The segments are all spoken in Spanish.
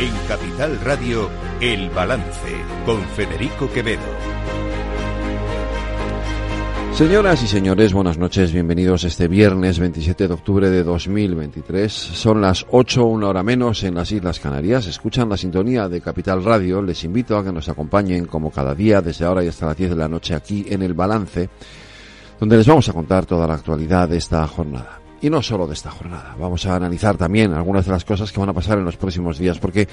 En Capital Radio, El Balance, con Federico Quevedo. Señoras y señores, buenas noches, bienvenidos este viernes 27 de octubre de 2023. Son las 8, una hora menos en las Islas Canarias. Escuchan la sintonía de Capital Radio. Les invito a que nos acompañen como cada día desde ahora y hasta las 10 de la noche aquí en El Balance, donde les vamos a contar toda la actualidad de esta jornada y no solo de esta jornada. Vamos a analizar también algunas de las cosas que van a pasar en los próximos días, porque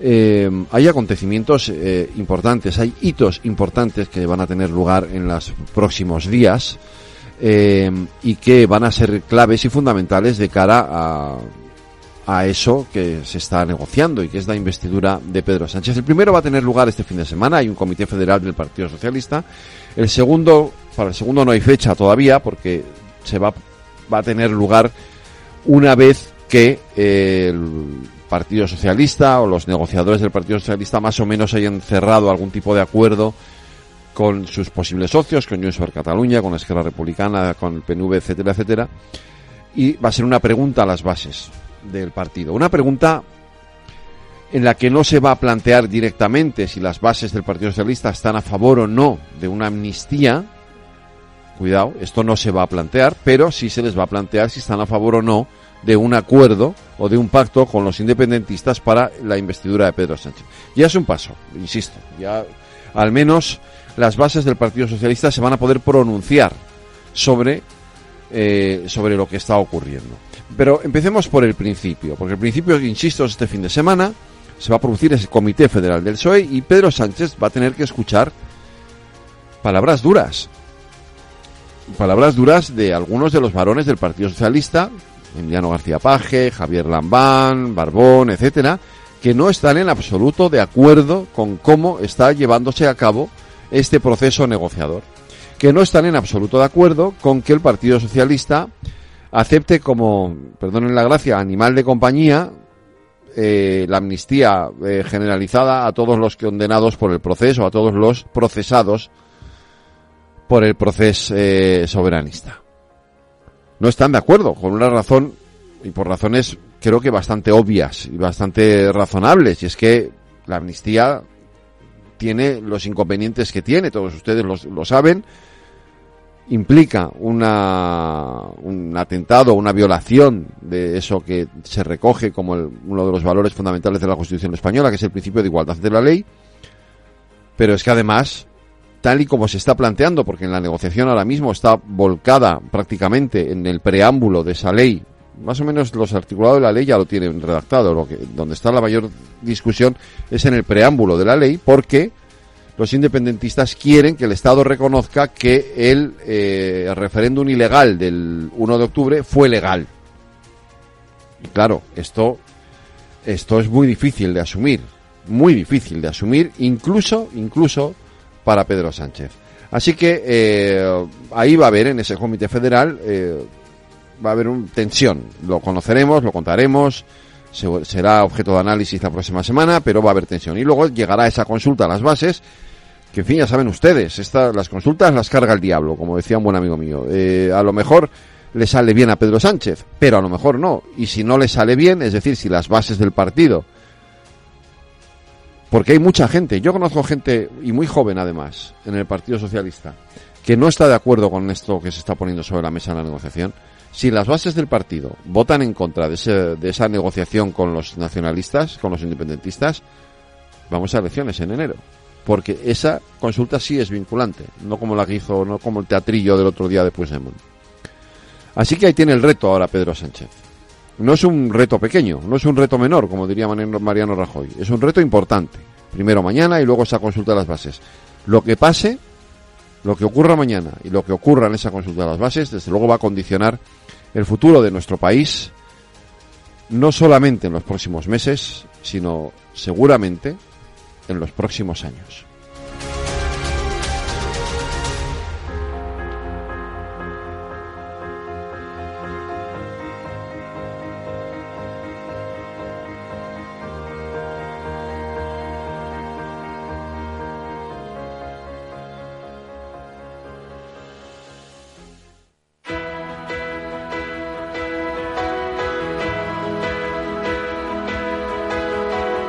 eh, hay acontecimientos eh, importantes, hay hitos importantes que van a tener lugar en los próximos días eh, y que van a ser claves y fundamentales de cara a, a eso que se está negociando y que es la investidura de Pedro Sánchez. El primero va a tener lugar este fin de semana, hay un comité federal del Partido Socialista. El segundo, para el segundo no hay fecha todavía porque se va va a tener lugar una vez que eh, el Partido Socialista o los negociadores del Partido Socialista más o menos hayan cerrado algún tipo de acuerdo con sus posibles socios, con Junts per Cataluña, con la Esquerra Republicana, con el PNV, etcétera, etcétera. Y va a ser una pregunta a las bases del partido. Una pregunta en la que no se va a plantear directamente si las bases del Partido Socialista están a favor o no de una amnistía, Cuidado, esto no se va a plantear, pero sí se les va a plantear si están a favor o no de un acuerdo o de un pacto con los independentistas para la investidura de Pedro Sánchez. Ya es un paso, insisto, ya al menos las bases del Partido Socialista se van a poder pronunciar sobre, eh, sobre lo que está ocurriendo. Pero empecemos por el principio, porque el principio, insisto, es este fin de semana, se va a producir ese Comité Federal del PSOE y Pedro Sánchez va a tener que escuchar palabras duras palabras duras de algunos de los varones del Partido Socialista, Emiliano García Paje, Javier Lambán, Barbón, etcétera, que no están en absoluto de acuerdo con cómo está llevándose a cabo este proceso negociador. Que no están en absoluto de acuerdo con que el Partido Socialista acepte como, perdonen la gracia, animal de compañía eh, la amnistía eh, generalizada a todos los condenados por el proceso, a todos los procesados por el proceso eh, soberanista. No están de acuerdo, con una razón, y por razones creo que bastante obvias y bastante razonables, y es que la amnistía tiene los inconvenientes que tiene, todos ustedes lo, saben, implica una, un atentado, una violación de eso que se recoge como uno de los valores fundamentales de la Constitución española, que es el principio de igualdad de la ley, pero es que además tal y como se está planteando, porque en la negociación ahora mismo está volcada prácticamente en el preámbulo de esa ley. Más o menos los articulados de la ley ya lo tienen redactado. Lo que, donde está la mayor discusión es en el preámbulo de la ley, porque los independentistas quieren que el Estado reconozca que el eh, referéndum ilegal del 1 de octubre fue legal. Y claro, esto, esto es muy difícil de asumir, muy difícil de asumir, incluso, incluso para Pedro Sánchez. Así que eh, ahí va a haber en ese comité federal eh, va a haber una tensión. Lo conoceremos, lo contaremos, será objeto de análisis la próxima semana, pero va a haber tensión. Y luego llegará esa consulta a las bases, que en fin, ya saben ustedes, esta, las consultas las carga el diablo, como decía un buen amigo mío. Eh, a lo mejor le sale bien a Pedro Sánchez, pero a lo mejor no. Y si no le sale bien, es decir, si las bases del partido porque hay mucha gente, yo conozco gente, y muy joven además, en el Partido Socialista, que no está de acuerdo con esto que se está poniendo sobre la mesa en la negociación. Si las bases del partido votan en contra de, esa negociación con los nacionalistas, con los independentistas, vamos a elecciones en enero. Porque esa consulta sí es vinculante, no como la que hizo, no como el teatrillo del otro día de Puigdemont. Así que ahí tiene el reto ahora Pedro Sánchez. No es un reto pequeño, no es un reto menor, como diría Mariano Rajoy. Es un reto importante. Primero mañana y luego esa consulta de las bases. Lo que pase, lo que ocurra mañana y lo que ocurra en esa consulta de las bases, desde luego va a condicionar el futuro de nuestro país, no solamente en los próximos meses, sino seguramente en los próximos años.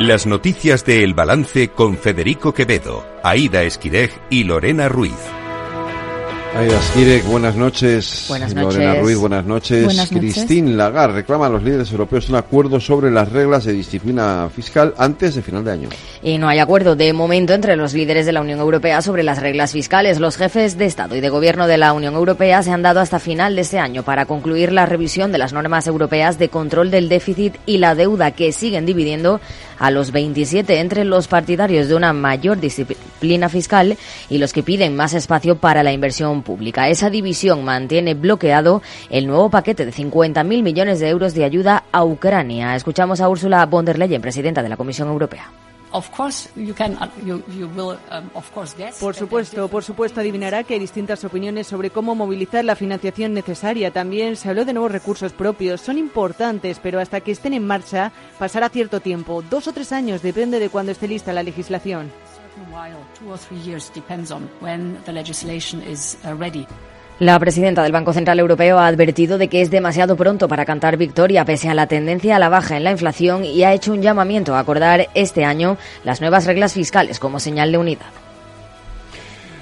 Las noticias de El Balance con Federico Quevedo, Aida Esquirej y Lorena Ruiz. Aida Skirek, buenas noches. Buenas noches. Lorena Ruiz, buenas noches. Buenas noches. Christine Lagarde reclama a los líderes europeos un acuerdo sobre las reglas de disciplina fiscal antes de final de año. Y no hay acuerdo de momento entre los líderes de la Unión Europea sobre las reglas fiscales. Los jefes de Estado y de Gobierno de la Unión Europea se han dado hasta final de este año para concluir la revisión de las normas europeas de control del déficit y la deuda que siguen dividiendo a los 27 entre los partidarios de una mayor disciplina fiscal y los que piden más espacio para la inversión pública. Esa división mantiene bloqueado el nuevo paquete de 50.000 millones de euros de ayuda a Ucrania. Escuchamos a Ursula von der Leyen, presidenta de la Comisión Europea. Por supuesto, por supuesto adivinará que hay distintas opiniones sobre cómo movilizar la financiación necesaria. También se habló de nuevos recursos propios. Son importantes, pero hasta que estén en marcha pasará cierto tiempo, dos o tres años, depende de cuando esté lista la legislación. La presidenta del Banco Central Europeo ha advertido de que es demasiado pronto para cantar victoria pese a la tendencia a la baja en la inflación y ha hecho un llamamiento a acordar este año las nuevas reglas fiscales como señal de unidad.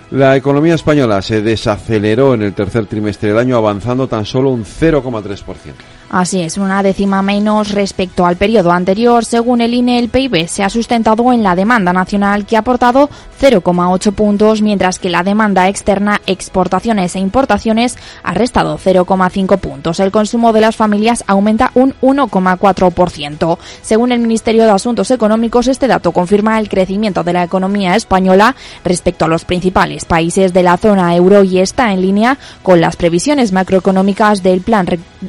La economía española se desaceleró en el tercer trimestre del año avanzando tan solo un 0,3%. Así es, una décima menos respecto al periodo anterior. Según el INE, el PIB se ha sustentado en la demanda nacional que ha aportado 0,8 puntos, mientras que la demanda externa, exportaciones e importaciones, ha restado 0,5 puntos. El consumo de las familias aumenta un 1,4%. Según el Ministerio de Asuntos Económicos, este dato confirma el crecimiento de la economía española respecto a los principales países de la zona euro y está en línea con las previsiones macroeconómicas del plan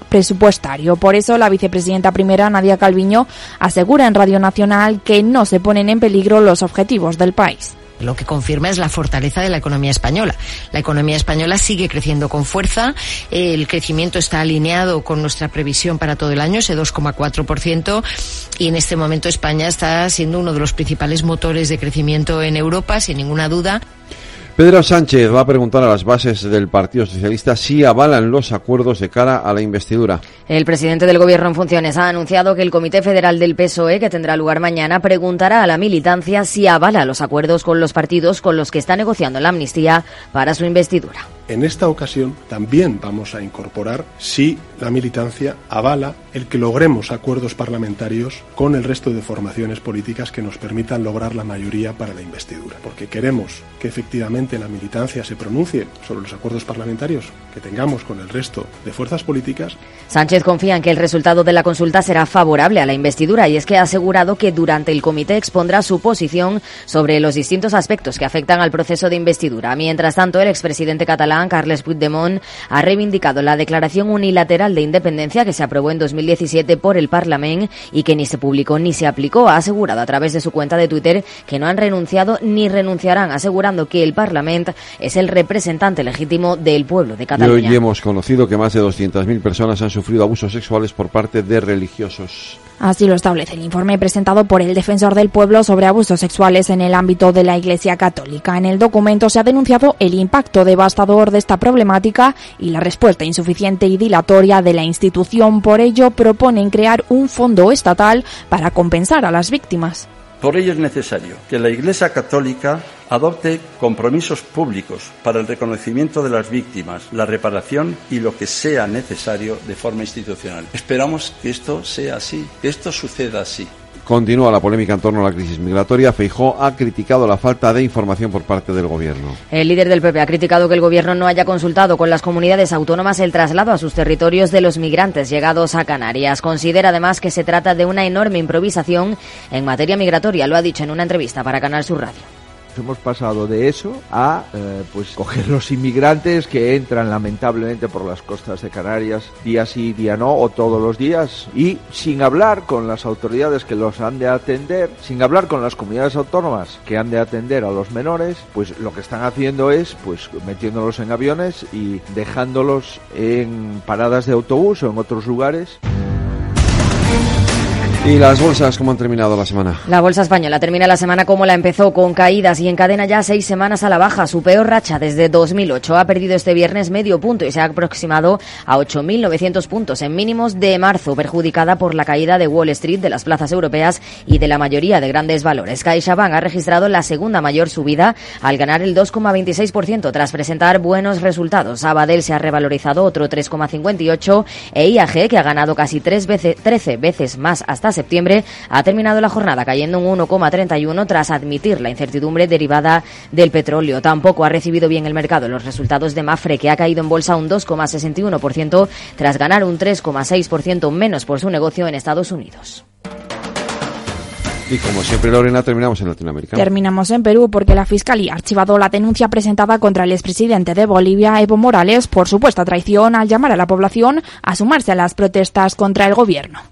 presupuestario por eso, la vicepresidenta primera, Nadia Calviño, asegura en Radio Nacional que no se ponen en peligro los objetivos del país lo que confirma es la fortaleza de la economía española. La economía española sigue creciendo con fuerza, el crecimiento está alineado con nuestra previsión para todo el año, ese 2,4%, y en este momento España está siendo uno de los principales motores de crecimiento en Europa, sin ninguna duda. Pedro Sánchez va a preguntar a las bases del Partido Socialista si avalan los acuerdos de cara a la investidura. El presidente del Gobierno en funciones ha anunciado que el Comité Federal del PSOE, que tendrá lugar mañana, preguntará a la militancia si avala los acuerdos con los partidos con los que está negociando la amnistía para su investidura. En esta ocasión también vamos a incorporar si la militancia avala el que logremos acuerdos parlamentarios con el resto de formaciones políticas que nos permitan lograr la mayoría para la investidura. Porque queremos que efectivamente la militancia se pronuncie sobre los acuerdos parlamentarios que tengamos con el resto de fuerzas políticas. Sánchez confía en que el resultado de la consulta será favorable a la investidura y es que ha asegurado que durante el comité expondrá su posición sobre los distintos aspectos que afectan al proceso de investidura. Mientras tanto, el expresidente catalán Carles Puigdemont, ha reivindicado la declaración unilateral de independencia que se aprobó en 2017 por el Parlamento y que ni se publicó ni se aplicó. Ha asegurado a través de su cuenta de Twitter que no han renunciado ni renunciarán, asegurando que el Parlamento es el representante legítimo del pueblo de Cataluña. Y hoy hemos conocido que más de 200.000 personas han sufrido abusos sexuales por parte de religiosos. Así lo establece el informe presentado por el defensor del pueblo sobre abusos sexuales en el ámbito de la Iglesia Católica. En el documento se ha denunciado el impacto devastador de esta problemática y la respuesta insuficiente y dilatoria de la institución. Por ello, proponen crear un fondo estatal para compensar a las víctimas. Por ello es necesario que la Iglesia Católica adopte compromisos públicos para el reconocimiento de las víctimas, la reparación y lo que sea necesario de forma institucional. Esperamos que esto sea así, que esto suceda así. Continúa la polémica en torno a la crisis migratoria. Feijó ha criticado la falta de información por parte del Gobierno. El líder del PP ha criticado que el Gobierno no haya consultado con las comunidades autónomas el traslado a sus territorios de los migrantes llegados a Canarias. Considera además que se trata de una enorme improvisación en materia migratoria. Lo ha dicho en una entrevista para Canal Sur Radio. Hemos pasado de eso a eh, pues coger los inmigrantes que entran lamentablemente por las costas de Canarias día sí, día no o todos los días y sin hablar con las autoridades que los han de atender, sin hablar con las comunidades autónomas que han de atender a los menores, pues lo que están haciendo es pues metiéndolos en aviones y dejándolos en paradas de autobús o en otros lugares. ¿Y las bolsas cómo han terminado la semana? La bolsa española termina la semana como la empezó, con caídas y encadena ya seis semanas a la baja, su peor racha desde 2008. Ha perdido este viernes medio punto y se ha aproximado a 8.900 puntos en mínimos de marzo, perjudicada por la caída de Wall Street, de las plazas europeas y de la mayoría de grandes valores. CaixaBank ha registrado la segunda mayor subida al ganar el 2,26% tras presentar buenos resultados. Sabadell se ha revalorizado otro 3,58 e IAG, que ha ganado casi tres veces, 13 veces más hasta septiembre, ha terminado la jornada cayendo un 1,31 tras admitir la incertidumbre derivada del petróleo. Tampoco ha recibido bien el mercado los resultados de Mafre, que ha caído en bolsa un 2,61% tras ganar un 3,6% menos por su negocio en Estados Unidos. Y como siempre, Lorena, terminamos en Latinoamérica. Terminamos en Perú porque la Fiscalía ha archivado la denuncia presentada contra el expresidente de Bolivia, Evo Morales, por supuesta traición al llamar a la población a sumarse a las protestas contra el gobierno.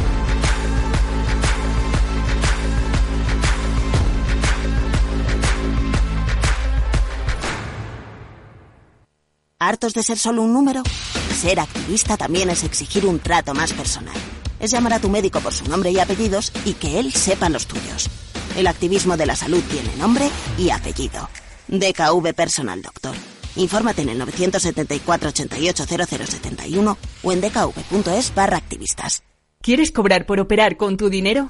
¿Hartos de ser solo un número? Ser activista también es exigir un trato más personal. Es llamar a tu médico por su nombre y apellidos y que él sepa los tuyos. El activismo de la salud tiene nombre y apellido. DKV Personal Doctor. Infórmate en el 974 88 0071 o en dkv.es barra activistas. ¿Quieres cobrar por operar con tu dinero?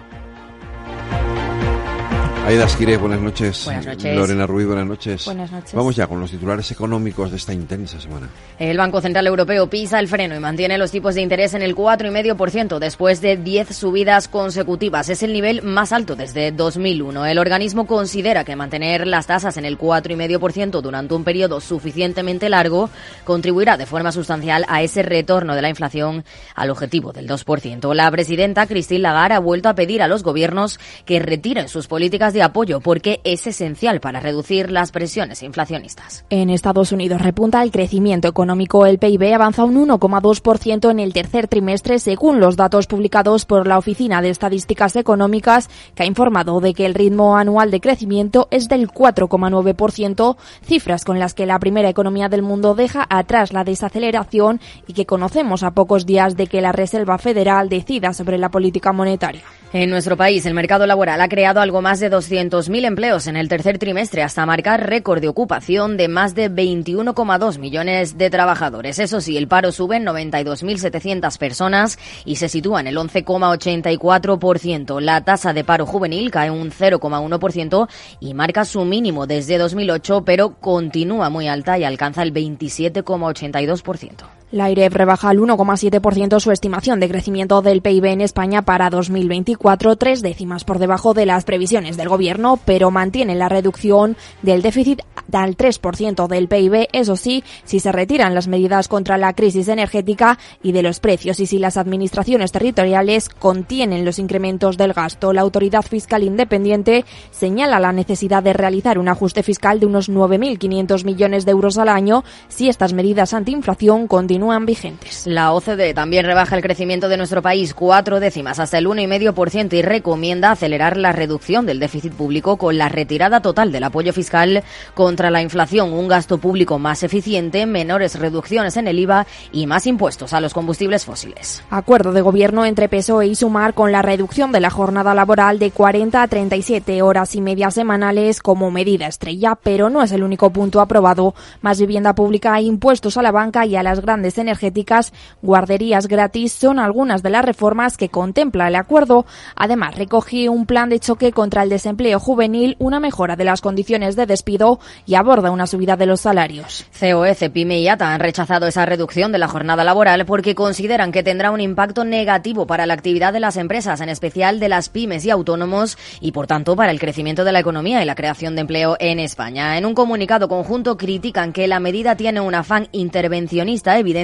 Aida Esquire, buenas noches. Buenas noches. Lorena Ruiz, buenas noches. Buenas noches. Vamos ya con los titulares económicos de esta intensa semana. El Banco Central Europeo pisa el freno y mantiene los tipos de interés en el 4,5% después de 10 subidas consecutivas. Es el nivel más alto desde 2001. El organismo considera que mantener las tasas en el 4,5% durante un periodo suficientemente largo contribuirá de forma sustancial a ese retorno de la inflación al objetivo del 2%. La presidenta Christine Lagarde ha vuelto a pedir a los gobiernos que retiren sus políticas de apoyo porque es esencial para reducir las presiones inflacionistas. En Estados Unidos repunta el crecimiento económico. El PIB avanza un 1,2% en el tercer trimestre, según los datos publicados por la Oficina de Estadísticas Económicas, que ha informado de que el ritmo anual de crecimiento es del 4,9%, cifras con las que la primera economía del mundo deja atrás la desaceleración y que conocemos a pocos días de que la Reserva Federal decida sobre la política monetaria. En nuestro país, el mercado laboral ha creado algo más de 200.000 empleos en el tercer trimestre, hasta marcar récord de ocupación de más de 21,2 millones de trabajadores. Eso sí, el paro sube en 92.700 personas y se sitúa en el 11,84%. La tasa de paro juvenil cae un 0,1% y marca su mínimo desde 2008, pero continúa muy alta y alcanza el 27,82%. La IREF rebaja al 1,7% su estimación de crecimiento del PIB en España para 2024, tres décimas por debajo de las previsiones del Gobierno, pero mantiene la reducción del déficit al 3% del PIB, eso sí, si se retiran las medidas contra la crisis energética y de los precios y si las administraciones territoriales contienen los incrementos del gasto. La autoridad fiscal independiente señala la necesidad de realizar un ajuste fiscal de unos 9.500 millones de euros al año si estas medidas antiinflación continúan vigentes. La OCDE también rebaja el crecimiento de nuestro país cuatro décimas hasta el 1,5% y recomienda acelerar la reducción del déficit público con la retirada total del apoyo fiscal contra la inflación, un gasto público más eficiente, menores reducciones en el IVA y más impuestos a los combustibles fósiles. Acuerdo de gobierno entre PSOE y Sumar con la reducción de la jornada laboral de 40 a 37 horas y media semanales como medida estrella, pero no es el único punto aprobado. Más vivienda pública, impuestos a la banca y a las grandes energéticas, guarderías gratis son algunas de las reformas que contempla el acuerdo. Además, recoge un plan de choque contra el desempleo juvenil, una mejora de las condiciones de despido y aborda una subida de los salarios. COE, CEPIME y ATA han rechazado esa reducción de la jornada laboral porque consideran que tendrá un impacto negativo para la actividad de las empresas, en especial de las pymes y autónomos, y por tanto para el crecimiento de la economía y la creación de empleo en España. En un comunicado conjunto critican que la medida tiene un afán intervencionista evidente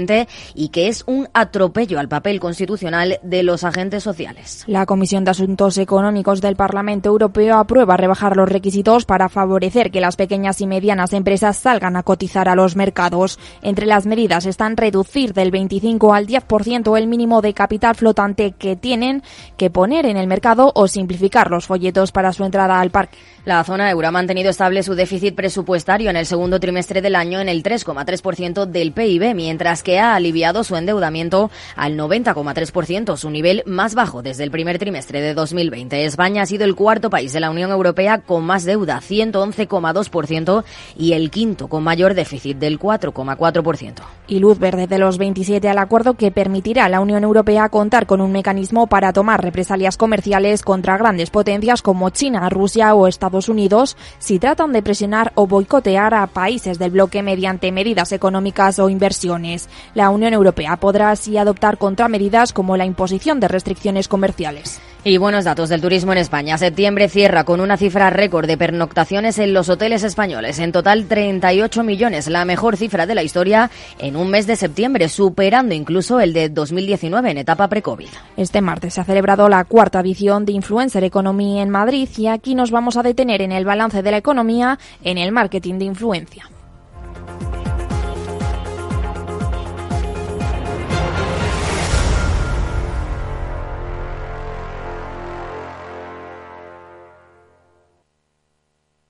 y que es un atropello al papel constitucional de los agentes sociales. La Comisión de Asuntos Económicos del Parlamento Europeo aprueba rebajar los requisitos para favorecer que las pequeñas y medianas empresas salgan a cotizar a los mercados. Entre las medidas están reducir del 25 al 10% el mínimo de capital flotante que tienen que poner en el mercado o simplificar los folletos para su entrada al parque. La zona euro ha mantenido estable su déficit presupuestario en el segundo trimestre del año en el 3,3% del PIB, mientras que ha aliviado su endeudamiento al 90,3%, su nivel más bajo desde el primer trimestre de 2020. España ha sido el cuarto país de la Unión Europea con más deuda, 111,2%, y el quinto con mayor déficit del 4,4%. Y luz verde de los 27 al acuerdo que permitirá a la Unión Europea contar con un mecanismo para tomar represalias comerciales contra grandes potencias como China, Rusia o Estados Unidos si tratan de presionar o boicotear a países del bloque mediante medidas económicas o inversiones. La Unión Europea podrá así adoptar contramedidas como la imposición de restricciones comerciales. Y buenos datos del turismo en España. Septiembre cierra con una cifra récord de pernoctaciones en los hoteles españoles. En total 38 millones, la mejor cifra de la historia en un mes de septiembre, superando incluso el de 2019 en etapa pre-COVID. Este martes se ha celebrado la cuarta edición de Influencer Economy en Madrid y aquí nos vamos a detener en el balance de la economía en el marketing de influencia.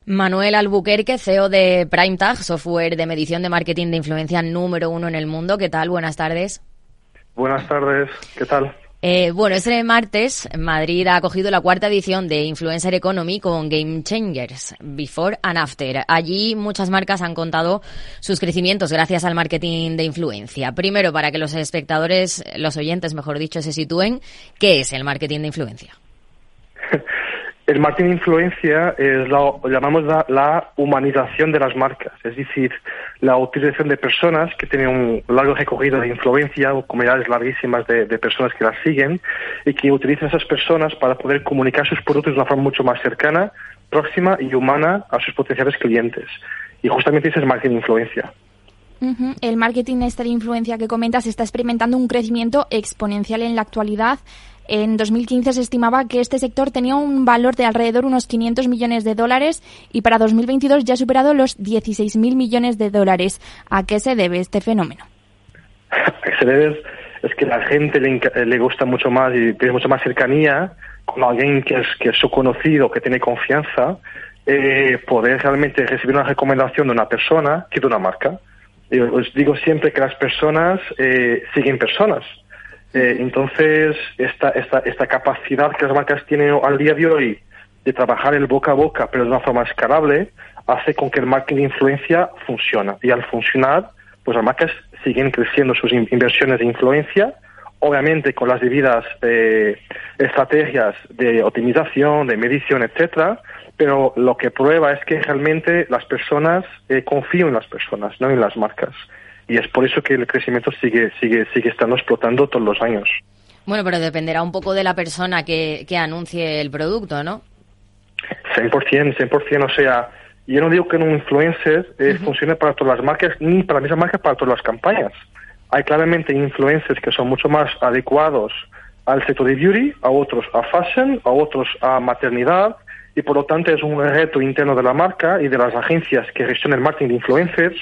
Manuel Albuquerque, CEO de PrimeTag, software de medición de marketing de influencia número uno en el mundo. ¿Qué tal? Buenas tardes. Buenas tardes. ¿Qué tal? Eh, bueno, este martes Madrid ha acogido la cuarta edición de Influencer Economy con Game Changers, Before and After. Allí muchas marcas han contado sus crecimientos gracias al marketing de influencia. Primero, para que los espectadores, los oyentes, mejor dicho, se sitúen, ¿qué es el marketing de influencia? El marketing influencia es lo llamamos la, humanización de las marcas, es decir, la utilización de personas que tienen un largo recorrido de influencia o comunidades larguísimas de, personas que las siguen y que utilizan esas personas para poder comunicar sus productos de una forma mucho más cercana, próxima y humana a sus potenciales clientes. Y justamente ese es marketing influencia. El marketing de influencia que comentas está experimentando un crecimiento exponencial en la actualidad. En 2015 se estimaba que este sector tenía un valor de alrededor unos 500 millones de dólares y para 2022 ya ha superado los 16.000 millones de dólares. ¿A qué se debe este fenómeno? se debe es que la gente le, gusta mucho más y tiene mucha más cercanía con alguien que es, que es su conocido, que tiene confianza, eh, poder realmente recibir una recomendación de una persona que de una marca. Yo os digo siempre que las personas eh, siguen personas. Eh, entonces, esta, esta, esta capacidad que las marcas tienen al día de hoy de trabajar el boca a boca, pero de una forma escalable, hace con que el marketing de influencia funcione. Y al funcionar, pues las marcas siguen creciendo sus inversiones de influencia, obviamente con las debidas eh, estrategias de optimización, de medición, etcétera, pero lo que prueba es que realmente las personas eh, confían en las personas, no en las marcas y es por eso que el crecimiento sigue, sigue, sigue estando explotando todos los años. Bueno, pero dependerá un poco de la persona que, que anuncie el producto, ¿no? 100%, 100%, o sea, Yo no digo que un influencer eh, funcione para todas las marcas, ni para la misma marca para todas las campañas. Hay claramente influencers que son mucho más adecuados al sector de beauty, a otros a fashion, a otros a maternidad, y por lo tanto es un reto interno de la marca y de las agencias que gestionan el marketing de influencers,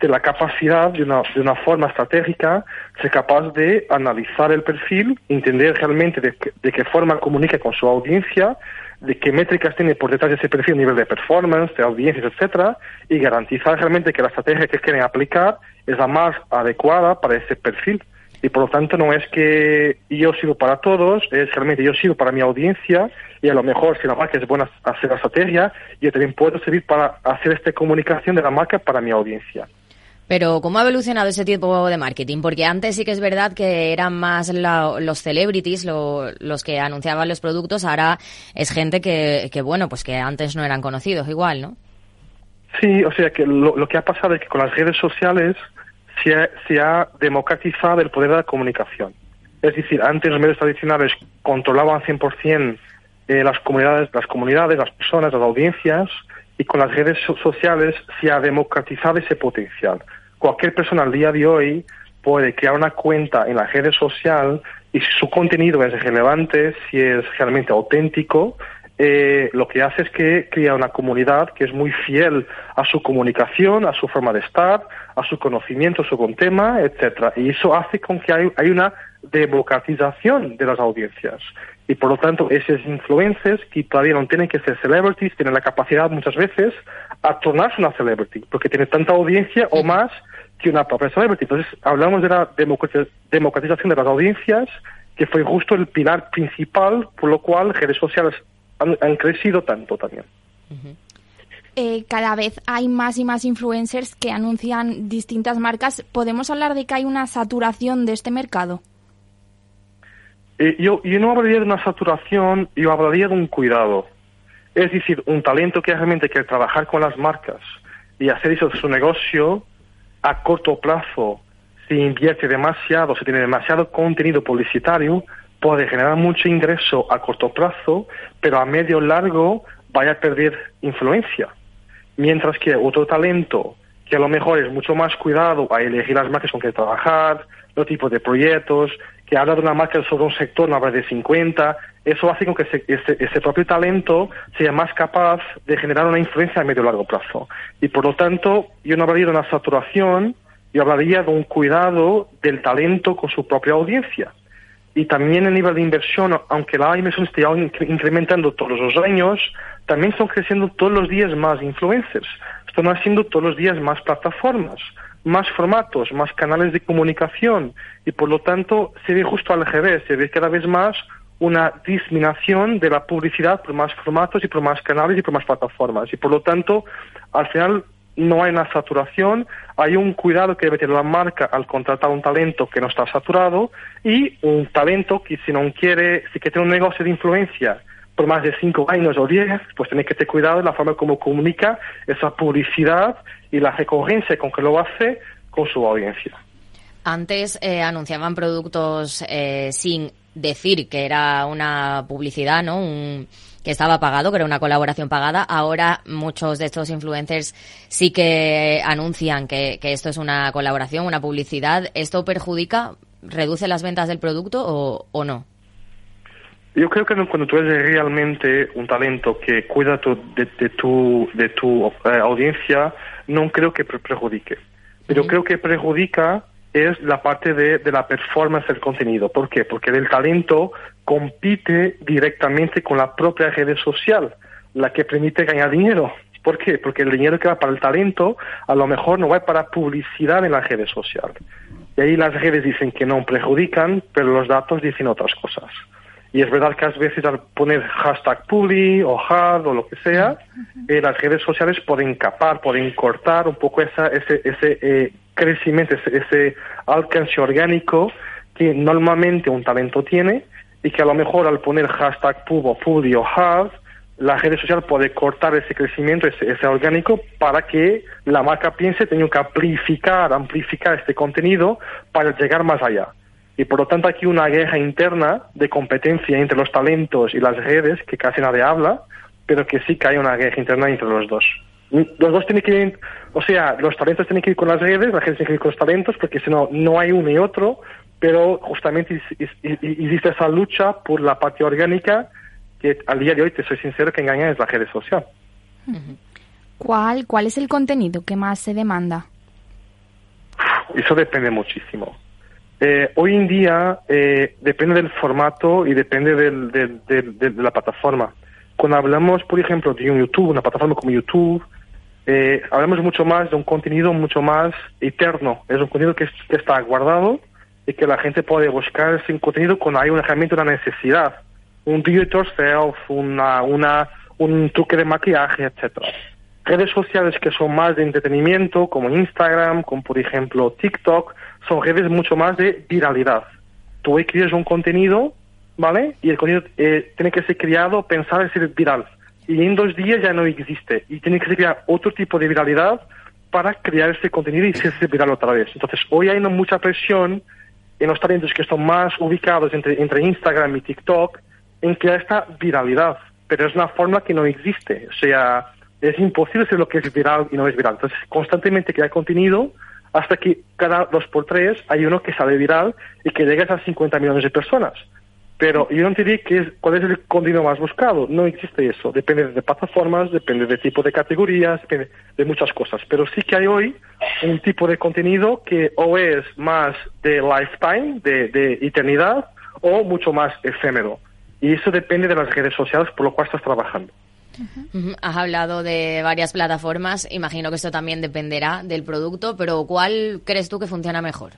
de la capacidad de una, de una forma estratégica, ser capaz de analizar el perfil, entender realmente de, de qué forma comunica con su audiencia, de qué métricas tiene por detrás de ese perfil, nivel de performance, de audiencias, etcétera, y garantizar realmente que la estrategia que quieren aplicar es la más adecuada para ese perfil. Y por lo tanto no es que yo sigo para todos, es realmente yo sigo para mi audiencia y a lo mejor si la marca es buena hacer la estrategia, yo también puedo servir para hacer esta comunicación de la marca para mi audiencia. Pero ¿cómo ha evolucionado ese tipo de marketing? Porque antes sí que es verdad que eran más los celebrities los que anunciaban los productos, ahora es gente que, que, bueno, pues que antes no eran conocidos igual, ¿no? Sí, o sea que lo, lo que ha pasado es que con las redes sociales se ha, se ha democratizado el poder de la comunicación. Es decir, antes los medios tradicionales controlaban 100% eh, las comunidades, las comunidades, las personas, las audiencias, y con las redes sociales se ha democratizado ese potencial cualquier persona al día de hoy puede crear una cuenta en la red social y si su contenido es relevante, si es realmente auténtico, eh, lo que hace es que crea una comunidad que es muy fiel a su comunicación, a su forma de estar, a su conocimiento sobre un tema, etcétera. Y eso hace con que hay, hay una democratización de las audiencias. Y por lo tanto, esos influencers que todavía no tienen que ser celebrities, tienen la capacidad muchas veces a tornarse una celebrity, porque tiene tanta audiencia o más que una propia celebrity. Entonces, hablamos de la democratización de las audiencias, que fue justo el pilar principal por lo cual redes sociales han, crecido tanto también. Eh, cada vez hay más y más influencers que anuncian distintas marcas. ¿Podemos hablar de que hay una saturación de este mercado? Eh, yo, no hablaría de una saturación, yo hablaría de un cuidado. Es decir, un talento que realmente quiere trabajar con las marcas y hacer eso su negocio, a corto plazo, si invierte demasiado, si tiene demasiado contenido publicitario, puede generar mucho ingreso a corto plazo, pero a medio largo vaya a perder influencia. Mientras que otro talento, que a lo mejor es mucho más cuidado a elegir las marcas con que trabajar, los tipos de proyectos, que habla de una marca sobre un sector, no habla de 50, eso hace con que ese, propio talento sea más capaz de generar una influencia a medio y largo plazo. Y por lo tanto, yo no hablaría de una saturación, yo hablaría de un cuidado del talento con su propia audiencia. Y también el nivel de inversión, aunque la inversión esté incrementando todos los años, también están creciendo todos los días más influencers, están haciendo todos los días más plataformas más formatos, más canales de comunicación y por lo tanto se ve justo al revés, se ve cada vez más una disminución de la publicidad por más formatos y por más canales y por más plataformas. Y por lo tanto al final no hay una saturación, hay un cuidado que debe tener la marca al contratar un talento que no está saturado y un talento que si no quiere, si quiere tener un negocio de influencia por más de cinco años o diez, pues tiene que tener cuidado de la forma como comunica esa publicidad y la recurrencia con que lo hace con su audiencia. Antes eh, anunciaban productos eh, sin decir que era una publicidad, ¿no? que estaba pagado, que era una colaboración pagada. Ahora muchos de estos influencers sí que anuncian que, esto es una colaboración, una publicidad. ¿Esto perjudica, reduce las ventas del producto o, o no? Yo creo que cuando tú eres realmente un talento que cuida de, tu, de tu eh, audiencia, no creo que perjudique. Pero creo que perjudica es la parte de, de, la performance del contenido. ¿Por qué? Porque el talento compite directamente con la propia red social, la que permite ganar dinero. ¿Por qué? Porque el dinero que va para el talento a lo mejor no va para publicidad en la red social. Y ahí las redes dicen que no perjudican, pero los datos dicen otras cosas. Y es verdad que a veces al poner hashtag publi o hard o lo que sea, eh, las redes sociales pueden capar, pueden cortar un poco esa, ese, ese eh, crecimiento, ese, alcance orgánico que normalmente un talento tiene y que a lo mejor al poner hashtag pub o publi o hard, la red social puede cortar ese crecimiento, ese, ese orgánico, para que la marca piense, tengo que amplificar, amplificar este contenido para llegar más allá. Y por lo tanto aquí una guerra interna de competencia entre los talentos y las redes que casi nadie habla, pero que sí que hay una guerra interna entre los dos. Los dos tienen que ir, o sea, los talentos tienen que ir con las redes, la gente tiene que ir con los talentos, porque si no, no hay uno y otro, pero justamente existe esa lucha por la parte orgánica que al día de hoy, te soy sincero, que engaña es la red social. ¿Cuál, ¿Cuál es el contenido que más se demanda? Eso depende muchísimo. Eh, hoy en día eh, depende del formato y depende del, de la plataforma. Cuando hablamos, por ejemplo, de un YouTube, una plataforma como YouTube, eh, hablamos mucho más de un contenido mucho más eterno. Es un contenido que, está guardado y que la gente puede buscar sin contenido cuando hay una, realmente una necesidad. Un do it yourself, una, una, un truque de maquillaje, etcétera redes sociales que son más de entretenimiento, como Instagram, como por ejemplo TikTok, son redes mucho más de viralidad. Tú creas un contenido, ¿vale? Y el contenido eh, tiene que ser creado, pensar en ser viral. Y en dos días ya no existe. Y tiene que ser crear otro tipo de viralidad para crear ese contenido y ser viral otra vez. Entonces, hoy hay mucha presión en los talentos que están más ubicados entre, entre Instagram y TikTok en crear esta viralidad. Pero es una forma que no existe. O sea, es imposible ser lo que es viral y no es viral. Entonces, constantemente crea contenido hasta que cada dos por tres hay uno que sale viral y que llega a 50 millones de personas. Pero yo no te diría que es, cuál es el contenido más buscado. No existe eso. Depende de plataformas, depende de tipo de categorías, depende de muchas cosas. Pero sí que hay hoy un tipo de contenido que o es más de lifetime, de, de eternidad, o mucho más efímero. Y eso depende de las redes sociales por lo cual estás trabajando. Has hablado de varias plataformas, imagino que esto también dependerá del producto, pero ¿cuál crees tú que funciona mejor?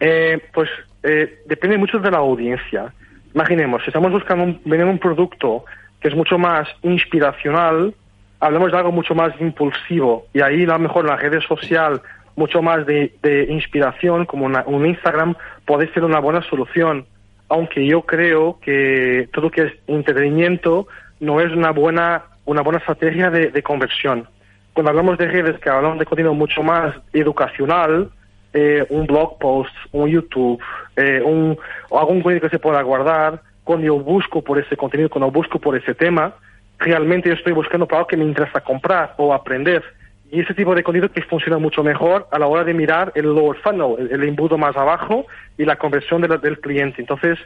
Eh, pues eh, depende mucho de la audiencia. Imaginemos, si estamos buscando un, un producto que es mucho más inspiracional, hablamos de algo mucho más impulsivo y ahí a lo mejor la red social mucho más de, inspiración como un Instagram puede ser una buena solución aunque yo creo que todo lo que es entretenimiento no es una buena, una buena estrategia de, conversión. Cuando hablamos de redes que hablamos de contenido mucho más educacional, eh, un blog post, un YouTube, eh, un, algún contenido que se pueda guardar, cuando yo busco por ese contenido, cuando busco por ese tema, realmente yo estoy buscando para algo que me interesa comprar o aprender. Y ese tipo de contenido que funciona mucho mejor a la hora de mirar el lower funnel, el, embudo más abajo y la conversión del cliente. Entonces,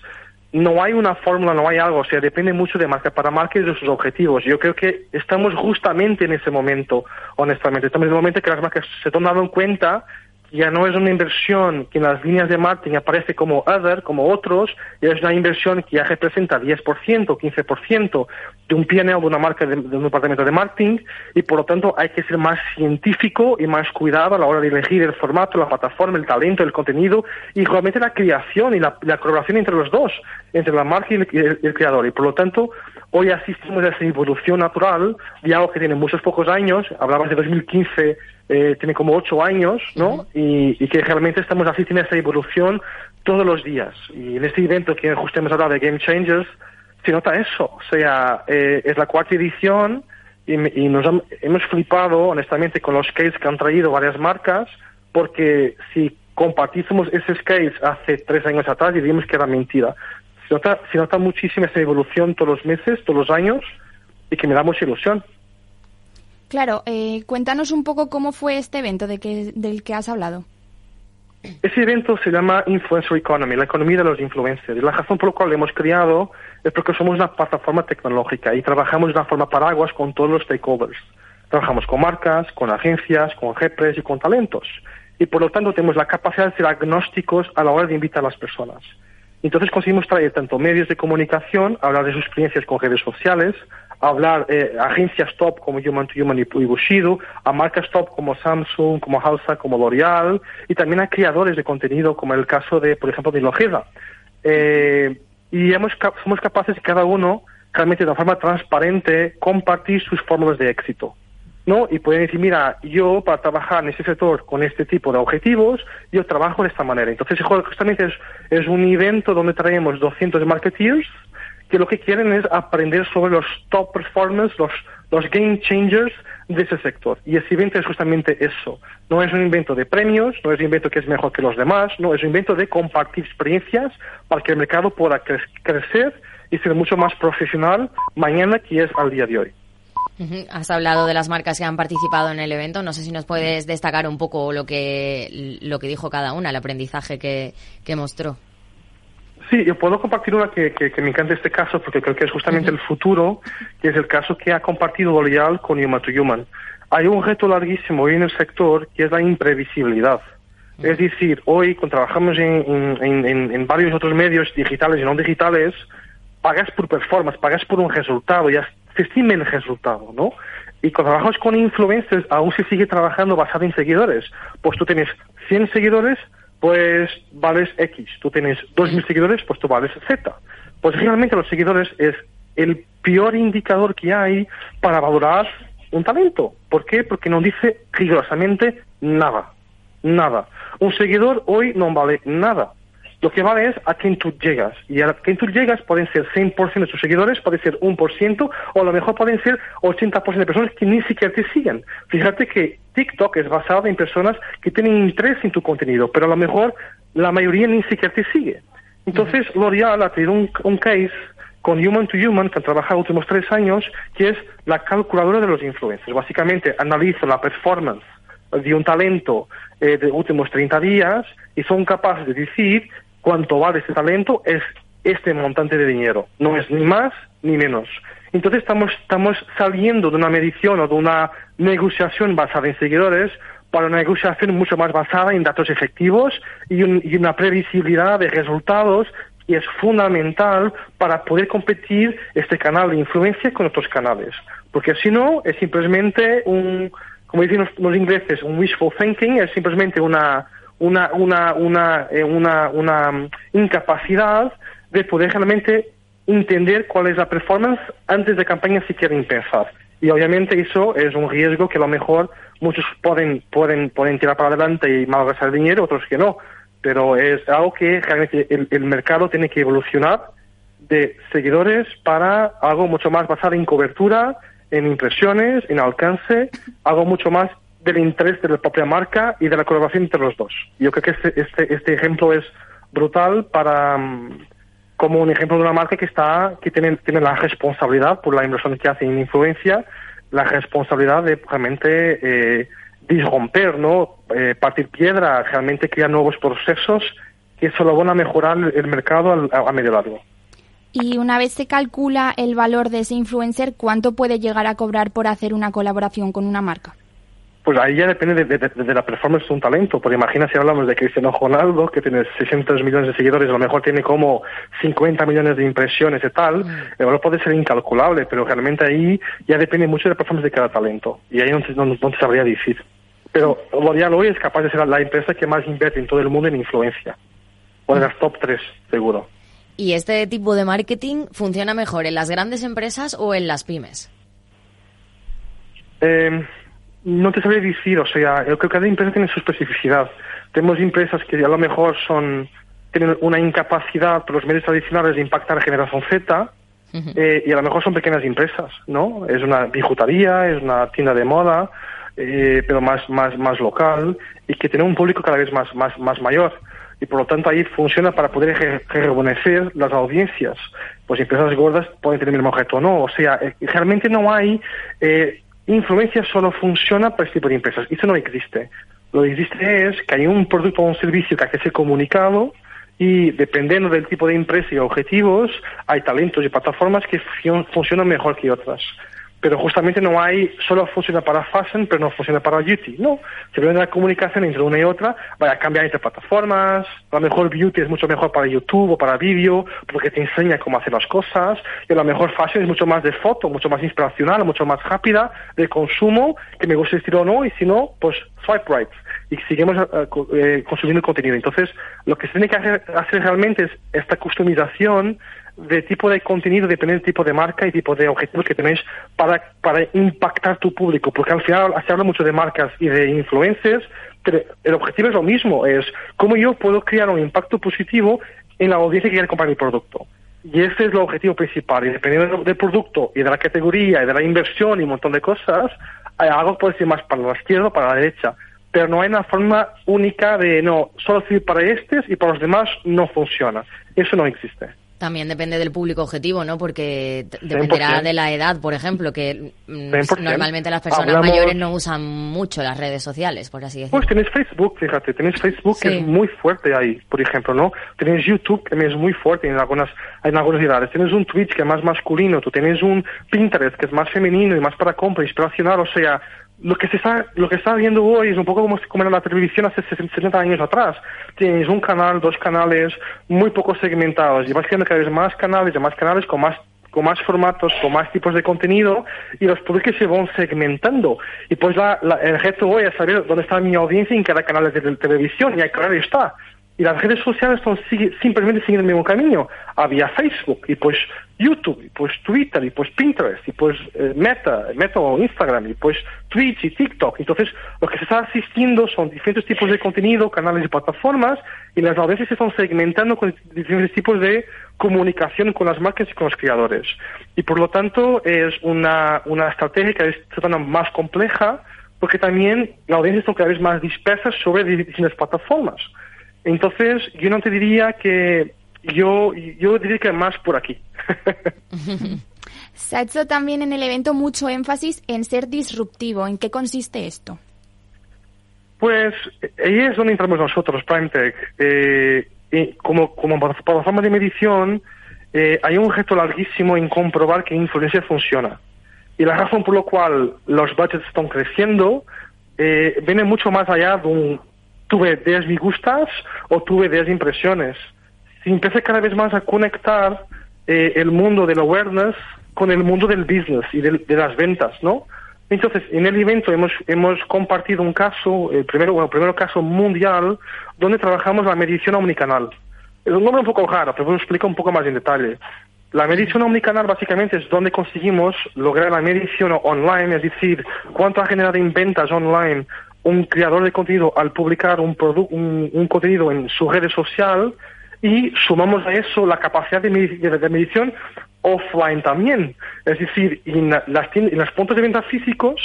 no hay una fórmula, no hay algo, o sea, depende mucho de marca para marca y de sus objetivos. Yo creo que estamos justamente en ese momento, honestamente. Estamos en el momento que las marcas se están dando cuenta ya no es una inversión que en las líneas de marketing aparece como other, como otros, ya es una inversión que ya representa 10%, 15% de un PNL de una marca, de, un departamento de marketing, y por lo tanto hay que ser más científico y más cuidado a la hora de elegir el formato, la plataforma, el talento, el contenido, y realmente la creación y la, colaboración entre los dos, entre la marca y el, creador. Y por lo tanto, hoy asistimos a esa evolución natural de algo que tiene muchos pocos años, hablabas de 2015, eh, tiene como ocho años, ¿no? y, que realmente estamos asistiendo a esa evolución todos los días. Y en este evento que justo hemos hablado de Game Changers, se nota eso. O sea, eh, es la cuarta edición y, nos hemos flipado, honestamente, con los skates que han traído varias marcas, porque si compartísemos ese skates hace tres años atrás, diríamos que era mentira. Se nota, se nota muchísimo esa evolución todos los meses, todos los años, y que me da mucha ilusión. Claro, eh, cuéntanos un poco cómo fue este evento de que, del que has hablado. Ese evento se llama Influencer Economy, la economía de los influencers. Y la razón por la cual lo hemos creado es porque somos una plataforma tecnológica y trabajamos de una forma paraguas con todos los stakeholders. Trabajamos con marcas, con agencias, con jefes y con talentos. Y por lo tanto tenemos la capacidad de ser agnósticos a la hora de invitar a las personas. Entonces conseguimos traer tanto medios de comunicación, hablar de sus experiencias con redes sociales, hablar eh, agencias top como Human to Human y, Bushido, a marcas top como Samsung, como Halsa, como L'Oreal, y también a creadores de contenido como el caso de, por ejemplo, de Logeda. Eh, y hemos, somos capaces cada uno realmente de una forma transparente compartir sus fórmulas de éxito. ¿no? Y pueden decir, mira, yo para trabajar en este sector con este tipo de objetivos, yo trabajo de esta manera. Entonces, justamente es, es un evento donde traemos 200 marketeers que lo que quieren es aprender sobre los top performers, los, los game changers de ese sector. Y ese evento es justamente eso. No es un invento de premios, no es un invento que es mejor que los demás, no, es un invento de compartir experiencias para que el mercado pueda crecer y ser mucho más profesional mañana que es al día de hoy. Has hablado de las marcas que han participado en el evento. No sé si nos puedes destacar un poco lo que, lo que dijo cada una, el aprendizaje que, que mostró. Sí, yo puedo compartir una que, que, me encanta este caso porque creo que es justamente el futuro, que es el caso que ha compartido L'Oreal con Human to Human. Hay un reto larguísimo hoy en el sector que es la imprevisibilidad. Es decir, hoy cuando trabajamos en, en, en, varios otros medios digitales y no digitales, pagas por performance, pagas por un resultado, ya se estima el resultado, ¿no? Y cuando trabajamos con influencers, aún se sigue trabajando basado en seguidores. Pues tú tienes 100 seguidores, pues vales X. Tú tienes 2.000 seguidores, pues tú vales Z. Pues realmente los seguidores es el peor indicador que hay para valorar un talento. ¿Por qué? Porque no dice rigurosamente nada. Nada. Un seguidor hoy no vale nada. Lo que vale es a quien tú llegas. Y a quien tú llegas pueden ser 100% de tus seguidores, puede ser 1%, o a lo mejor pueden ser 80% de personas que ni siquiera te siguen. Fíjate que TikTok es basado en personas que tienen interés en tu contenido, pero a lo mejor la mayoría ni siquiera te sigue. Entonces, L'Oreal ha tenido un, case con Human to Human, que han trabajado los últimos tres años, que es la calculadora de los influencers. Básicamente analiza la performance de un talento eh, de últimos 30 días y son capaces de decir cuánto vale ese talento es este montante de dinero. No es ni más ni menos. Entonces estamos, estamos saliendo de una medición o de una negociación basada en seguidores para una negociación mucho más basada en datos efectivos y, y una previsibilidad de resultados y es fundamental para poder competir este canal de influencia con otros canales. Porque si no, es simplemente un, como dicen los, ingleses, un wishful thinking, es simplemente una, una, una, una, eh, una, mm, incapacidad de poder realmente entender cuál es la performance antes de campaña si quieren pensar. Y obviamente eso es un riesgo que a lo mejor muchos pueden, pueden, pueden tirar para adelante y malgastar dinero, otros que no. Pero es algo que realmente el mercado tiene que evolucionar de seguidores para algo mucho más basado en cobertura, en impresiones, en alcance, algo mucho más del interés de la propia marca y de la colaboración entre los dos. Yo creo que este, este, este ejemplo es brutal para mm, como un ejemplo de una marca que está que tiene, tiene la responsabilidad por la inversión que hace en influencia, la responsabilidad de realmente eh, disromper, ¿no? Eh, partir piedra, realmente crear nuevos procesos que solo van a mejorar el mercado a, a medio largo. Y una vez se calcula el valor de ese influencer, ¿cuánto puede llegar a cobrar por hacer una colaboración con una marca? Pues ahí ya depende de, la performance de un talento. Porque imagina si hablamos de Cristiano Ronaldo, que tiene 600 millones de seguidores, a lo mejor tiene como 50 millones de impresiones y tal. Mm. El valor puede ser incalculable, pero realmente ahí ya depende mucho de la performance de cada talento. Y ahí no, no, no te sabría decir. Pero L'Oreal hoy es capaz de ser la empresa que más invierte en todo el mundo en influencia. O de las top 3, seguro. ¿Y este tipo de marketing funciona mejor en las grandes empresas o en las pymes? Eh, no te sabría decir, o sea, yo creo que cada empresa tiene su especificidad. Tenemos empresas que a lo mejor son tienen una incapacidad por los medios tradicionales de impactar a generación Z eh, y a lo mejor son pequeñas empresas, ¿no? Es una bijutaría, es una tienda de moda, eh, pero más, más, más local y que tiene un público cada vez más, más, más mayor y por lo tanto ahí funciona para poder rejuvenecer las audiencias. Pues empresas gordas pueden tener el mismo objeto o no. O sea, eh, realmente no hay eh, influencia, solo funciona para este tipo de empresas. Eso no existe. Lo que existe es que hay un producto o un servicio que hay que ser comunicado y dependiendo del tipo de empresa y objetivos, hay talentos y plataformas que funcionan mejor que otras pero justamente no hay, solo funciona para fashion, pero no funciona para beauty. No, simplemente la comunicación entre una y otra va a cambiar entre plataformas, a lo mejor beauty es mucho mejor para YouTube o para vídeo, porque te enseña cómo hacer las cosas, y a lo mejor fashion es mucho más de foto, mucho más inspiracional, mucho más rápida, de consumo, que me gusta el estilo o no, y si no, pues swipe right. Y seguimos eh, eh, consumiendo contenido. Entonces, lo que se tiene que hacer, hacer realmente es esta customización de tipo de contenido depende del tipo de marca y tipo de objetivos que tenéis para, para impactar tu público, porque al final se habla mucho de marcas y de influencers, pero el objetivo es lo mismo, es cómo yo puedo crear un impacto positivo en la audiencia que quiere comprar mi producto. Y ese es el objetivo principal. Y dependiendo del producto y de la categoría y de la inversión y un montón de cosas, algo puede ser más para la izquierda o para la derecha. Pero no hay una forma única de no, solo sirve para estos y para los demás no funciona. Eso no existe. También depende del público objetivo, ¿no? Porque dependerá de la edad, por ejemplo, que mm, normalmente las personas mayores no usan mucho las redes sociales, por así decirlo. Pues tenéis Facebook, fíjate, tenéis Facebook que es muy fuerte ahí, por ejemplo, ¿no? Tenéis YouTube que es muy fuerte en algunas, en algunas edades. Tienes un Twitch que es más masculino, tú tienes un Pinterest que es más femenino y más para compra, inspiracional, o sea, lo que se está lo que está viendo hoy es un poco como, como era la televisión hace 70 años atrás. Tienes un canal, dos canales, muy poco segmentados y vas teniendo cada vez más canales y más canales con más con más formatos, con más tipos de contenido y los públicos se van segmentando. Y pues la, el reto hoy es saber dónde está mi audiencia en cada canal de televisión y ahí claro está. Y las redes sociales son simplemente siguen el mismo camino. Había Facebook y pues YouTube, y pues Twitter, y pues Pinterest, y pues eh, Meta, Meta o Instagram, y pues Twitch y TikTok. Entonces, lo que se está asistiendo son diferentes tipos de contenido, canales y plataformas, y las audiencias se están segmentando con diferentes tipos de comunicación con las marcas y con los creadores. Y por lo tanto, es una, una estrategia que es más compleja, porque también la audiencia está cada vez más dispersa sobre distintas plataformas. Entonces, yo no te diría que yo, yo diría que más por aquí. Se ha hecho también en el evento mucho énfasis en ser disruptivo. ¿En qué consiste esto? Pues ahí es donde entramos nosotros, PrimeTech. Eh, como, como plataforma de medición, eh, hay un reto larguísimo en comprobar que influencia funciona. Y la razón por la cual los budgets están creciendo eh, viene mucho más allá de un tuve 10 me o tuve 10 impresiones se empieza cada vez más a conectar eh, el mundo del awareness con el mundo del business y de, las ventas, ¿no? Entonces, en el evento hemos, hemos compartido un caso, el primero, bueno, el primer caso mundial, donde trabajamos la medición omnicanal. Es un nombre un poco raro, pero os explico un poco más en detalle. La medición omnicanal básicamente es donde conseguimos lograr la medición online, es decir, cuánto ha generado en ventas online un creador de contenido al publicar un, un, un contenido en su red social y sumamos a eso la capacidad de, medición offline también. Es decir, en, las en los puntos de venta físicos,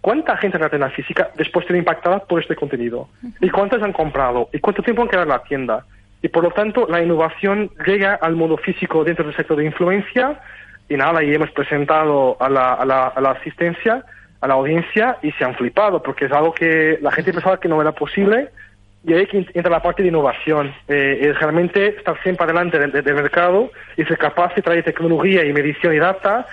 ¿cuánta gente en la tienda física después tiene impactada por este contenido? ¿Y cuántas han comprado? ¿Y cuánto tiempo han quedado en la tienda? Y por lo tanto, la innovación llega al modo físico dentro del sector de influencia y nada, y hemos presentado a la, a la, a la asistencia, a la audiencia y se han flipado porque es algo que la gente pensaba que no era posible y ahí que entra la parte de innovación. Eh, es realmente estar siempre adelante del, mercado y ser capaz de traer tecnología y medición y data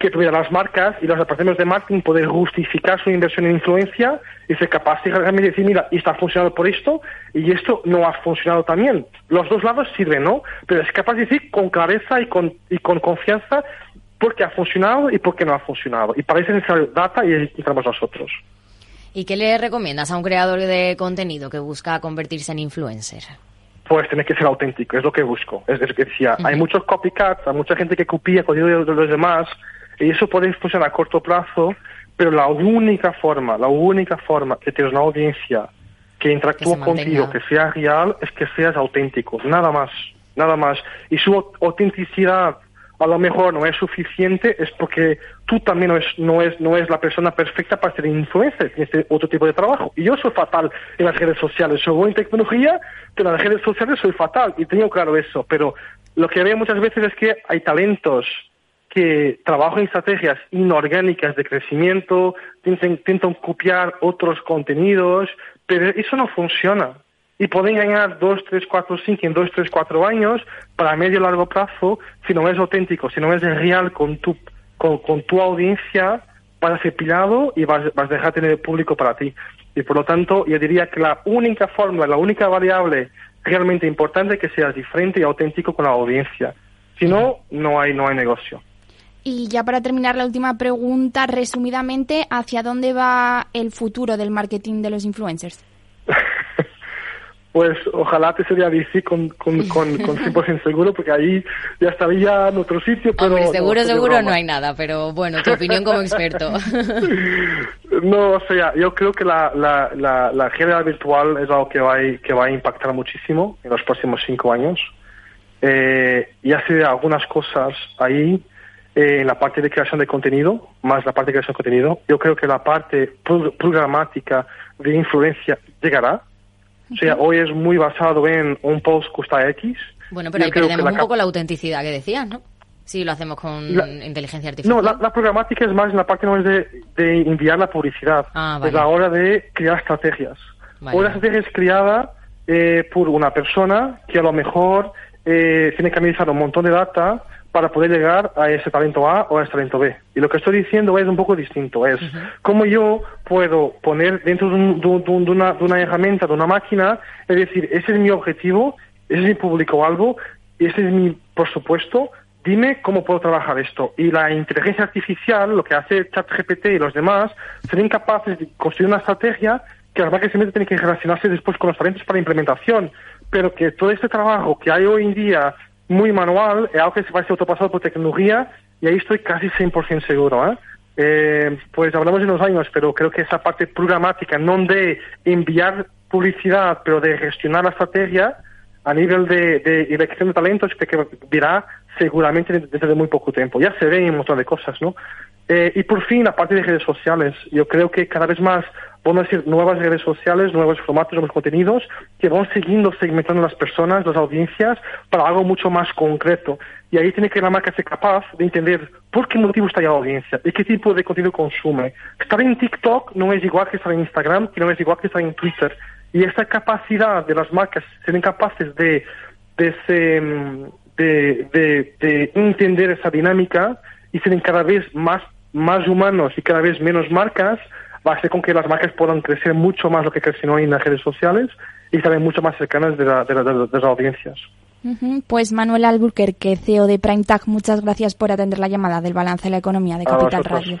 que tuvieran las marcas y los departamentos de marketing poder justificar su inversión en influencia y ser capaz de realmente decir, mira, está funcionando por esto y esto no ha funcionado también. Los dos lados sirven, ¿no? Pero es capaz de decir con clareza y con, y con confianza por qué ha funcionado y por qué no ha funcionado. Y para eso es necesario data y entramos nosotros. ¿Y qué le recomiendas a un creador de contenido que busca convertirse en influencer? Pues tiene que ser auténtico, es lo que busco. Es, que decía, hay muchos copycats, hay mucha gente que copia contenido de los demás, y eso puede funcionar a corto plazo, pero la única forma, la única forma que tienes una audiencia que interactúa contigo, que sea real, es que seas auténtico, nada más, nada más. Y su autenticidad a lo mejor no es suficiente es porque tú también no es, no es, no es la persona perfecta para ser influencer, tienes este otro tipo de trabajo. Y yo soy fatal en las redes sociales, soy buena en tecnología, pero en las redes sociales soy fatal y tengo claro eso. Pero lo que veo muchas veces es que hay talentos que trabajan en estrategias inorgánicas de crecimiento, intentan copiar otros contenidos, pero eso no funciona y pueden ganar 2, 3, 4, 5 en 2, 3, 4 años para medio y largo plazo si no es auténtico, si no es real con tu, con, tu audiencia, vas a ser pillado y vas, vas a dejar de tener público para ti. Y por lo tanto, yo diría que la única fórmula, la única variable realmente importante es que seas diferente y auténtico con la audiencia. Si no, no hay, no hay negocio. Y ya para terminar la última pregunta, resumidamente, ¿hacia dónde va el futuro del marketing de los influencers? Pues ojalá te sería bici con, con, con, con 100% seguro, porque ahí ya estaría en otro sitio, pero... seguro, seguro no hay nada, pero bueno, tu opinión como experto. no, o sea, yo creo que la, la, la, la realidad virtual es algo que va, a, que va a impactar muchísimo en los próximos cinco años. Eh, y hace algunas cosas ahí eh, en la parte de creación de contenido, más la parte de creación de contenido. Yo creo que la parte programática de influencia llegará, o sea, hoy es muy basado en un post cuesta X Bueno, pero ahí perdemos un poco la autenticidad que decías, ¿no? Si lo hacemos con inteligencia artificial. No, la, programática es más en la parte no es de, enviar la publicidad, ah, es la hora de crear estrategias. Una estrategia es creada eh, por una persona que a lo mejor eh, tiene que analizar un montón de data para poder llegar a ese talento A o a ese talento B. Y lo que estoy diciendo es un poco distinto, es cómo yo puedo poner dentro de, una, de, una, herramienta, de una máquina, es decir, ese es mi objetivo, ese es mi público algo, ese es mi presupuesto, dime cómo puedo trabajar esto. Y la inteligencia artificial, lo que hace ChatGPT y los demás, serían capaces de construir una estrategia que las máquinas tienen que relacionarse después con los talentos para la implementación, pero que todo este trabajo que hay hoy en día muy manual es algo que se va a ser autopasado por tecnología y ahí estoy casi 100% seguro. ¿eh? ¿eh? pues hablamos de unos años, pero creo que esa parte programática, no de enviar publicidad, pero de gestionar la estrategia a nivel de, de elección de talentos, que dirá seguramente dentro de muy poco tiempo. Ya se ven un montón de cosas, ¿no? Eh, y por fin, aparte de redes sociales, yo creo que cada vez más vamos a decir nuevas redes sociales, nuevos formatos, nuevos contenidos que van siguiendo segmentando las personas, las audiencias, para algo mucho más concreto. Y ahí tiene que la marca ser capaz de entender por qué motivo está la audiencia y qué tipo de contenido consume. Estar en TikTok no es igual que estar en Instagram, que no es igual que estar en Twitter. Y esa capacidad de las marcas, ser capaces de, de, de, de entender esa dinámica y ser cada vez más más humanos y cada vez menos marcas, va a hacer con que las marcas puedan crecer mucho más lo que crecen hoy en las redes sociales y también mucho más cercanas de, la, de, las audiencias. Pues Manuel Alburquerque, CEO de PrimeTag, muchas gracias por atender la llamada del balance de la economía de Capital Radio.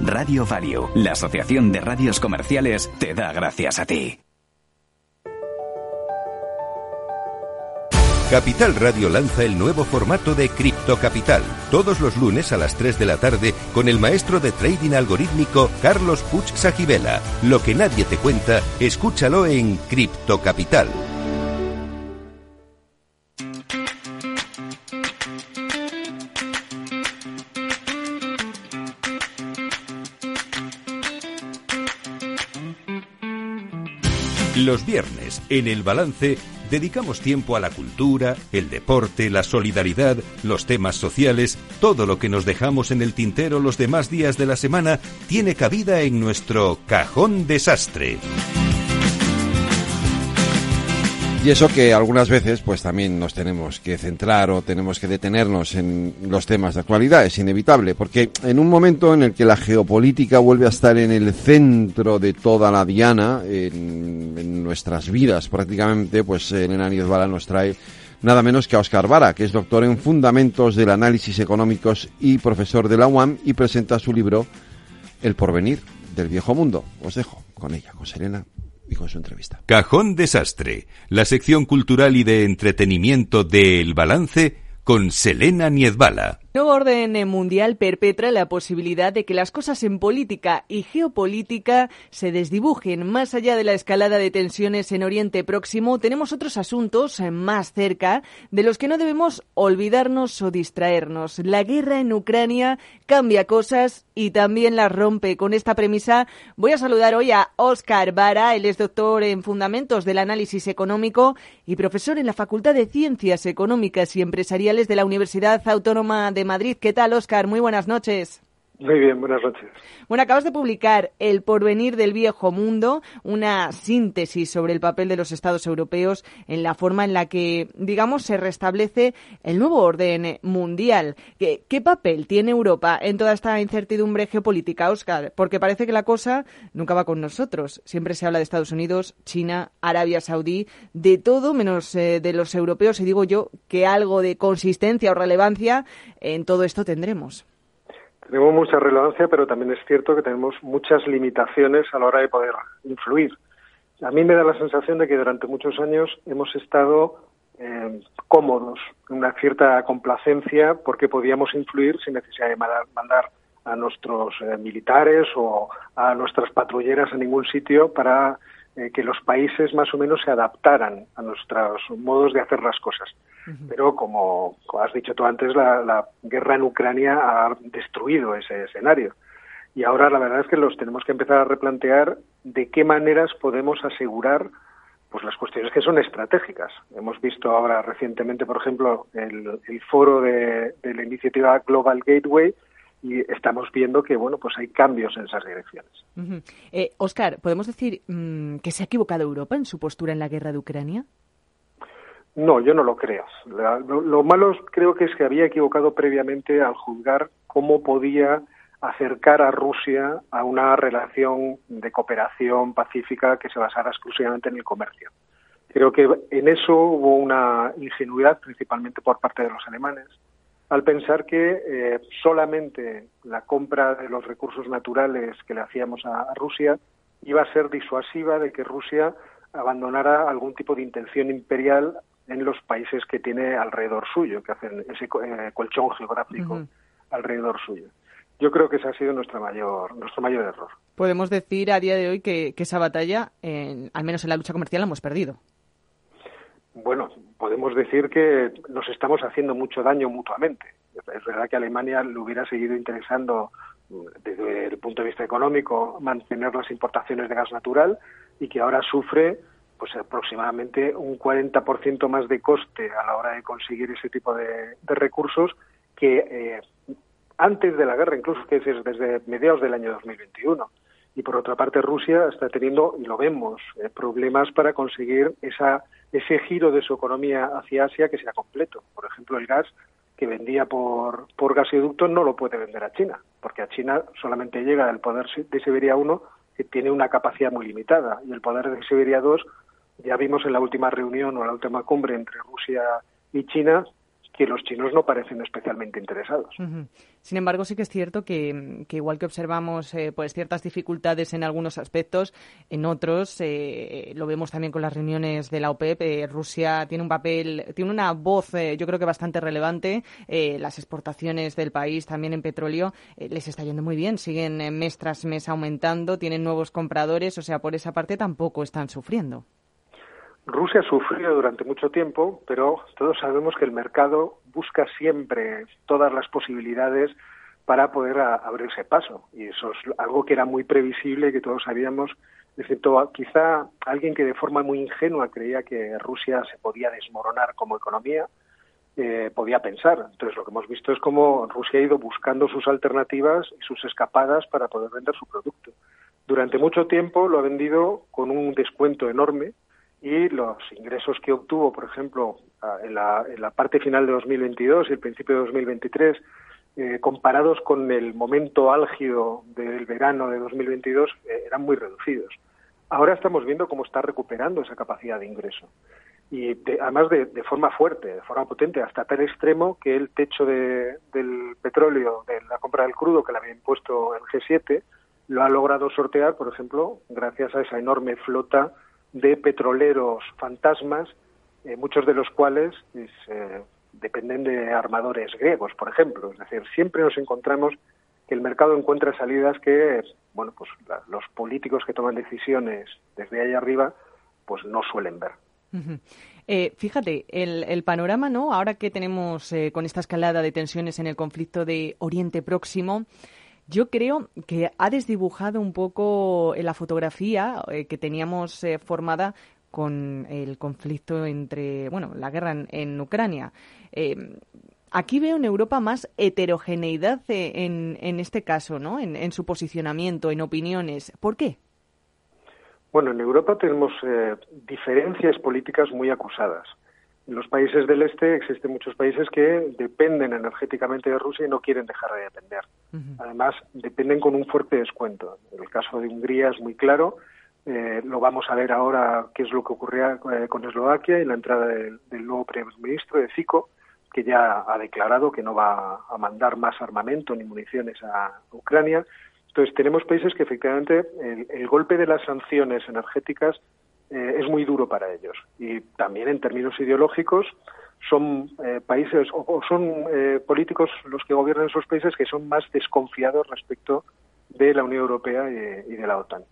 Radio Value, la Asociación de Radios Comerciales, te da gracias a ti. Capital Radio lanza el nuevo formato de Cripto Capital, todos los lunes a las 3 de la tarde con el maestro de trading algorítmico Carlos Puch Sajibela. Lo que nadie te cuenta, escúchalo en Cripto Capital. Los viernes, en el balance, dedicamos tiempo a la cultura, el deporte, la solidaridad, los temas sociales, todo lo que nos dejamos en el tintero los demás días de la semana tiene cabida en nuestro cajón desastre. Y eso que algunas veces pues también nos tenemos que centrar o tenemos que detenernos en los temas de actualidad, es inevitable, porque en un momento en el que la geopolítica vuelve a estar en el centro de toda la diana, en, nuestras vidas prácticamente, pues Elena Niezbala nos trae nada menos que a Oscar Vara, que es doctor en Fundamentos del Análisis Económicos y profesor de la UAM y presenta su libro El porvenir del viejo mundo. Os dejo con ella, con Serena y con su entrevista. Cajón Desastre, la sección cultural y de entretenimiento de El Balance con Selena Niezbala. Nuevo orden mundial perpetra la posibilidad de que las cosas en política y geopolítica se desdibujen. Más allá de la escalada de tensiones en Oriente Próximo, tenemos otros asuntos más cerca de los que no debemos olvidarnos o distraernos. La guerra en Ucrania cambia cosas y también las rompe. Con esta premisa voy a saludar hoy a Oscar Vara. Él es doctor en Fundamentos del Análisis Económico y profesor en la Facultad de Ciencias Económicas y Empresariales de la Universidad Autónoma de Madrid. ¿Qué tal, Oscar? Muy buenas noches. Muy bien, buenas noches. Bueno, acabas de publicar El porvenir del viejo mundo, una síntesis sobre el papel de los Estados europeos en la forma en la que, digamos, se restablece el nuevo orden mundial. ¿Qué, papel tiene Europa en toda esta incertidumbre geopolítica, Oscar? Porque parece que la cosa nunca va con nosotros. Siempre se habla de Estados Unidos, China, Arabia Saudí, de todo menos eh, de los europeos. Y digo yo que algo de consistencia o relevancia en todo esto tendremos. Tenemos mucha relevancia, pero también es cierto que tenemos muchas limitaciones a la hora de poder influir. A mí me da la sensación de que durante muchos años hemos estado eh, cómodos, una cierta complacencia porque podíamos influir sin necesidad de mandar, a nuestros eh, militares o a nuestras patrulleras a ningún sitio para eh, que los países más o menos se adaptaran a nuestros modos de hacer las cosas. Pero como, has dicho tú antes, la, guerra en Ucrania ha destruido ese escenario. Y ahora la verdad es que los tenemos que empezar a replantear de qué maneras podemos asegurar pues las cuestiones que son estratégicas. Hemos visto ahora recientemente, por ejemplo, el, foro de, la iniciativa Global Gateway y estamos viendo que bueno pues hay cambios en esas direcciones. Oscar, eh, ¿podemos decir mm, que se ha equivocado Europa en su postura en la guerra de Ucrania? No, yo no lo creo. lo, malo creo que es que había equivocado previamente al juzgar cómo podía acercar a Rusia a una relación de cooperación pacífica que se basara exclusivamente en el comercio. Creo que en eso hubo una ingenuidad, principalmente por parte de los alemanes, al pensar que eh, solamente la compra de los recursos naturales que le hacíamos a, Rusia iba a ser disuasiva de que Rusia abandonara algún tipo de intención imperial en los países que tiene alrededor suyo, que hacen ese eh, colchón geográfico alrededor suyo. Yo creo que ese ha sido nuestro mayor, nuestro mayor error. Podemos decir a día de hoy que, esa batalla, al menos en la lucha comercial, la hemos perdido. Bueno, podemos decir que nos estamos haciendo mucho daño mutuamente. Es verdad que a Alemania le hubiera seguido interesando desde el punto de vista económico mantener las importaciones de gas natural y que ahora sufre pues aproximadamente un 40% más de coste a la hora de conseguir ese tipo de, recursos que eh, antes de la guerra, incluso que es desde mediados del año 2021. Y por otra parte, Rusia está teniendo, y lo vemos, eh, problemas para conseguir esa, ese giro de su economía hacia Asia que sea completo. Por ejemplo, el gas que vendía por, por gasoducto no lo puede vender a China, porque a China solamente llega el poder de Siberia 1, que tiene una capacidad muy limitada, y el poder de Siberia 2, ya vimos en la última reunión o la última cumbre entre Rusia y China, que los chinos no parecen especialmente interesados. Sin embargo, sí que es cierto que, igual que observamos eh, pues ciertas dificultades en algunos aspectos, en otros eh, lo vemos también con las reuniones de la OPEP. Eh, Rusia tiene un papel, tiene una voz, yo creo que bastante relevante. las exportaciones del país también en petróleo les está yendo muy bien, siguen mes tras mes aumentando, tienen nuevos compradores, o sea, por esa parte tampoco están sufriendo. Rusia ha sufrido durante mucho tiempo, pero todos sabemos que el mercado busca siempre todas las posibilidades para poder abrirse paso. Y eso es algo que era muy previsible y que todos sabíamos, excepto quizá alguien que de forma muy ingenua creía que Rusia se podía desmoronar como economía, eh, podía pensar. Entonces lo que hemos visto es cómo Rusia ha ido buscando sus alternativas y sus escapadas para poder vender su producto. Durante mucho tiempo lo ha vendido con un descuento enorme y los ingresos que obtuvo, por ejemplo, en la, parte final de 2022 y el principio de 2023, eh, comparados con el momento álgido del verano de 2022, eh, eran muy reducidos. Ahora estamos viendo cómo está recuperando esa capacidad de ingreso. Y además de, forma fuerte, de forma potente, hasta tal extremo que el techo de, del petróleo, de la compra del crudo que le había impuesto el G7, lo ha logrado sortear, por ejemplo, gracias a esa enorme flota de petroleros fantasmas, eh, muchos de los cuales pues, eh, dependen de armadores griegos, por ejemplo. Es decir, siempre nos encontramos que el mercado encuentra salidas que, bueno, pues los políticos que toman decisiones desde ahí arriba, pues no suelen ver. Eh, fíjate, el, panorama, ¿no? Ahora que tenemos con esta escalada de tensiones en el conflicto de Oriente Próximo, yo creo que ha desdibujado un poco la fotografía eh, que teníamos eh, formada con el conflicto entre, bueno, la guerra en, Ucrania. Eh, aquí veo en Europa más heterogeneidad en, en este caso, ¿no? En, en, su posicionamiento, en opiniones. ¿Por qué? Bueno, en Europa tenemos diferencias políticas muy acusadas. En los países del este existen muchos países que dependen energéticamente de Rusia y no quieren dejar de depender. Además, dependen con un fuerte descuento. El caso de Hungría es muy claro. Eh, lo vamos a ver ahora qué es lo que ocurría eh, con Eslovaquia y la entrada del, nuevo primer ministro de Fico, que ya ha declarado que no va a mandar más armamento ni municiones a Ucrania. Entonces, tenemos países que efectivamente el golpe de las sanciones energéticas eh, es muy duro para ellos. Y también en términos ideológicos son eh, países o, son eh, políticos los que gobiernan esos países que son más desconfiados respecto de la Unión Europea y, de la OTAN.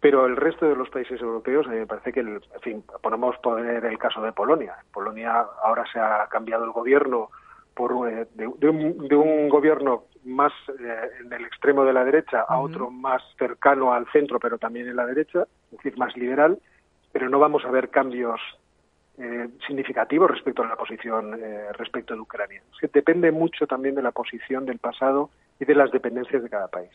Pero el resto de los países europeos, me parece que, en fin, ponemos poner el caso de Polonia. Polonia ahora se ha cambiado el gobierno por, de, un, gobierno más en el extremo de la derecha a otro más cercano al centro, pero también en la derecha, es decir, más liberal pero no vamos a ver cambios eh, significativos respecto a la posición eh, respecto de Ucrania. Es que depende mucho también de la posición del pasado y de las dependencias de cada país.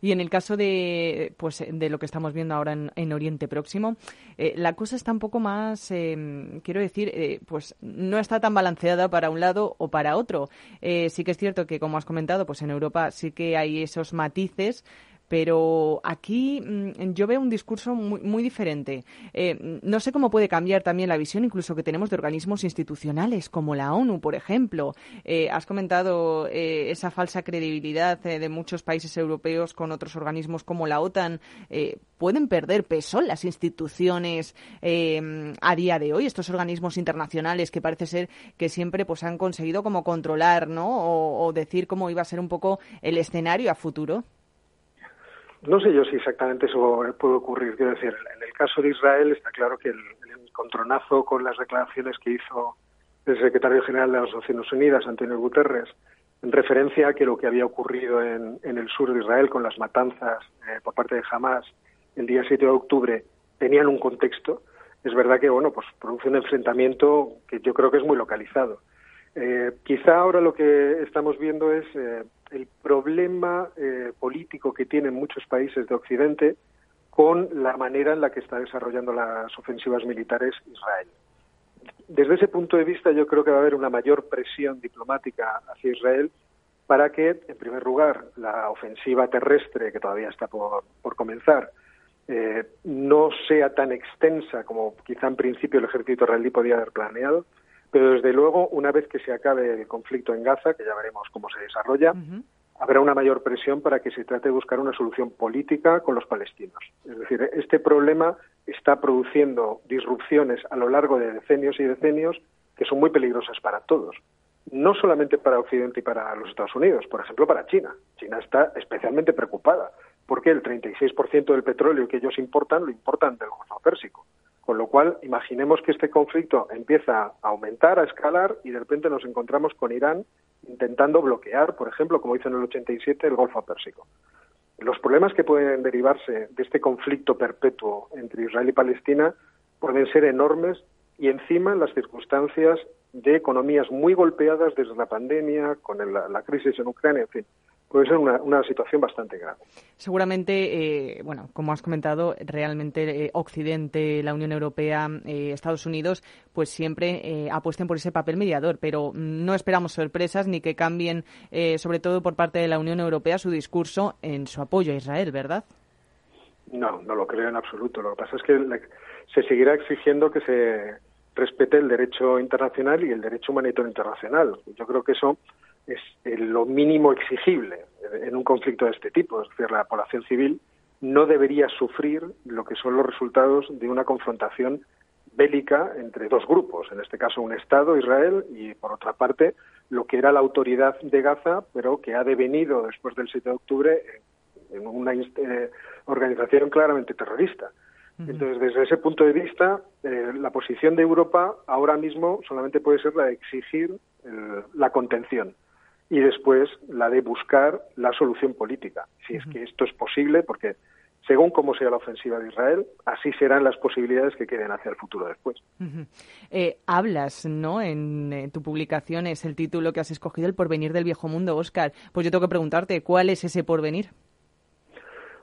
Y en el caso de, pues, de lo que estamos viendo ahora en, Oriente Próximo, eh, la cosa está un poco más, quiero decir, pues no está tan balanceada para un lado o para otro. sí que es cierto que, como has comentado, pues en Europa sí que hay esos matices, pero aquí mm, yo veo un discurso muy, diferente. Eh, no sé cómo puede cambiar también la visión incluso que tenemos de organismos institucionales como la ONU, por ejemplo. Eh, has comentado eh, esa falsa credibilidad de muchos países europeos con otros organismos como la OTAN. ¿Pueden perder peso las instituciones a día de hoy, estos organismos internacionales que parece ser que siempre pues, han conseguido como controlar ¿no? o decir cómo iba a ser un poco el escenario a futuro? No sé yo si exactamente eso puede ocurrir. Quiero decir, en el caso de Israel está claro que el, encontronazo con las declaraciones que hizo el secretario general de las Naciones Unidas, Antonio Guterres, en referencia a que lo que había ocurrido en, el sur de Israel con las matanzas eh, por parte de Hamas el día 7 de octubre tenían un contexto. Es verdad que, bueno, pues produce un enfrentamiento que yo creo que es muy localizado. Eh, quizá ahora lo que estamos viendo es eh, el problema eh, político que tienen muchos países de Occidente con la manera en la que está desarrollando las ofensivas militares Israel. Desde ese punto de vista, yo creo que va a haber una mayor presión diplomática hacia Israel para que, en primer lugar, la ofensiva terrestre, que todavía está por, comenzar, no sea tan extensa como quizá en principio el ejército israelí podía haber planeado, pero desde luego, una vez que se acabe el conflicto en Gaza, que ya veremos cómo se desarrolla, habrá una mayor presión para que se trate de buscar una solución política con los palestinos. Es decir, este problema está produciendo disrupciones a lo largo de decenios y decenios que son muy peligrosas para todos. No solamente para Occidente y para los Estados Unidos, por ejemplo, para China. China está especialmente preocupada porque el 36% del petróleo que ellos importan lo importan del Golfo Pérsico. Con lo cual, imaginemos que este conflicto empieza a aumentar, a escalar, y de repente nos encontramos con Irán intentando bloquear, por ejemplo, como hizo en el 87, el Golfo Pérsico. Los problemas que pueden derivarse de este conflicto perpetuo entre Israel y Palestina pueden ser enormes y encima en las circunstancias de economías muy golpeadas desde la pandemia, con la crisis en Ucrania, en fin puede ser una, situación bastante grave. Seguramente, eh, bueno, como has comentado, realmente eh, Occidente, la Unión Europea, eh, Estados Unidos, pues siempre apuesten por ese papel mediador, pero no esperamos sorpresas ni que cambien, sobre todo por parte de la Unión Europea, su discurso en su apoyo a Israel, ¿verdad? No, no lo creo en absoluto. Lo que pasa es que se seguirá exigiendo que se respete el derecho internacional y el derecho humanitario internacional. Yo creo que eso es lo mínimo exigible en un conflicto de este tipo. Es decir, la población civil no debería sufrir lo que son los resultados de una confrontación bélica entre dos grupos, en este caso un Estado, Israel, y por otra parte lo que era la autoridad de Gaza, pero que ha devenido después del 7 de octubre en una eh, organización claramente terrorista. Entonces, desde ese punto de vista, eh, la posición de Europa ahora mismo solamente puede ser la de exigir la contención y después la de buscar la solución política, si es que esto es posible, porque según cómo sea la ofensiva de Israel, así serán las posibilidades que queden hacia el futuro después. Eh, hablas, ¿no? En, tu publicación es el título que has escogido, El porvenir del viejo mundo, Oscar. Pues yo tengo que preguntarte, ¿cuál es ese porvenir?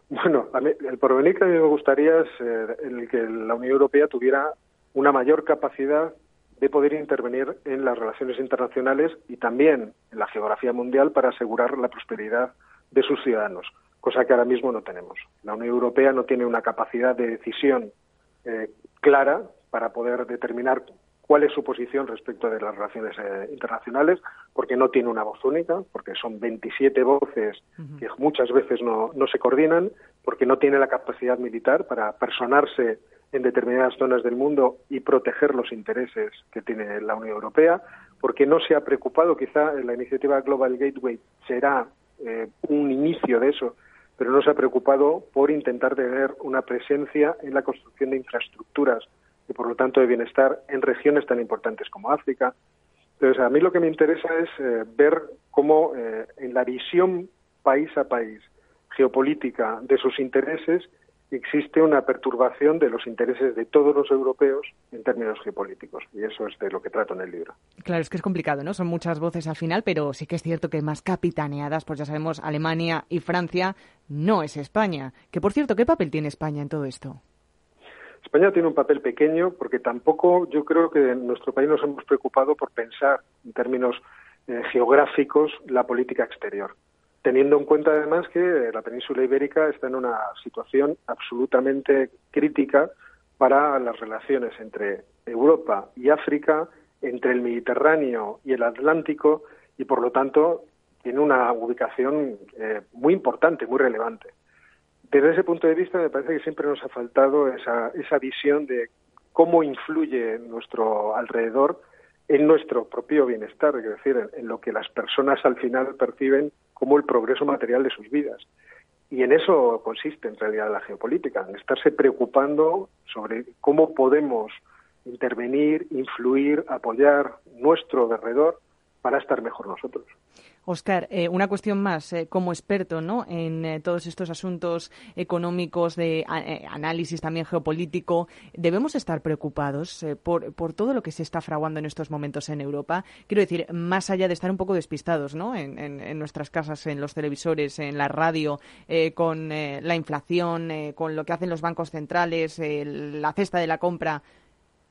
Bueno, el porvenir que a mí me gustaría es eh, el que la Unión Europea tuviera una mayor capacidad de poder intervenir en las relaciones internacionales y también en la geografía mundial para asegurar la prosperidad de sus ciudadanos, cosa que ahora mismo no tenemos. La Unión Europea no tiene una capacidad de decisión eh, clara para poder determinar cuál es su posición respecto de las relaciones eh, internacionales, porque no tiene una voz única, porque son 27 voces que muchas veces no, no se coordinan, porque no tiene la capacidad militar para personarse en determinadas zonas del mundo y proteger los intereses que tiene la Unión Europea, porque no se ha preocupado, quizá la iniciativa Global Gateway será eh, un inicio de eso, pero no se ha preocupado por intentar tener una presencia en la construcción de infraestructuras y, por lo tanto, de bienestar en regiones tan importantes como África. Entonces, a mí lo que me interesa es eh, ver cómo eh, en la visión país a país geopolítica de sus intereses existe una perturbación de los intereses de todos los europeos en términos geopolíticos. Y eso es de lo que trato en el libro. Claro, es que es complicado, ¿no? Son muchas voces al final, pero sí que es cierto que más capitaneadas, pues ya sabemos, Alemania y Francia, no es España. Que, por cierto, ¿qué papel tiene España en todo esto? España tiene un papel pequeño porque tampoco yo creo que en nuestro país nos hemos preocupado por pensar en términos eh, geográficos la política exterior teniendo en cuenta además que la península ibérica está en una situación absolutamente crítica para las relaciones entre Europa y África, entre el Mediterráneo y el Atlántico, y por lo tanto tiene una ubicación eh, muy importante, muy relevante. Desde ese punto de vista me parece que siempre nos ha faltado esa, esa visión de cómo influye nuestro alrededor en nuestro propio bienestar, es decir, en lo que las personas al final perciben como el progreso material de sus vidas. Y en eso consiste en realidad la geopolítica, en estarse preocupando sobre cómo podemos intervenir, influir, apoyar nuestro alrededor para estar mejor nosotros. Oscar, eh, una cuestión más, eh, como experto ¿no? en eh, todos estos asuntos económicos, de análisis también geopolítico, ¿debemos estar preocupados por, por, todo lo que se está fraguando en estos momentos en Europa? Quiero decir, más allá de estar un poco despistados ¿no? en, en, nuestras casas, en los televisores, en la radio, con la inflación, con lo que hacen los bancos centrales, la cesta de la compra, eh,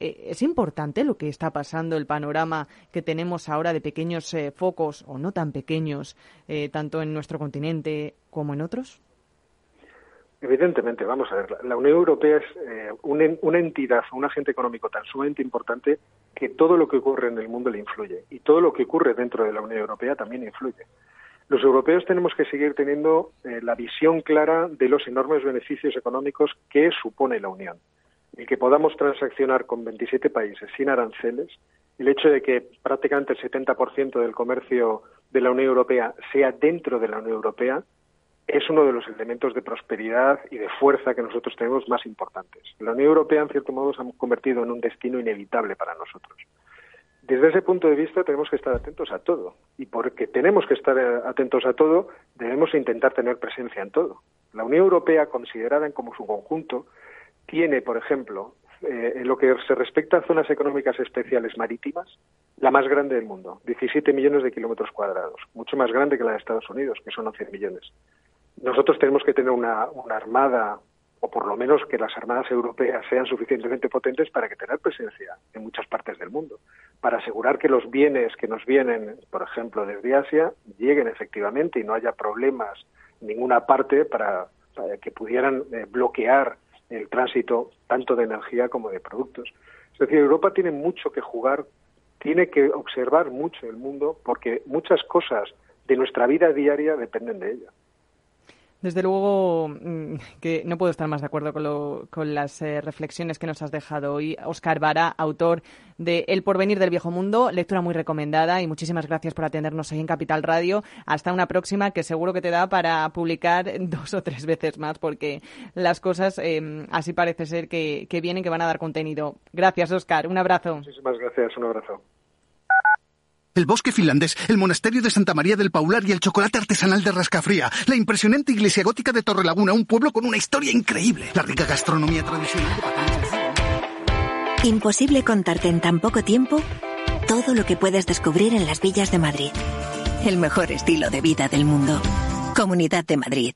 ¿Es importante lo que está pasando, el panorama que tenemos ahora de pequeños eh, focos o no tan pequeños, eh, tanto en nuestro continente como en otros? Evidentemente, vamos a ver, la Unión Europea es una, una, entidad, un agente económico tan sumamente importante que todo lo que ocurre en el mundo le influye y todo lo que ocurre dentro de la Unión Europea también influye. Los europeos tenemos que seguir teniendo la visión clara de los enormes beneficios económicos que supone la Unión el que podamos transaccionar con 27 países sin aranceles, el hecho de que prácticamente el 70% del comercio de la Unión Europea sea dentro de la Unión Europea, es uno de los elementos de prosperidad y de fuerza que nosotros tenemos más importantes. La Unión Europea, en cierto modo, se ha convertido en un destino inevitable para nosotros. Desde ese punto de vista tenemos que estar atentos a todo. Y porque tenemos que estar atentos a todo, debemos intentar tener presencia en todo. La Unión Europea, considerada en como su conjunto, tiene, por ejemplo, eh, en lo que se respecta a zonas económicas especiales marítimas, la más grande del mundo, 17 millones de kilómetros cuadrados, mucho más grande que la de Estados Unidos, que son 11 millones. Nosotros tenemos que tener una, armada, o por lo menos que las armadas europeas sean suficientemente potentes para que tener presencia en muchas partes del mundo, para asegurar que los bienes que nos vienen, por ejemplo, desde Asia, lleguen efectivamente y no haya problemas en ninguna parte para, que pudieran eh, bloquear el tránsito tanto de energía como de productos. Es decir, Europa tiene mucho que jugar, tiene que observar mucho el mundo porque muchas cosas de nuestra vida diaria dependen de ella. Desde luego mm, que no puedo estar más de acuerdo con, con las eh, reflexiones que nos has dejado hoy. Oscar Vara, autor de El porvenir del viejo mundo, lectura muy recomendada y muchísimas gracias por atendernos ahí en Capital Radio. Hasta una próxima que seguro que te da para publicar dos o tres veces más porque las cosas em, así parece ser que, que vienen, que van a dar contenido. Gracias, Oscar. Un abrazo. Muchísimas gracias. Un abrazo el bosque finlandés, el monasterio de Santa María del Paular y el chocolate artesanal de Rascafría, la impresionante iglesia gótica de Torrelaguna, un pueblo con una historia increíble, la rica gastronomía tradicional de Imposible contarte en tan poco tiempo todo lo que puedes descubrir en las villas de Madrid. El mejor estilo de vida del mundo. Comunidad de Madrid.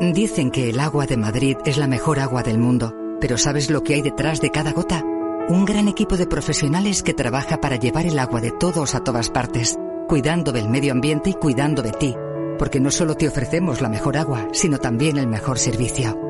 Dicen que el agua de Madrid es la mejor agua del mundo, pero ¿sabes lo que hay detrás de cada gota? Un gran equipo de profesionales que trabaja para llevar el agua de todos a todas partes, cuidando del medio ambiente y cuidando de ti, porque no solo te ofrecemos la mejor agua, sino también el mejor servicio.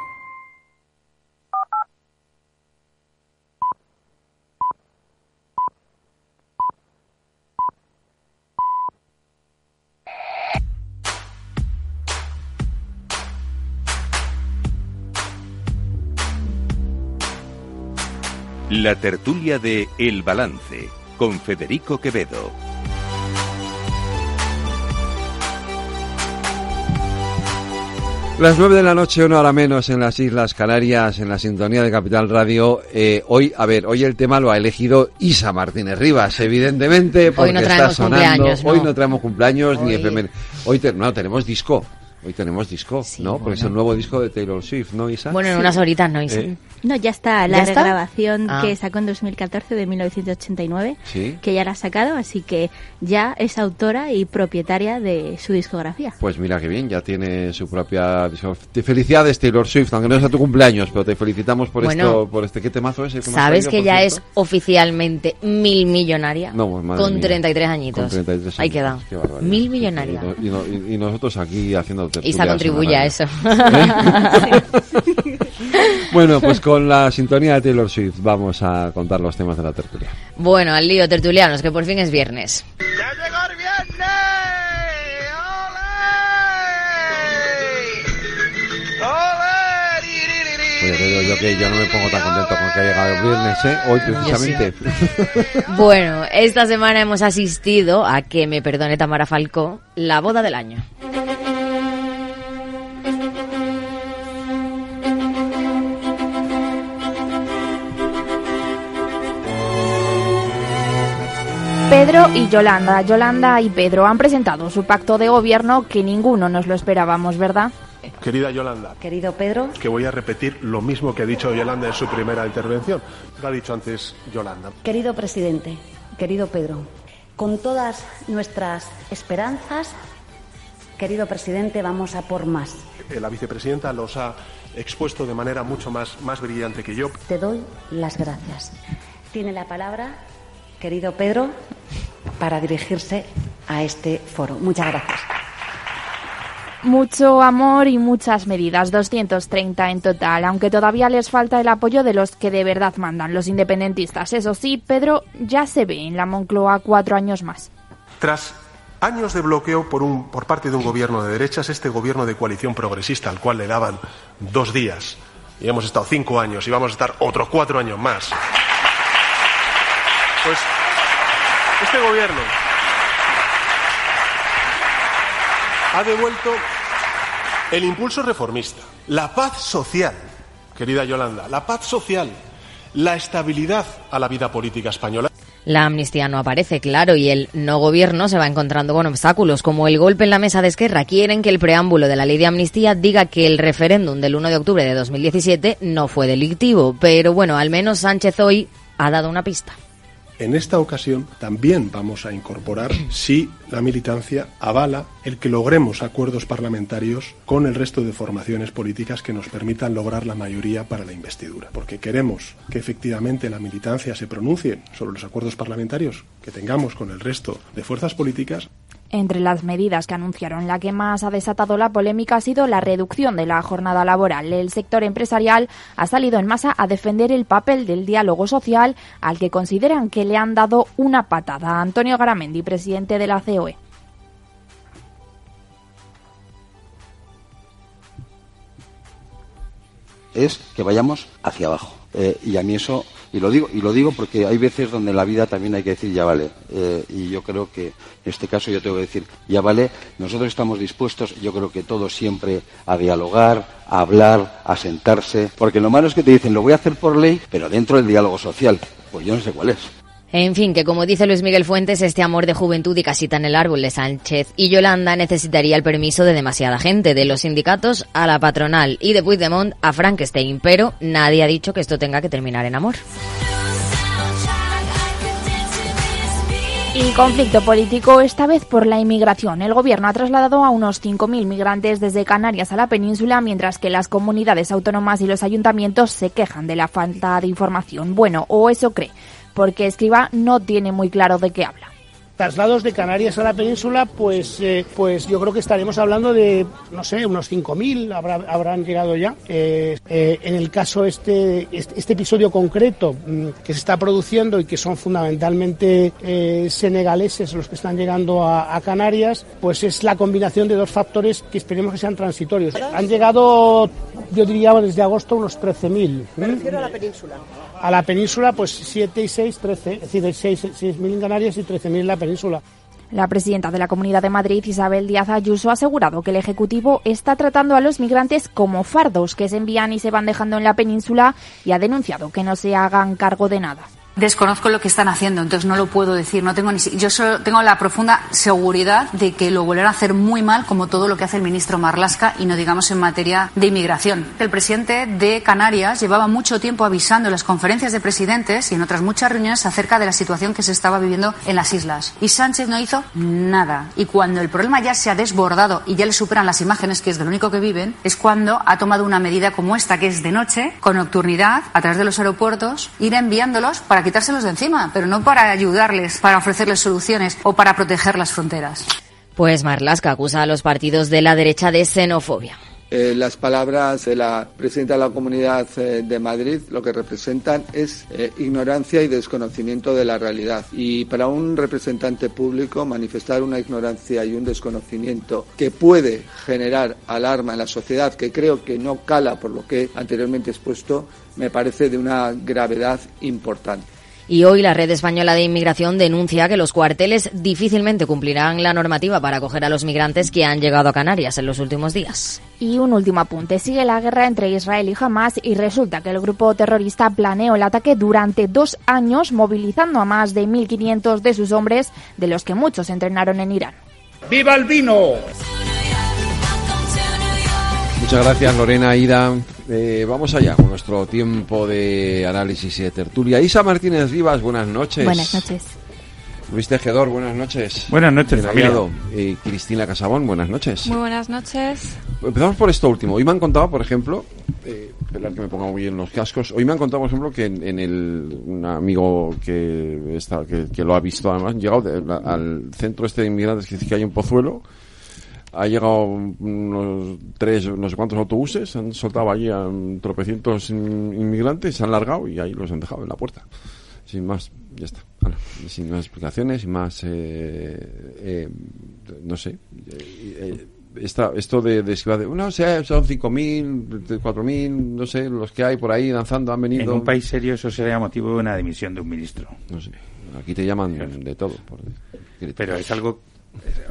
La tertulia de El Balance con Federico Quevedo. Las nueve de la noche, una hora menos en las Islas Canarias, en la sintonía de Capital Radio. Eh, hoy, a ver, hoy el tema lo ha elegido Isa Martínez Rivas, evidentemente, porque Hoy no está sonando. cumpleaños, ¿no? Hoy no traemos cumpleaños ni Hoy- efemérides. Hoy te- no tenemos disco. Hoy tenemos disco, ¿no? Porque es el nuevo disco de Taylor Swift, ¿no, Isa? Bueno, en unas horitas no, Isa. ¿Eh? No, ya está, la ¿Ya está? regrabación Ah. que sacó en 2014 de 1989, Sí. que ya la ha sacado, así que ya es autora y propietaria de su discografía. Pues mira qué bien, ya tiene su propia. Te felicidades Taylor Swift, aunque no es a tu cumpleaños, pero te felicitamos por Bueno, esto, por este qué temazo es. ¿Sabes que ya cierto? es oficialmente mil millonaria? No, pues, madre con mía. 33 añitos. Con 33 Ahí queda. Mil millonaria. Y, no- y no- y nosotros aquí haciendo Isa contribuye a eso. Bueno, pues con la sintonía de Taylor Swift vamos a contar los temas de la tertulia. Bueno, al lío tertulianos, que por fin es viernes. Oye, te digo yo que yo no me pongo tan contento con que ha llegado el viernes, ¿eh? Hoy precisamente. Bueno, esta semana hemos asistido a que me perdone Tamara Falcó, la boda del año. Pedro y Yolanda. Yolanda y Pedro han presentado su pacto de gobierno que ninguno nos lo esperábamos, ¿verdad? Querida Yolanda, Querido Pedro, que voy a repetir lo mismo que ha dicho Yolanda en su primera intervención. Lo ha dicho antes Yolanda. querido presidente, querido Pedro, con todas nuestras esperanzas, querido presidente, vamos a por más. Eh, La vicepresidenta los ha expuesto de manera mucho más, más brillante que yo. Te doy las gracias. Tiene la palabra, querido Pedro, para dirigirse a este foro. Muchas gracias. Mucho amor y muchas medidas, 230 en total, aunque todavía les falta el apoyo de los que de verdad mandan, los independentistas. Eso sí, Pedro ya se ve en la Moncloa cuatro años más. Tras años de bloqueo por, un, por parte de un gobierno de derechas, este gobierno de coalición progresista, al cual le daban dos días, y hemos estado cinco años y vamos a estar otros cuatro años más. Pues este gobierno ha devuelto el impulso reformista, la paz social, querida Yolanda, la paz social, la estabilidad a la vida política española. La amnistía no aparece, claro, y el no gobierno se va encontrando con obstáculos, como el golpe en la mesa de Esquerra. Quieren que el preámbulo de la ley de amnistía diga que el referéndum del 1 de octubre de 2017 no fue delictivo. Pero bueno, al menos Sánchez hoy ha dado una pista. En esta ocasión también vamos a incorporar si la militancia avala el que logremos acuerdos parlamentarios con el resto de formaciones políticas que nos permitan lograr la mayoría para la investidura. Porque queremos que efectivamente la militancia se pronuncie sobre los acuerdos parlamentarios que tengamos con el resto de fuerzas políticas Entre las medidas que anunciaron, la que más ha desatado la polémica ha sido la reducción de la jornada laboral. El sector empresarial ha salido en masa a defender el papel del diálogo social al que consideran que le han dado una patada. Antonio Garamendi, presidente de la. COE. es que vayamos hacia abajo. Eh, y a mí eso, y lo digo, y lo digo porque hay veces donde en la vida también hay que decir ya vale. Eh, y yo creo que en este caso yo tengo que decir ya vale. Nosotros estamos dispuestos, yo creo que todos siempre a dialogar, a hablar, a sentarse, porque lo malo es que te dicen lo voy a hacer por ley, pero dentro del diálogo social. Pues yo no sé cuál es. En fin, que como dice Luis Miguel Fuentes, este amor de juventud y casita en el árbol de Sánchez y Yolanda necesitaría el permiso de demasiada gente, de los sindicatos a la patronal y de Puigdemont a Frankenstein, pero nadie ha dicho que esto tenga que terminar en amor. Y conflicto político, esta vez por la inmigración. El gobierno ha trasladado a unos 5.000 migrantes desde Canarias a la península, mientras que las comunidades autónomas y los ayuntamientos se quejan de la falta de información. Bueno, o eso cree, porque Escriba no tiene muy claro de qué habla traslados de Canarias a la península, pues, eh, pues yo creo que estaremos hablando de, no sé, unos 5.000 habrá, habrán llegado ya. Eh, eh, en el caso este, este, este, episodio concreto mm, que se está produciendo y que son fundamentalmente senegaleses los que están llegando a, a, Canarias, pues es la combinación de dos factores que esperemos que sean transitorios. Han llegado, yo diría, desde agosto unos 13.000. Me refiero a la península. A la península, pues 7 y 6, 13, es decir, 6.000 en Canarias y 13.000 en la península. La presidenta de la Comunidad de Madrid, Isabel Díaz Ayuso, ha asegurado que el Ejecutivo está tratando a los migrantes como fardos que se envían y se van dejando en la península y ha denunciado que no se hagan cargo de nada. Desconozco lo que están haciendo, entonces no lo puedo decir. No tengo ni, yo solo tengo la profunda seguridad de que lo volverán a hacer muy mal, como todo lo que hace el ministro Marlasca, y no digamos en materia de inmigración. El presidente de Canarias llevaba mucho tiempo avisando en las conferencias de presidentes y en otras muchas reuniones acerca de la situación que se estaba viviendo en las islas. Y Sánchez no hizo nada. Y cuando el problema ya se ha desbordado y ya le superan las imágenes, que es de lo único que viven, es cuando ha tomado una medida como esta, que es de noche, con nocturnidad, a través de los aeropuertos, ir enviándolos para quitárselos de encima, pero no para ayudarles, para ofrecerles soluciones o para proteger las fronteras. Pues Marlaska acusa a los partidos de la derecha de xenofobia. Eh, las palabras de la presidenta de la Comunidad eh, de Madrid lo que representan es eh, ignorancia y desconocimiento de la realidad. Y para un representante público manifestar una ignorancia y un desconocimiento que puede generar alarma en la sociedad, que creo que no cala por lo que anteriormente expuesto, me parece de una gravedad importante. Y hoy la Red Española de Inmigración denuncia que los cuarteles difícilmente cumplirán la normativa para acoger a los migrantes que han llegado a Canarias en los últimos días. Y un último apunte. Sigue la guerra entre Israel y Hamas y resulta que el grupo terrorista planeó el ataque durante dos años, movilizando a más de 1.500 de sus hombres, de los que muchos entrenaron en Irán. ¡Viva el vino! Muchas gracias Lorena, Ida. Eh, vamos allá con nuestro tiempo de análisis y de tertulia. Isa Martínez Rivas, buenas noches. Buenas noches. Luis Tejedor, buenas noches. Buenas noches, familia. Y Cristina Casabón, buenas noches. Muy buenas noches. Empezamos por esto último. Hoy me han contado, por ejemplo, eh, esperar que me ponga muy bien los cascos. Hoy me han contado, por ejemplo, que en, el un amigo que está que, lo ha visto además, llegado al centro este de inmigrantes que dice que hay un Pozuelo ha llegado unos tres, no sé cuántos autobuses, han soltado allí a tropecientos inmigrantes, se han largado y ahí los han dejado en la puerta. Sin más, ya está. sin más explicaciones, sin más, eh, eh, no sé. Eh, esto de, de, de no sé, son 5.000, 4.000, no sé, los que hay por ahí danzando han venido. En un país serio eso sería motivo de una dimisión de un ministro. No sé, aquí te llaman de todo. Pero es algo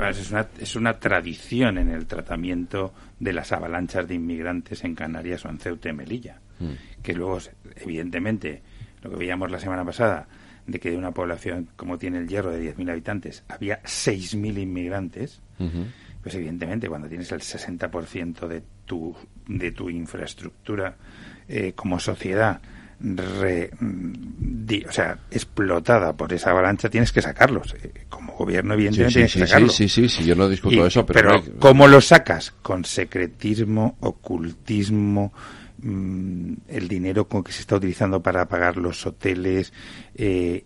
es una, es una tradición en el tratamiento de las avalanchas de inmigrantes en Canarias o en Ceuta y Melilla. Mm. Que luego, evidentemente, lo que veíamos la semana pasada, de que de una población como tiene el Hierro de 10.000 habitantes había 6.000 inmigrantes, pues evidentemente cuando tienes el 60% de tu, de tu infraestructura eh, como sociedad re, o sea, explotada por esa avalancha, tienes que sacarlos. Eh, como gobierno, evidentemente, tienes que sacarlos. Sí, sí, sí, yo no discuto eso, pero... ¿cómo lo sacas? Con secretismo, ocultismo, mm, el dinero con que se está utilizando para pagar los hoteles. Eh,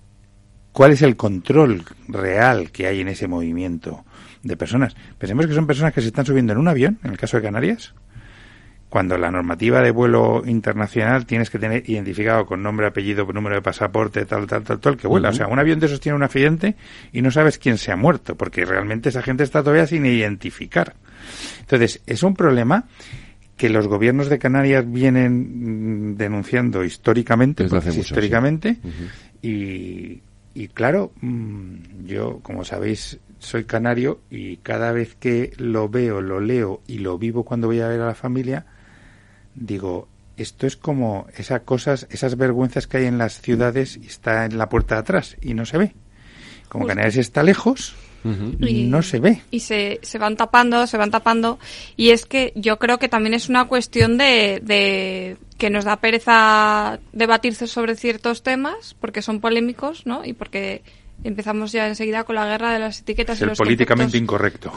¿Cuál es el control real que hay en ese movimiento de personas? Pensemos que son personas que se están subiendo en un avión, en el caso de Canarias, cuando la normativa de vuelo internacional tienes que tener identificado con nombre, apellido, número de pasaporte, tal, tal, tal, tal, que vuela. O sea, un avión de esos tiene un accidente y no sabes quién se ha muerto, porque realmente esa gente está todavía sin identificar. Entonces, es un problema que los gobiernos de Canarias vienen mm, denunciando históricamente, históricamente, y, y claro, mm, yo, como sabéis, soy canario y cada vez que lo veo, lo leo y lo vivo cuando voy a ver a la familia, digo, esto es como esas cosas, esas vergüenzas que hay en las ciudades y está en la puerta de atrás y no se ve. Como Canarias está lejos, y, no se ve. Y se, se van tapando, se van tapando. Y es que yo creo que también es una cuestión de, de que nos da pereza debatirse sobre ciertos temas porque son polémicos, ¿no? Y porque empezamos ya enseguida con la guerra de las etiquetas. Es y los políticamente incorrecto.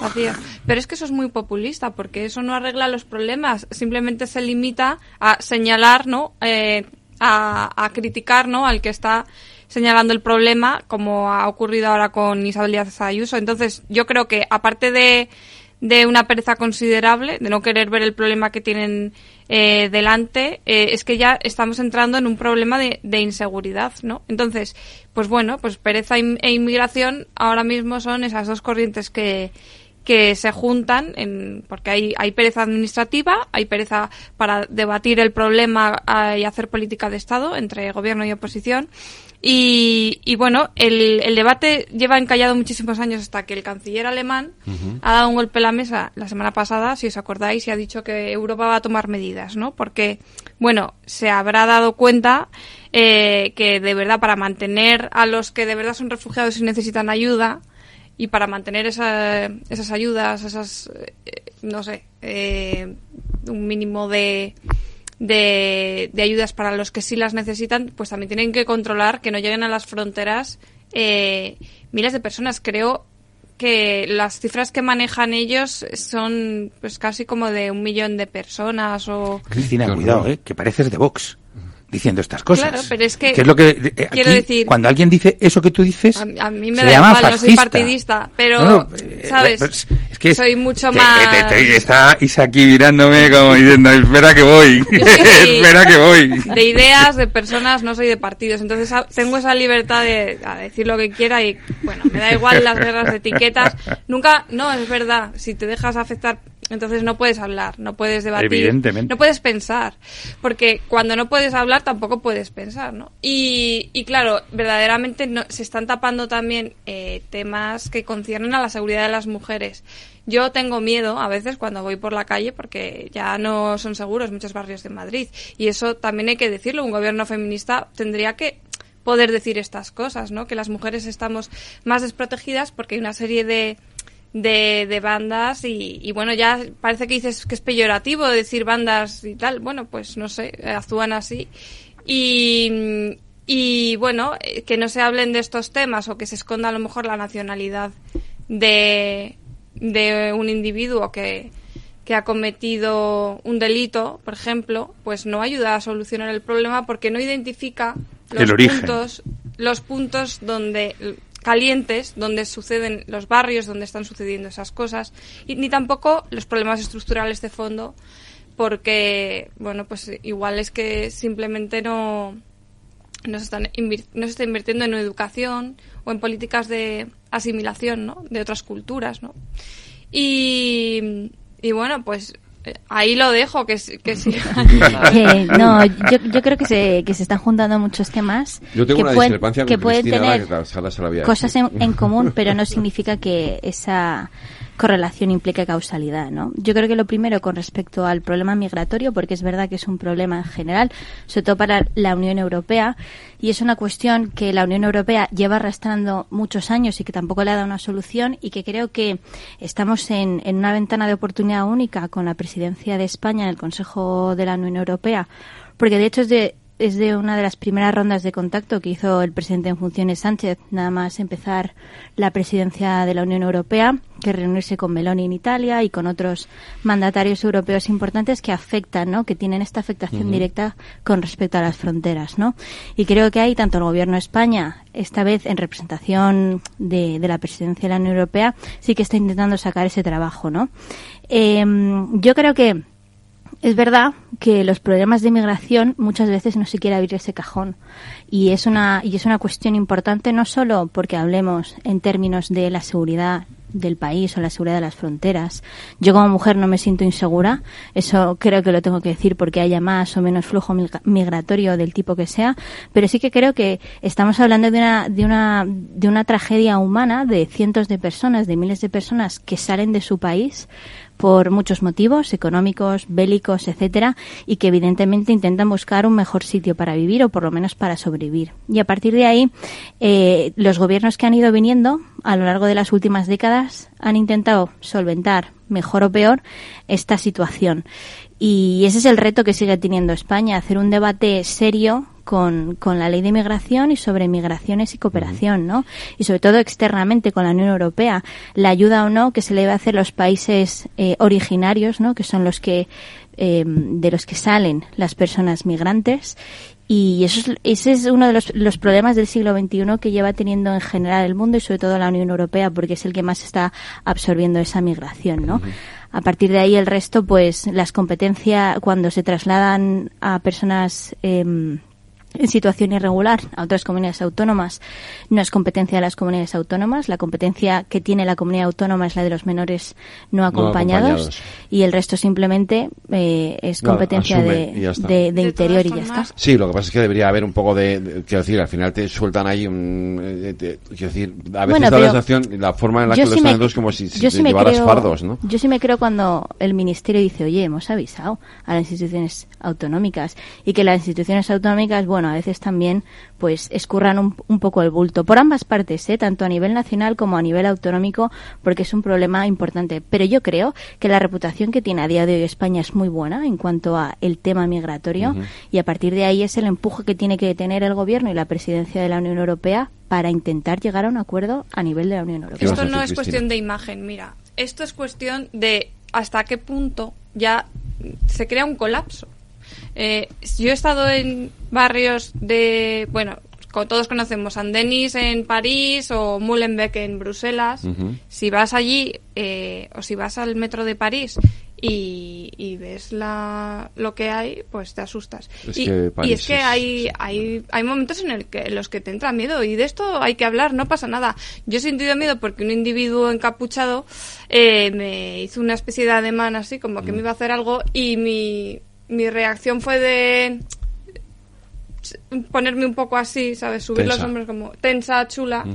Pero es que eso es muy populista, porque eso no arregla los problemas, simplemente se limita a señalar, ¿no? Eh, a, a criticar, ¿no? Al que está señalando el problema, como ha ocurrido ahora con Isabel Díaz Ayuso. Entonces, yo creo que aparte de, de una pereza considerable, de no querer ver el problema que tienen eh, delante, eh, es que ya estamos entrando en un problema de, de, inseguridad, ¿no? Entonces, pues bueno, pues pereza e inmigración ahora mismo son esas dos corrientes que, que se juntan en, porque hay, hay pereza administrativa, hay pereza para debatir el problema y hacer política de Estado entre gobierno y oposición. Y, y bueno, el, el, debate lleva encallado muchísimos años hasta que el canciller alemán ha dado un golpe a la mesa la semana pasada, si os acordáis, y ha dicho que Europa va a tomar medidas, ¿no? Porque, bueno, se habrá dado cuenta eh, que de verdad para mantener a los que de verdad son refugiados y necesitan ayuda, y para mantener esa, esas ayudas, esas, eh, no sé, eh, un mínimo de, de, de, ayudas para los que sí las necesitan, pues también tienen que controlar que no lleguen a las fronteras eh, miles de personas. Creo que las cifras que manejan ellos son pues casi como de un millón de personas o... Cristina, cuidado, eh, que pareces de Vox diciendo estas cosas. Claro, pero es que, es lo que eh, quiero decir, cuando alguien dice eso que tú dices, a, a mí me da igual, fascista. no soy partidista, pero no, no, sabes, pues, es que soy mucho te, más. Te, te, está Isa aquí mirándome como diciendo, espera que voy, espera que voy. De ideas, de personas, no soy de partidos, entonces tengo esa libertad de a decir lo que quiera y bueno, me da igual las guerras de etiquetas. Nunca, no, es verdad, si te dejas afectar entonces no puedes hablar, no puedes debatir, Evidentemente. no puedes pensar, porque cuando no puedes hablar tampoco puedes pensar, ¿no? Y, y claro, verdaderamente no, se están tapando también eh, temas que conciernen a la seguridad de las mujeres. Yo tengo miedo a veces cuando voy por la calle porque ya no son seguros muchos barrios de Madrid y eso también hay que decirlo. Un gobierno feminista tendría que poder decir estas cosas, ¿no? Que las mujeres estamos más desprotegidas porque hay una serie de de, de bandas y, y, bueno, ya parece que dices que es peyorativo decir bandas y tal. Bueno, pues no sé, actúan así. Y, y bueno, que no se hablen de estos temas o que se esconda a lo mejor la nacionalidad de, de un individuo que, que ha cometido un delito, por ejemplo, pues no ayuda a solucionar el problema porque no identifica los puntos los puntos donde calientes donde suceden los barrios donde están sucediendo esas cosas y ni tampoco los problemas estructurales de fondo porque bueno pues igual es que simplemente no no se, están no se está invirtiendo en educación o en políticas de asimilación ¿no? de otras culturas ¿no? y, y bueno pues ahí lo dejo, que, que sí. eh, no, yo, yo, creo que se, que se están juntando muchos temas yo tengo que, una pueden, discrepancia que con pueden Cristina tener cosas en, en, común, pero no significa que esa correlación implique causalidad, ¿no? Yo creo que lo primero con respecto al problema migratorio, porque es verdad que es un problema en general, sobre todo para la Unión Europea, y es una cuestión que la Unión Europea lleva arrastrando muchos años y que tampoco le ha dado una solución y que creo que estamos en, en una ventana de oportunidad única con la presidencia de España en el Consejo de la Unión Europea, porque de hecho es de es de una de las primeras rondas de contacto que hizo el presidente en funciones Sánchez, nada más empezar la presidencia de la Unión Europea, que reunirse con Meloni en Italia y con otros mandatarios europeos importantes que afectan, ¿no? que tienen esta afectación uh -huh. directa con respecto a las fronteras. ¿no? Y creo que hay tanto el Gobierno de España, esta vez en representación de, de la presidencia de la Unión Europea, sí que está intentando sacar ese trabajo. ¿no? Eh, yo creo que es verdad que los problemas de inmigración muchas veces no se quiere abrir ese cajón. Y es una y es una cuestión importante no solo porque hablemos en términos de la seguridad del país o la seguridad de las fronteras. Yo como mujer no me siento insegura, eso creo que lo tengo que decir porque haya más o menos flujo migratorio del tipo que sea, pero sí que creo que estamos hablando de una de una de una tragedia humana de cientos de personas, de miles de personas que salen de su país por muchos motivos económicos, bélicos, etcétera, y que evidentemente intentan buscar un mejor sitio para vivir o por lo menos para sobrevivir. Y a partir de ahí, eh, los gobiernos que han ido viniendo a lo largo de las últimas décadas han intentado solventar, mejor o peor, esta situación. Y ese es el reto que sigue teniendo España, hacer un debate serio con, con, la ley de migración y sobre migraciones y cooperación, ¿no? Y sobre todo externamente con la Unión Europea, la ayuda o no que se le debe hacer a los países eh, originarios, ¿no? Que son los que eh, de los que salen las personas migrantes y eso es, ese es uno de los, los, problemas del siglo XXI que lleva teniendo en general el mundo y sobre todo la Unión Europea, porque es el que más está absorbiendo esa migración, ¿no? A partir de ahí el resto, pues las competencias, cuando se trasladan a personas eh, en situación irregular a otras comunidades autónomas no es competencia de las comunidades autónomas. La competencia que tiene la comunidad autónoma es la de los menores no acompañados, y el resto simplemente eh, es competencia de, de, interior y ya está. Sí, lo que pasa es que debería haber un poco de, quiero decir, al final te sueltan ahí un, eh, quiero decir, a veces la sensación, la forma en la que lo están es como si, si llevaras fardos, ¿no? Yo sí me creo cuando el ministerio dice, oye, hemos avisado a las instituciones autonómicas y que las instituciones autonómicas, bueno, a veces también pues escurran un, poco el bulto por ambas partes, ¿eh? tanto a nivel nacional como a nivel autonómico, porque es un problema importante. Pero yo creo que la reputación que tiene a día de hoy España es muy buena en cuanto a el tema migratorio y a partir de ahí es el empuje que tiene que tener el gobierno y la presidencia de la Unión Europea para intentar llegar a un acuerdo a nivel de la Unión Europea. Esto no es cuestión de imagen, mira, esto es cuestión de hasta qué punto ya se crea un colapso. Eh, yo he estado en barrios de, bueno, todos conocemos Saint-Denis en París o Molenbeek en Bruselas. Si vas allí eh, o si vas al metro de París y, ves la, lo que hay, pues te asustas. y, es que hay, hay, hay momentos en, el que, los que te entra miedo y de esto hay que hablar, no pasa nada. Yo he sentido miedo porque un individuo encapuchado eh, me hizo una especie de ademán así, como que me iba a hacer algo y mi, mi reacción fue de ponerme un poco así, ¿sabes? Subir los hombros como tensa, chula.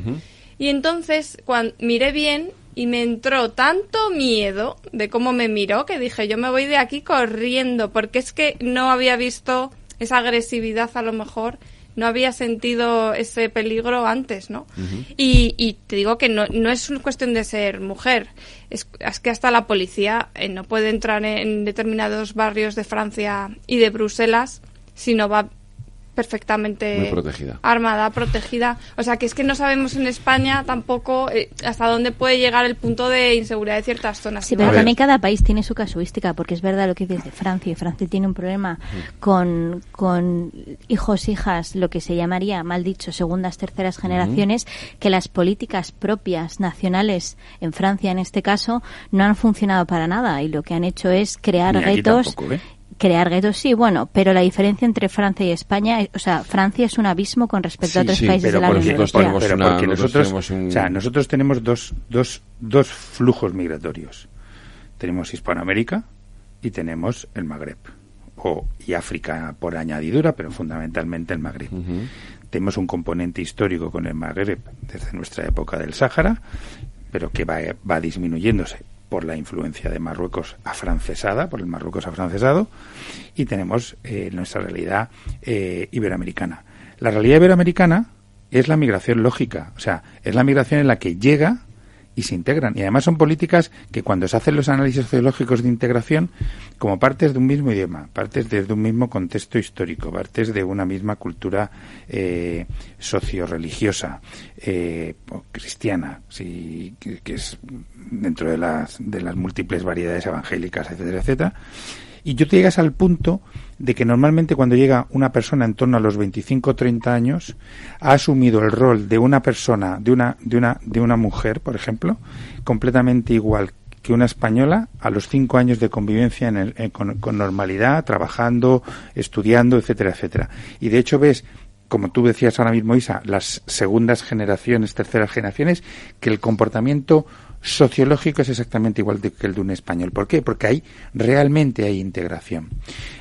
Y entonces, cuando miré bien y me entró tanto miedo de cómo me miró que dije, yo me voy de aquí corriendo, porque es que no había visto esa agresividad a lo mejor no había sentido ese peligro antes, ¿no? y, y, te digo que no, no es cuestión de ser mujer, es, que hasta la policía eh, no puede entrar en determinados barrios de Francia y de Bruselas si no va perfectamente protegida. armada, protegida. O sea, que es que no sabemos en España tampoco eh, hasta dónde puede llegar el punto de inseguridad de ciertas zonas. Sí, pero también cada país tiene su casuística, porque es verdad lo que dices de Francia. Francia tiene un problema con, con hijos, hijas, lo que se llamaría, mal dicho, segundas, terceras generaciones, que las políticas propias, nacionales, en Francia en este caso, no han funcionado para nada y lo que han hecho es crear retos ¿eh? Crear guetos, sí, bueno, pero la diferencia entre Francia y España, o sea, Francia es un abismo con respecto a otros países de la Unión Europea. Pero porque nosotros, o sea, nosotros tenemos dos, dos, dos flujos migratorios. Tenemos Hispanoamérica y tenemos el Magreb. O, y África por añadidura, pero fundamentalmente el Magreb. Tenemos un componente histórico con el Magreb desde nuestra época del Sáhara, pero que va, va disminuyéndose por la influencia de Marruecos afrancesada, por el Marruecos afrancesado, y tenemos eh, nuestra realidad eh, iberoamericana. La realidad iberoamericana es la migración lógica, o sea, es la migración en la que llega y se integran. Y además son políticas que cuando se hacen los análisis sociológicos de integración, como partes de un mismo idioma, partes desde un mismo contexto histórico, partes de una misma cultura eh, socio-religiosa, eh, cristiana, sí, que, es dentro de las, de las múltiples variedades evangélicas, etcétera, etcétera. Y yo te llegas al punto de que normalmente cuando llega una persona en torno a los 25 o 30 años ha asumido el rol de una persona, de una, de una, de una mujer, por ejemplo, completamente igual que una española a los cinco años de convivencia en el, con, con, normalidad, trabajando, estudiando, etcétera, etcétera. Y de hecho ves, como tú decías ahora mismo, Isa, las segundas generaciones, terceras generaciones, que el comportamiento sociológico es exactamente igual que el de un español. ¿Por qué? Porque ahí realmente hay integración.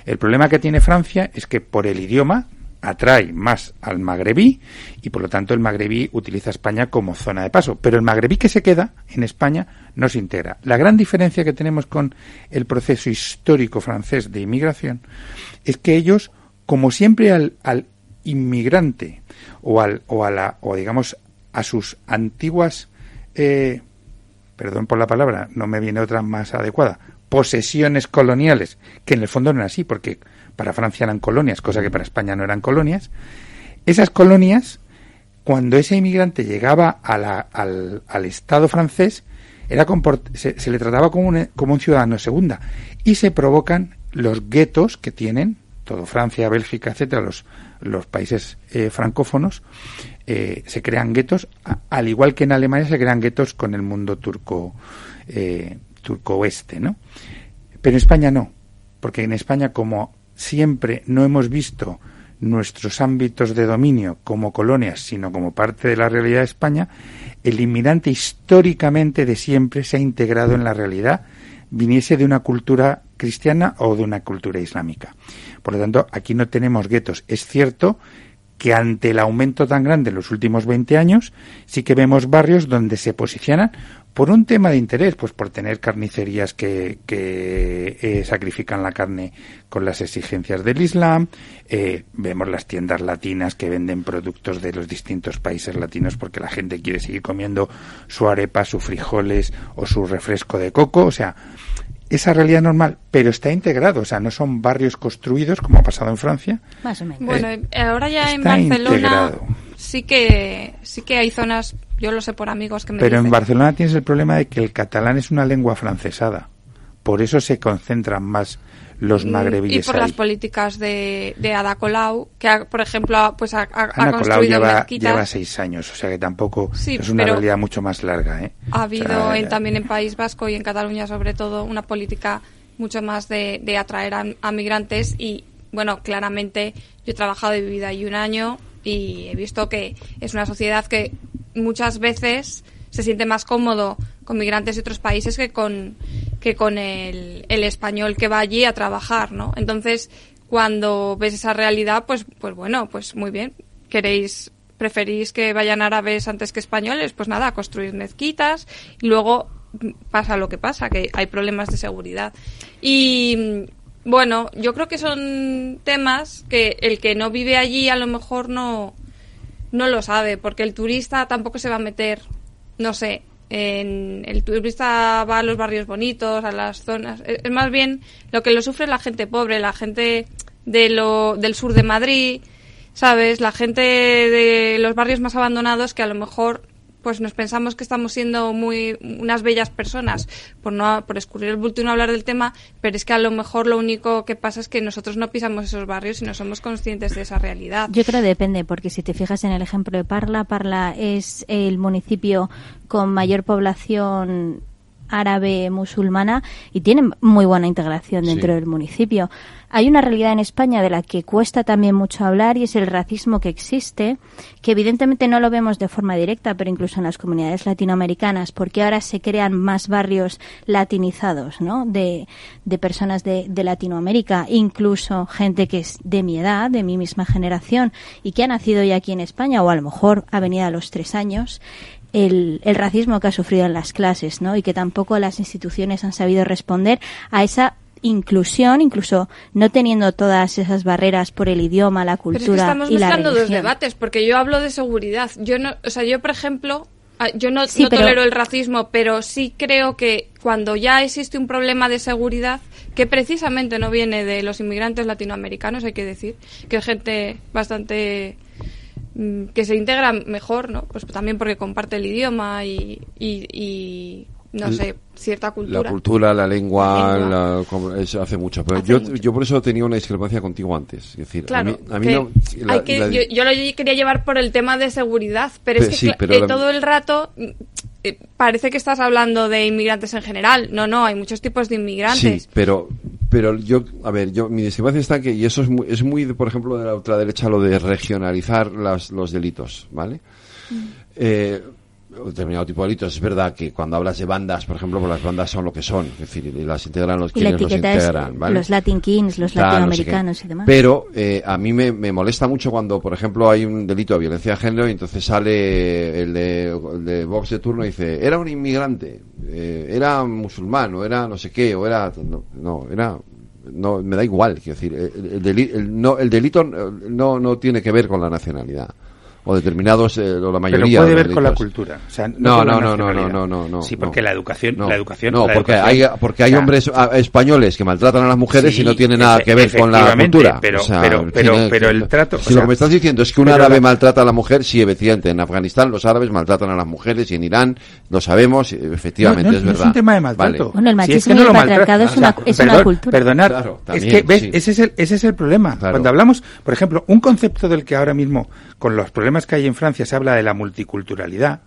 El problema que tiene Francia es que por el idioma atrae más al magrebí y por lo tanto el magrebí utiliza España como zona de paso. Pero el magrebí que se queda en España no se integra. La gran diferencia que tenemos con el proceso histórico francés de inmigración es que ellos, como siempre al, al inmigrante o al o a la o digamos a sus antiguas eh, perdón por la palabra, no me viene otra más adecuada, posesiones coloniales, que en el fondo no eran así, porque para Francia eran colonias, cosa que para España no eran colonias, esas colonias, cuando ese inmigrante llegaba al, Estado francés, era se, le trataba como un, como un ciudadano segunda. Y se provocan los guetos que tienen todo Francia, Bélgica, etcétera, los, los países eh, francófonos, eh, se crean guetos, al igual que en Alemania se crean guetos con el mundo turco, eh, turco oeste, ¿no? Pero en España no, porque en España, como siempre no hemos visto nuestros ámbitos de dominio como colonias, sino como parte de la realidad de España, el inmigrante históricamente de siempre se ha integrado en la realidad, viniese de una cultura cristiana o de una cultura islámica. Por lo tanto, aquí no tenemos guetos. Es cierto que ante el aumento tan grande en los últimos 20 años, sí que vemos barrios donde se posicionan por un tema de interés, pues por tener carnicerías que, eh, sacrifican la carne con las exigencias del Islam, eh, vemos las tiendas latinas que venden productos de los distintos países latinos porque la gente quiere seguir comiendo su arepa, sus frijoles o su refresco de coco, o sea, esa realidad normal, pero está integrado, o sea, no son barrios construidos como ha pasado en Francia. Más o menos. Bueno, eh, ahora ya en Barcelona sí que sí que hay zonas, yo lo sé por amigos que me Pero en Barcelona tienes el problema de que el catalán es una lengua francesada. Por eso se concentran más los mm, magrebíes. Y por las políticas de, de Ada Colau, que por ejemplo pues ha, ha, construido lleva, lleva seis años, o sea que tampoco es una realidad mucho más larga. ¿eh? Ha habido en, también en País Vasco y en Cataluña sobre todo una política mucho más de, de atraer a, migrantes y bueno, claramente yo he trabajado y vivido ahí un año y he visto que es una sociedad que muchas veces se siente más cómodo con migrantes de otros países que con, que con el, español que va allí a trabajar, ¿no? Entonces, cuando ves esa realidad, pues, pues bueno, pues muy bien. Queréis, preferís que vayan árabes antes que españoles, pues nada, construir mezquitas y luego pasa lo que pasa, que hay problemas de seguridad. Y bueno, yo creo que son temas que el que no vive allí a lo mejor no, no lo sabe, porque el turista tampoco se va a meter, no sé, en, el turista va a los barrios bonitos, a las zonas. Es, más bien lo que lo sufre la gente pobre, la gente de lo, del sur de Madrid, ¿sabes? La gente de los barrios más abandonados que a lo mejor pues nos pensamos que estamos siendo muy unas bellas personas por no por escurrir el bulto y no hablar del tema, pero es que a lo mejor lo único que pasa es que nosotros no pisamos esos barrios y no somos conscientes de esa realidad. Yo creo que depende, porque si te fijas en el ejemplo de Parla, Parla es el municipio con mayor población árabe musulmana y tienen muy buena integración dentro del municipio. Hay una realidad en España de la que cuesta también mucho hablar y es el racismo que existe, que evidentemente no lo vemos de forma directa, pero incluso en las comunidades latinoamericanas, porque ahora se crean más barrios latinizados, ¿no? De, de personas de, de Latinoamérica, incluso gente que es de mi edad, de mi misma generación y que ha nacido ya aquí en España o a lo mejor ha venido a los tres años el, el, racismo que ha sufrido en las clases, ¿no? Y que tampoco las instituciones han sabido responder a esa inclusión, incluso no teniendo todas esas barreras por el idioma, la cultura Pero es que estamos y mezclando dos debates, porque yo hablo de seguridad. Yo no, o sea, yo por ejemplo, ah, yo no, no tolero el racismo, pero sí creo que cuando ya existe un problema de seguridad, que precisamente no viene de los inmigrantes latinoamericanos, hay que decir, que es gente bastante que se integra mejor, ¿no? Pues también porque comparte el idioma y, y, no sé, cierta cultura. La cultura, la lengua, eso hace mucho. Pero yo, yo por eso tenía una discrepancia contigo antes. Es decir, a mí, no, yo, lo quería llevar por el tema de seguridad, pero es que eh, todo el rato mm, eh, parece que estás hablando de inmigrantes en general. No, no, hay muchos tipos de inmigrantes. Sí, pero pero yo, a ver, yo mi discrepancia está que, y eso es muy, es muy, por ejemplo, de la ultraderecha, lo de regionalizar las, los delitos, ¿vale? Mm. Eh, determinado tipo de delitos. Es verdad que cuando hablas de bandas, por ejemplo, pues las bandas son lo que son, es decir, las integran los quienes los integran, ¿vale? Los Latin Kings, los latinoamericanos y demás. Pero eh, a mí me, me, molesta mucho cuando, por ejemplo, hay un delito de violencia de género y entonces sale el de, el de Vox de turno y dice, era un inmigrante, eh, era musulmán, o era no sé qué, o era... No, no era no me da igual quiero decir el, el, no, el delito no, no tiene que ver con la nacionalidad o determinados, eh, o la mayoría. Pero puede ver con la cultura. O sea, no, no, no, no, no, no, no, no, Sí, porque la educación, no, la educación. No, la porque educación, hay, porque hay o sea, hombres ah, españoles que maltratan a las mujeres Sí, y no tiene nada que ver con la cultura. pero- O sea, pero- pero- eh, pero que- el trato, o Si lo que me estás diciendo es que un árabe la- maltrata a la mujer, sí, efectivamente. En Afganistán los árabes maltratan a las mujeres y en Irán lo sabemos, efectivamente, no, no, es no verdad. es un tema de maltrato. Vale. Bueno, el Si es machismo que no y el lo patriarcado maltrata. es una, O sea, es una perdón, cultura. Perdonar, Claro, es que, ¿ves? Ese, es el, ese es el problema. Cuando hablamos, por ejemplo, un concepto del que ahora mismo, con los problemas que hay en Francia, se habla de la multiculturalidad.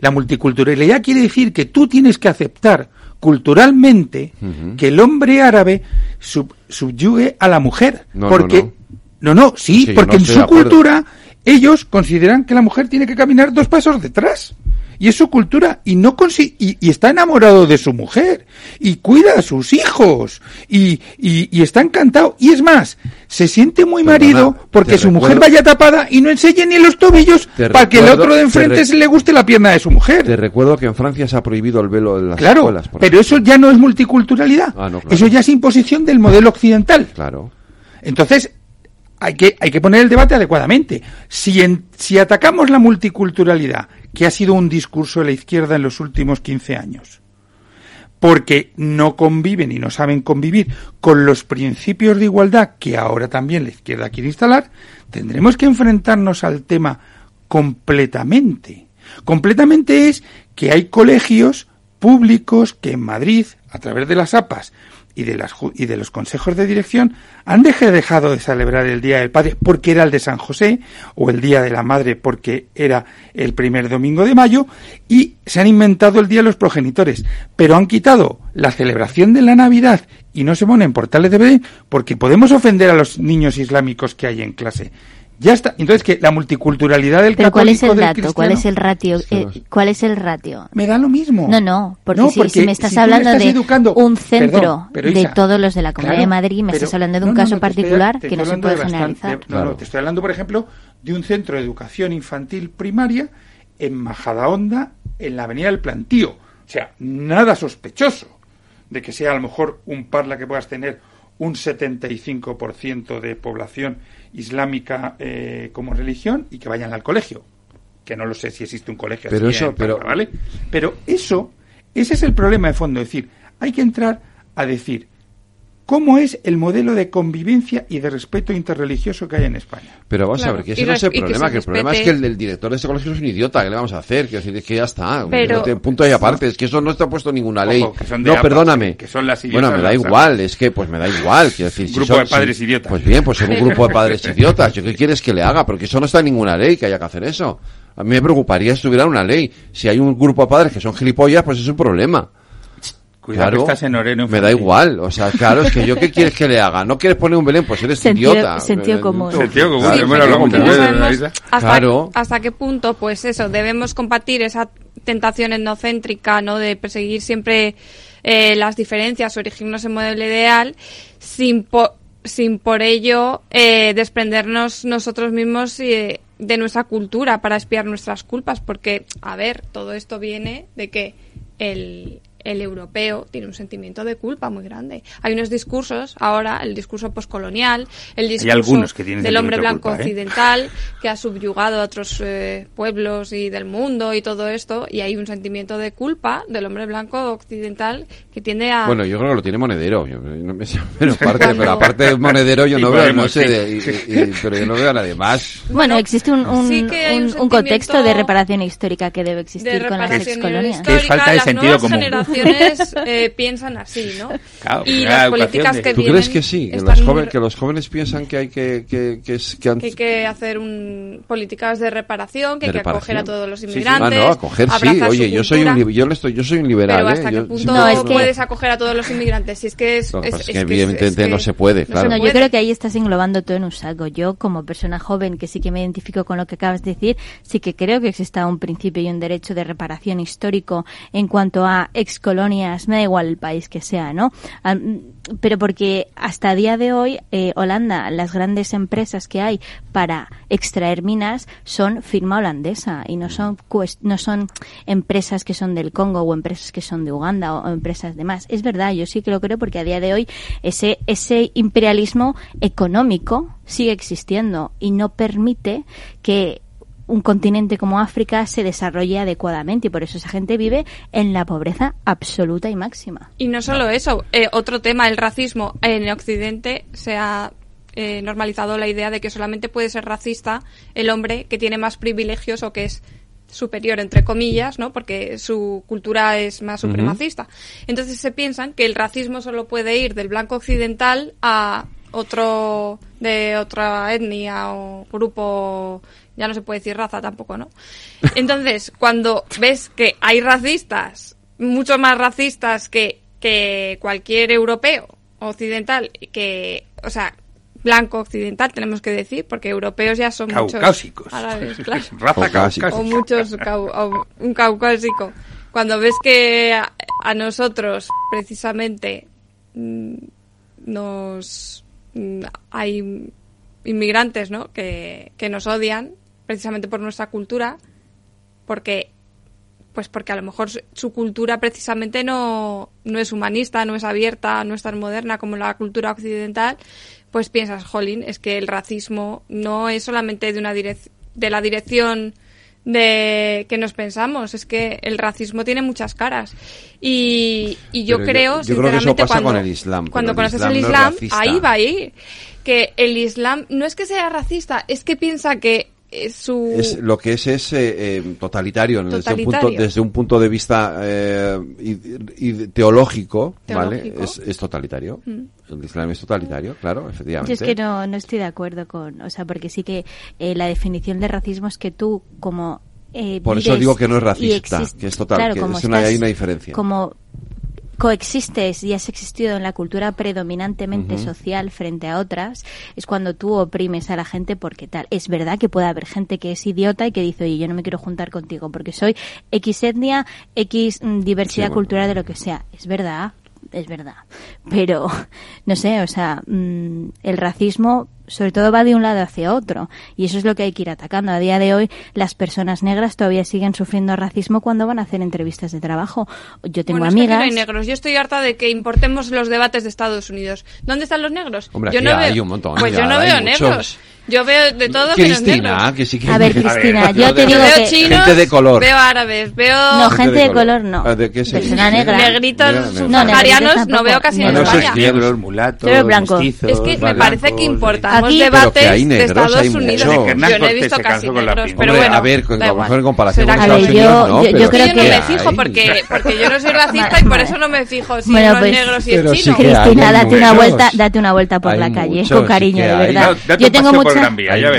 La multiculturalidad quiere decir que tú tienes que aceptar culturalmente que el hombre árabe sub- subyugue a la mujer. No, no, porque, no, no, sí, porque no en su cultura ellos consideran que la mujer tiene que caminar dos pasos detrás. Y es su cultura. Y no consi- y, y está enamorado de su mujer. Y cuida a sus hijos. Y, y, y está encantado. Y es más, se siente muy Perdona, marido porque su mujer vaya tapada y no enseñe ni los tobillos para que el otro de te enfrente re- se le guste la pierna de su mujer. Te recuerdo que en Francia se ha prohibido el velo en las Claro, escuelas. por pero eso ya no es multiculturalidad. Ah, no, claro. Eso ya es imposición del modelo occidental. Claro. Entonces, hay que, hay que poner el debate adecuadamente. Si, en- si atacamos la multiculturalidad, que ha sido un discurso de la izquierda en los últimos 15 años, porque no conviven y no saben convivir con los principios de igualdad que ahora también la izquierda quiere instalar, tendremos que enfrentarnos al tema completamente. Completamente es que hay colegios públicos que en Madrid, a través de las APAS y de, las, y de los consejos de dirección, han dejado de celebrar el Día del Padre porque era el de San José o el Día de la Madre porque era el primer domingo de mayo y se han inventado el Día de los Progenitores, pero han quitado la celebración de la Navidad y no se ponen portales de Belén porque podemos ofender a los niños islámicos que hay en clase. Ya está. Entonces, que la multiculturalidad del Pero ¿cuál es el del dato? ¿Cuál es el ratio? Eh, ¿Cuál es el ratio? me da lo mismo. No, no, porque, No, si, porque si me estás si hablando estás de educando- un centro Perdón, pero de Isa, todos los de la Comunidad claro, de Madrid, me pero- estás hablando de un no, no, caso no, te estoy- particular que no se puede de bastante- generalizar. no, no, te estoy hablando, por ejemplo, de un centro de educación infantil primaria en Majadahonda, en la Avenida del Plantío. O sea, nada sospechoso de que sea a lo mejor un parla que puedas tener un 75% de población islámica eh, como religión y que vayan al colegio. Que no lo sé si existe un colegio Pero así eso- en Parla, pero- ¿vale? Pero eso, ese es el problema de fondo. Es decir, hay que entrar a decir cómo es el modelo de convivencia y de respeto interreligioso que hay en España. Pero vamos a ver, que y ese no es el que problema, que el problema es que el, director de ese colegio es un idiota, ¿qué le vamos a hacer? Quiero decir, es que ya está, Pero- no tiene punto y aparte, es que eso no está puesto en ninguna ley. Ojo, que son de no, APA, perdóname. que son las bueno, me da igual, es que pues me da igual, quiero decir, Un si grupo son- de padres si- idiotas. Pues bien, pues son un grupo de padres idiotas, ¿yo qué quieres que le haga? Porque eso no está en ninguna ley que haya que hacer eso. A mí me preocuparía si estuviera una ley. Si hay un grupo de padres que son gilipollas, pues es un problema. Cuidado que Claro, estás en Oreno me da igual, o sea, claro, es que yo qué quieres que le haga, no quieres poner un Belén, pues eres Sentido- idiota. sentido común. Sentido común, Claro, hemos sentido hablado muchas común. hasta, Claro. hasta qué punto, pues eso, debemos combatir esa tentación etnocéntrica, ¿no? De perseguir siempre eh, las diferencias o erigirnos en modelo ideal, sin, po- sin por ello eh, desprendernos nosotros mismos eh, de nuestra cultura para espiar nuestras culpas, porque, a ver, todo esto viene de que el, el europeo tiene un sentimiento de culpa muy grande. Hay unos discursos, ahora, el discurso poscolonial, el discurso algunos que tienen del hombre blanco culpa, ¿eh? occidental, que ha subyugado a otros eh, pueblos y del mundo y todo esto, y hay un sentimiento de culpa del hombre blanco occidental que tiende a... Bueno, yo creo que lo tiene Monedero. Yo, no me pero aparte, Cuando- pero aparte de Monedero yo no veo, no sé, y- y- pero yo no veo a nadie más. Bueno, existe un, un, sí contexto de reparación histórica que debe de existir con las excolonias. Es falta de sentido común. Generaciones eh, piensan así, ¿no? Claro, y la las políticas de- que ¿Tú crees que sí? Que, muy joven- que los jóvenes piensan que hay que... que, que, es- que han- que hay que hacer un, políticas de reparación, que de hay que reparación. acoger a todos los Sí, sí. inmigrantes. Ah, no, acoger sí. Oye, yo soy, un, yo, estoy, yo soy un liberal, Pero ¿eh? hasta qué Yo punto No, es que- puedes acoger a todos los inmigrantes si es que es, Lo que es- es que que evidentemente es que no se puede, no claro. No, yo creo que ahí estás englobando todo en un saco. Yo, como persona joven, que sí que me identifico con lo que acabas de decir, sí que creo que exista un principio y un derecho de reparación histórico en cuanto a excolonias, me da igual el país que sea, ¿no? Pero porque hasta día de hoy, eh, Holanda, las grandes empresas que hay para extraer minas son firma holandesa y no son, no son empresas que son del Congo o empresas que son de Uganda o, o empresas demás. Es verdad, yo sí que lo creo porque a día de hoy ese, ese imperialismo económico sigue existiendo y no permite que un continente como África se desarrolle adecuadamente y por eso esa gente vive en la pobreza absoluta y máxima. Y no solo eso, eh, otro tema, el racismo. En Occidente se ha eh, normalizado la idea de que solamente puede ser racista el hombre que tiene más privilegios o que es superior entre comillas, ¿no? Porque su cultura es más supremacista. Entonces se piensan que el racismo solo puede ir del blanco occidental a otro de otra etnia o grupo, ya no se puede decir raza tampoco, ¿no? Entonces, cuando ves que hay racistas, mucho más racistas que, que cualquier europeo occidental, que, o sea, blanco occidental, tenemos que decir, porque europeos ya son Caucásicos. muchos árabes, claro. Raza caucásica. o muchos cau- o un caucásico. Cuando ves que a, a nosotros precisamente mm, nos mm, hay inmigrantes, ¿no? Que, que nos odian precisamente por nuestra cultura, porque pues porque a lo mejor su- cultura precisamente no, no es humanista, no es abierta, no es tan moderna como la cultura occidental, pues piensas, jolín, es que el racismo no es solamente de una direc- de la dirección de que nos pensamos, es que el racismo tiene muchas caras. Y, y yo Pero yo- creo, creo que eso sinceramente, pasa cuando, con el Islam, cuando el conoces Islam el Islam, ahí va a ir. Que el Islam no es que sea racista, es que piensa que eh, su... Es, lo que es es eh, eh, totalitario. Desde, un punto, Totalitario. desde un punto de vista eh, y, y teológico, ¿vale? Teológico. Es, es totalitario. Mm. El Islam es totalitario, claro, Yo efectivamente. es que no, no estoy de acuerdo con, o sea, porque sí que eh, la definición de racismo es que tú como eh, Por eso digo que no es racista, que es total, claro, que es una- estás- hay una diferencia. Como coexistes y has existido en la cultura predominantemente social frente a otras, es cuando tú oprimes a la gente porque tal. Es verdad que puede haber gente que es idiota y que dice, oye, yo no me quiero juntar contigo porque soy X etnia, X mm, diversidad Sí, bueno. cultural de lo que sea. Es verdad, es verdad. Pero, no sé, o sea, mm, el racismo sobre todo va de un lado hacia otro y eso es lo que hay que ir atacando. A día de hoy las personas negras todavía siguen sufriendo racismo cuando van a hacer entrevistas de trabajo. Yo tengo Bueno, es que aquí amigas... no hay negros. Yo estoy harta de que importemos los debates de Estados Unidos. ¿Dónde están los negros? Hombre, yo no hay veo, un montón, Pues ya yo no veo muchos. negros. Yo veo de todo Cristina, que sí que A ver, Cristina, yo te digo veo que... chinos, Gente de color. veo árabes, veo No, gente de color no. Ah, ¿De qué se Persona negra. negritos negra. No, subsaharianos, negritos no veo casi No, en no, España. Negros, mulatos, Pero blanco. mestizos, Es que me blancos, parece que importamos Aquí- debates Pero que hay de negros, Estados hay muchos. Yo no he visto casi negros, pero bueno. a ver, a lo mejor en comparación con que- Estados Unidos, yo- no, yo- yo creo yo no que- me fijo porque, porque yo no soy racista y por eso no me fijo si Bueno, pues- negros y Pero el sí chino. que Cristina, date una vuelta, date una vuelta por Hay la calle, con cariño, que de verdad. Yo tengo muchas,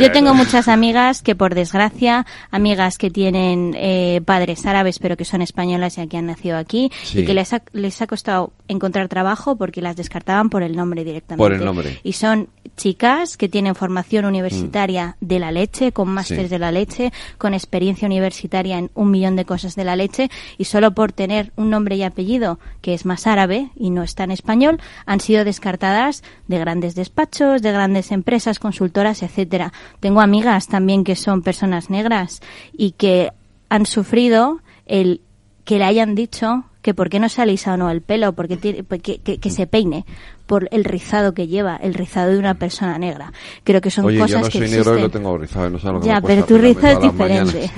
yo tengo muchas amigas que por desgracia, amigas que tienen eh, padres árabes pero que son españolas y que han nacido aquí Sí. y que les ha, les ha costado encontrar trabajo porque las descartaban por el nombre directamente. Por el nombre. Y son chicas que tienen formación universitaria de la leche, con másteres Sí. de la leche, con experiencia universitaria en un millón de cosas de la leche y solo por tener un nombre y apellido que es más árabe y no está en español, han sido descartadas de grandes despachos, de grandes empresas, consultoras, etcétera. Tengo amigas también que son personas negras y que han sufrido el que le hayan dicho que por qué no se alisa o no el pelo, porque tiene, que, que- que se peine por el rizado que lleva, el rizado de una persona negra. Creo que son Oye, cosas yo no que soy existen. negro y lo tengo rizado, no sé lo que Ya, me pero tu rizado es diferente.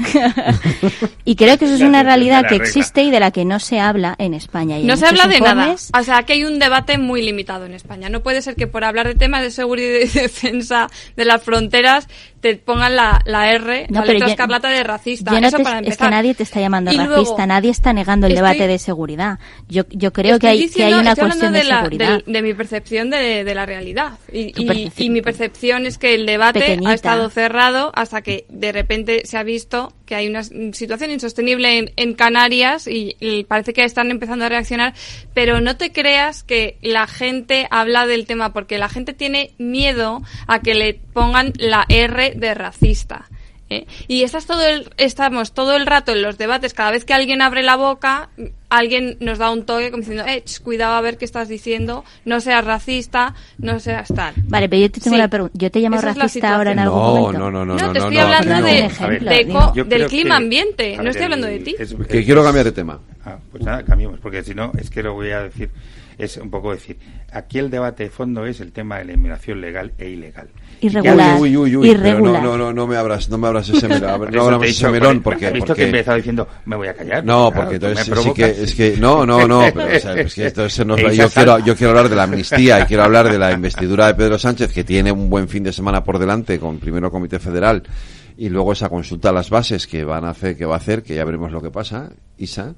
y creo que eso es una realidad que existe y de la que no se habla en España. Y No en se habla de nada. O sea, que hay un debate muy limitado en España. No puede ser que por hablar de temas de seguridad y defensa de las fronteras te pongan la, la R, No, la letra escarlata de racista. No Eso te- para es empezar. que nadie te está llamando Y racista, luego, nadie está negando el estoy- debate de seguridad. Yo, yo creo que hay, que hay diciendo- una cuestión de, de, la- seguridad. del- de mi percepción de, de la realidad. Y, y- y mi percepción es que el debate Pequeñita. ha estado cerrado hasta que de repente se ha visto que hay una situación insostenible en, en Canarias y, y parece que están empezando a reaccionar. Pero no te creas que la gente habla del tema porque la gente tiene miedo a que le pongan la R de racista. ¿eh? Y estás todo el, estamos todo el rato en los debates, cada vez que alguien abre la boca, alguien nos da un toque como diciendo, eh, ch, cuidado a ver qué estás diciendo, no seas racista, no seas tal. Vale, pero yo te tengo Sí. una pregunta. ¿Yo te llamo la racista ahora en situación. algún No, momento? no, no, no, No, no, te no, estoy no, hablando no. de, ejemplo, de co- del clima que- ambiente, a no ver, estoy hablando de ti. es- Que es- quiero cambiar de tema. Ah, pues nada, cambiemos, porque si no, es que lo voy a decir. Es un poco decir, aquí el debate de fondo es el tema de la inmigración legal e ilegal. Irregular. Uy, uy, uy, Irregular. pero no, no, no, no me abras, no me abras ese melón, no he ese melón por- porque, has visto porque- que he empezado diciendo, me voy a callar. No, porque entonces sí que es que no, no, no, pero o sea, es que entonces nos- yo quiero yo quiero hablar de la amnistía y quiero hablar de la investidura de Pedro Sánchez que tiene un buen fin de semana por delante con primero Comité Federal y luego esa consulta a las bases que van a hacer que va a hacer que ya veremos lo que pasa, Isa,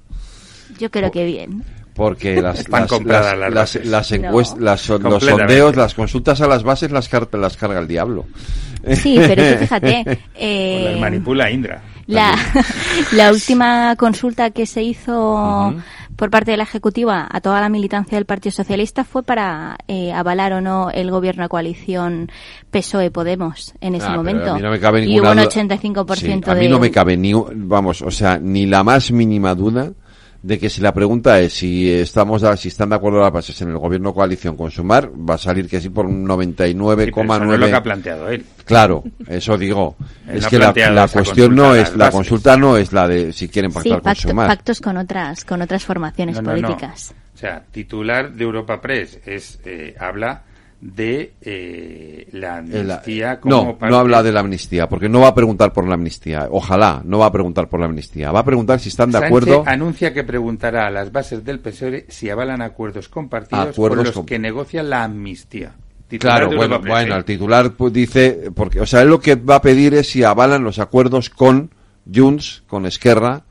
Yo creo que bien. Porque las Están las, compradas las, las las, bases. las No. encuest- las- los sondeos, las consultas a las bases las, car- las carga el diablo. Sí, pero tú fíjate. eh, las manipula Indra. La, la última consulta que se hizo por parte de la Ejecutiva a toda la militancia del Partido Socialista fue para eh, avalar o no el gobierno de coalición PSOE-Podemos en ese Ah, momento. a mí no me cabe y hubo un duda. 85% Sí, de... a mí no me cabe ni, vamos, o sea, ni la más mínima duda de que si la pregunta es si estamos, a- si están de acuerdo las bases en el gobierno coalición con sumar, va a salir que sí por un Sí, pero eso 99,9. no es lo que ha planteado él. Claro, eso digo. Él es no que la, la cuestión no es, la bases. consulta no es la de si quieren Sí, pactar con pacto- sumar. pactos con otras, con otras formaciones No, no, no. políticas. O sea, titular de Europa Press es eh, habla de eh, la El- amnistía como no, parte- no habla de la amnistía, porque no va a preguntar por la amnistía. Ojalá, no va a preguntar por la amnistía. Va a preguntar si están de Sánchez acuerdo. anuncia que preguntará a las bases del PSOE si avalan acuerdos compartidos Acuerdos con los que negocian la amnistía. Titular Claro, bueno, bueno, ¿eh? el titular pues, dice, porque, o sea, él lo que va a pedir es si avalan los acuerdos con Junts, con Esquerra, eh,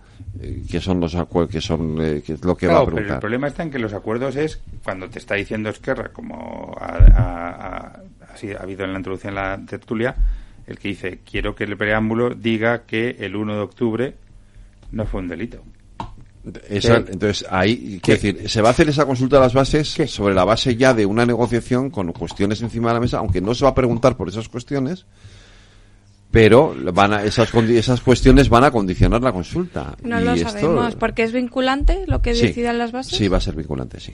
que son los acuerdos, que son, eh, que es lo que va a Claro, pero el problema está en que los acuerdos es cuando te está diciendo Esquerra, como ha, ha- ha- así ha habido en la introducción en la tertulia, el que dice, quiero que el preámbulo diga que el 1 de octubre no fue un delito. Esa- ¿Qué? entonces, ahí, quiero decir, se va a hacer esa consulta a las bases sobre la base ya de una negociación con cuestiones encima de la mesa, aunque no se va a preguntar por esas cuestiones, pero van a, esas, condi- esas cuestiones van a condicionar la consulta. No Y lo esto- sabemos, porque es vinculante lo que Sí. decidan las bases. Sí, va a ser vinculante, sí.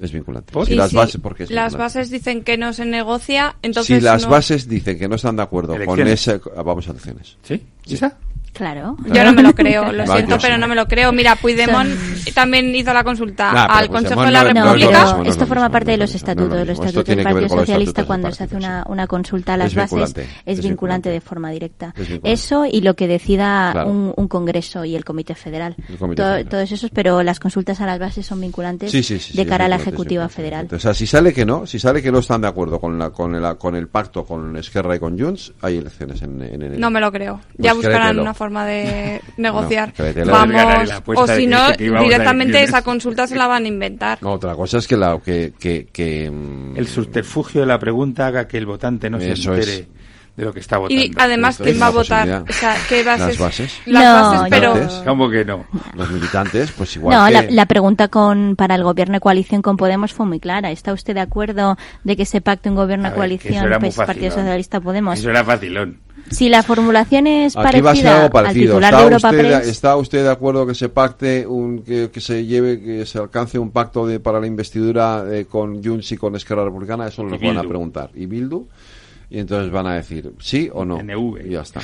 Es vinculante. Las si bases, porque es las vinculante. bases dicen que no se negocia, entonces si las no- bases dicen que no están de acuerdo con Elecciones. ese... ah, Vamos a elecciones. ¿Sí? ¿Esa? Claro. Yo no me lo creo, lo Va, siento, pero no me lo creo. Mira, Puigdemont también hizo la consulta Nah, al Consejo Puigdemont de la no- no República. no es esto forma parte no de los estatutos. no es lo Los estatutos del Partido Socialista, cuando se hace una, una consulta a las Es bases, vinculante, es es vinculante de forma directa. Es. Eso y lo que decida Claro. un, un Congreso y el Comité Federal. El Comité To- Federal. Todos esos, pero las consultas a las bases son vinculantes Sí, sí, sí, de cara a la Ejecutiva. Federal. O sea, si sale que no, si sale que no están de acuerdo con la, con el, con el pacto con Esquerra y con Junts, hay elecciones en, en enero. No me lo creo. Pues Ya buscarán créetelo. una forma de negociar. créetelo. Vamos, o si no, a directamente esa consulta se la van a inventar. No, otra cosa es que la que, que, que, mm, El subterfugio de la pregunta haga que el votante no se entere es. De lo que está votando. Y además, ¿quién va a votar? posibilidad. O sea, ¿qué bases? Las bases. Las No, bases, pero... ¿Cómo que no? Los militantes, pues igual No, que... la, la pregunta con, para el gobierno de coalición con Podemos fue muy clara. ¿Está usted de acuerdo de que se pacte un gobierno de coalición pues, Partido. Socialista Podemos? Eso era facilón. Si la formulación es Aquí va a ser parecida al titular ¿Está de Europa usted, Press, ¿Está usted de acuerdo que se pacte, un, que, que se lleve, que se alcance un pacto de, para la investidura eh, con Junts y con Esquerra Republicana? Eso nos Y van a preguntar. ¿Y Bildu? Y entonces van a decir sí o no. Y ya está.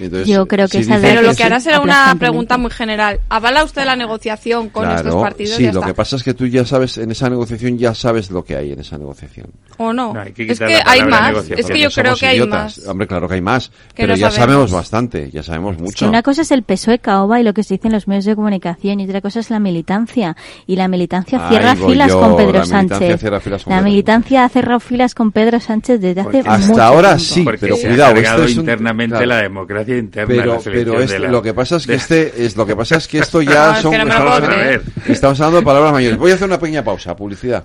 Entonces, Yo creo que si esa Pero lo que sí- hará será una pregunta muy general. ¿Avala usted la negociación con estos partidos? sí, Ya lo está. que pasa es que tú ya sabes, en esa negociación ya sabes lo que hay en esa negociación. ¿O no? No, hay que es quitar que hay más. negociación. Es que yo no creo que hay idiotas. más. Hombre, claro que hay más. pero no ya sabemos. sabemos bastante, ya sabemos que mucho. una cosa es el PSOE caoba y lo que se dice en los medios de comunicación y otra cosa es la militancia. Y la militancia Ahí cierra filas yo, con Pedro la Sánchez. cierra filas con la Pedro militancia ha cerrado filas con Pedro Sánchez desde hace Hasta mucho ahora sí, pero cuidado, internamente la democracia interna. pero la selección pero de la- lo que pasa es que de- este es lo que pasa es que esto No, ya es son estamos, estamos hablando de palabras mayores voy a hacer una pequeña pausa publicidad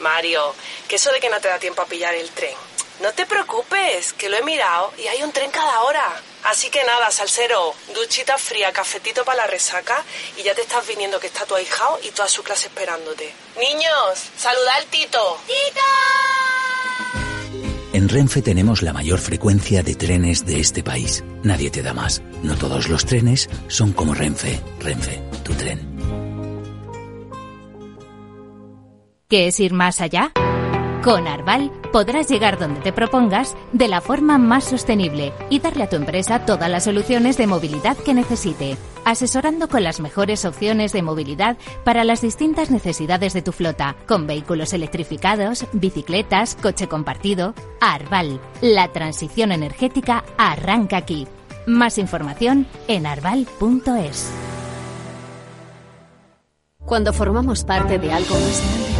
Mario, que eso de que no te da tiempo a pillar el tren. No te preocupes, que lo he mirado y hay un tren cada hora. Así que nada, salsero, duchita fría, cafetito para la resaca y ya te estás viniendo que está tu ahijao y toda su clase esperándote. Niños, saluda al Tito. ¡Tito! En Renfe tenemos la mayor frecuencia de trenes de este país. Nadie te da más. No todos los trenes son como Renfe. Renfe, tu tren. ¿Qué es ir más allá? Con Arval podrás llegar donde te propongas de la forma más sostenible y darle a tu empresa todas las soluciones de movilidad que necesite. asesorando con las mejores opciones de movilidad para las distintas necesidades de tu flota, con vehículos electrificados, bicicletas, coche compartido. Arval, la transición energética arranca aquí. Más información en arval.es. Cuando formamos parte de algo más grande,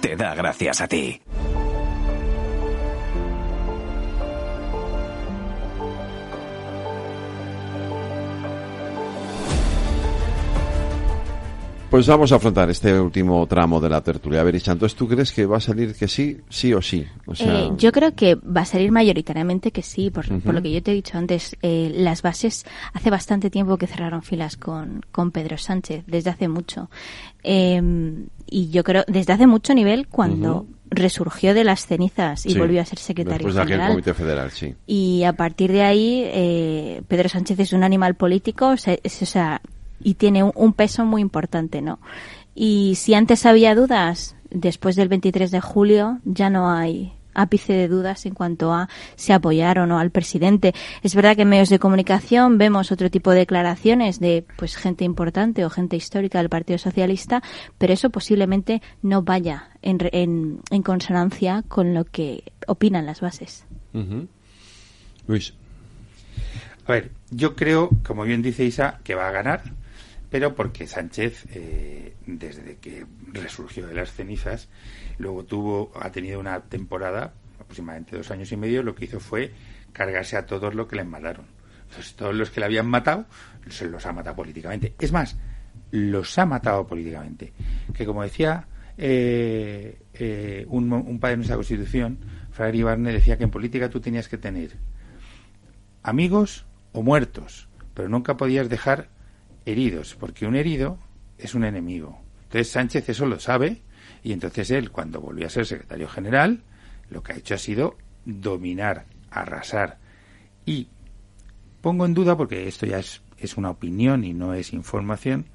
te da gracias a ti. Pues vamos a afrontar este último tramo de la tertulia. A ver, entonces ¿tú crees que va a salir que sí, sí o sí? Eh, yo creo que va a salir mayoritariamente que sí, por, lo que yo te he dicho antes. Eh, las bases, hace bastante tiempo que cerraron filas con, con Pedro Sánchez, desde hace mucho. Em, y yo creo, desde hace mucho nivel, cuando resurgió de las cenizas y volvió a ser secretario Después general. De Comité Federal, sí. Y a partir de ahí, eh, Pedro Sánchez es un animal político, o sea, o sea y tiene un, peso muy importante, ¿no? Y si antes había dudas, después del 23 de julio ya no hay ápice de dudas en cuanto a si apoyar o no al presidente. Es verdad que en medios de comunicación vemos otro tipo de declaraciones de pues gente importante o gente histórica del Partido Socialista, pero eso posiblemente no vaya en, en, en consonancia con lo que opinan las bases. Luis. A ver, yo creo, como bien dice Isa, que va a ganar pero porque Sánchez, eh, desde que resurgió de las cenizas, luego tuvo, ha tenido una temporada, aproximadamente dos años y medio, lo que hizo fue cargarse a todos los que le mataron. Entonces, todos los que le habían matado, se los ha matado políticamente. Es más, los ha matado políticamente. Que como decía eh, eh, un, padre de nuestra Constitución, Fray Ibarne decía que en política tú tenías que tener amigos o muertos, pero nunca podías dejar heridos, porque un herido es un enemigo. Entonces Sánchez eso lo sabe y entonces él, cuando volvió a ser secretario general, lo que ha hecho ha sido dominar, arrasar. Y pongo en duda, porque esto ya es, es una opinión y no es información,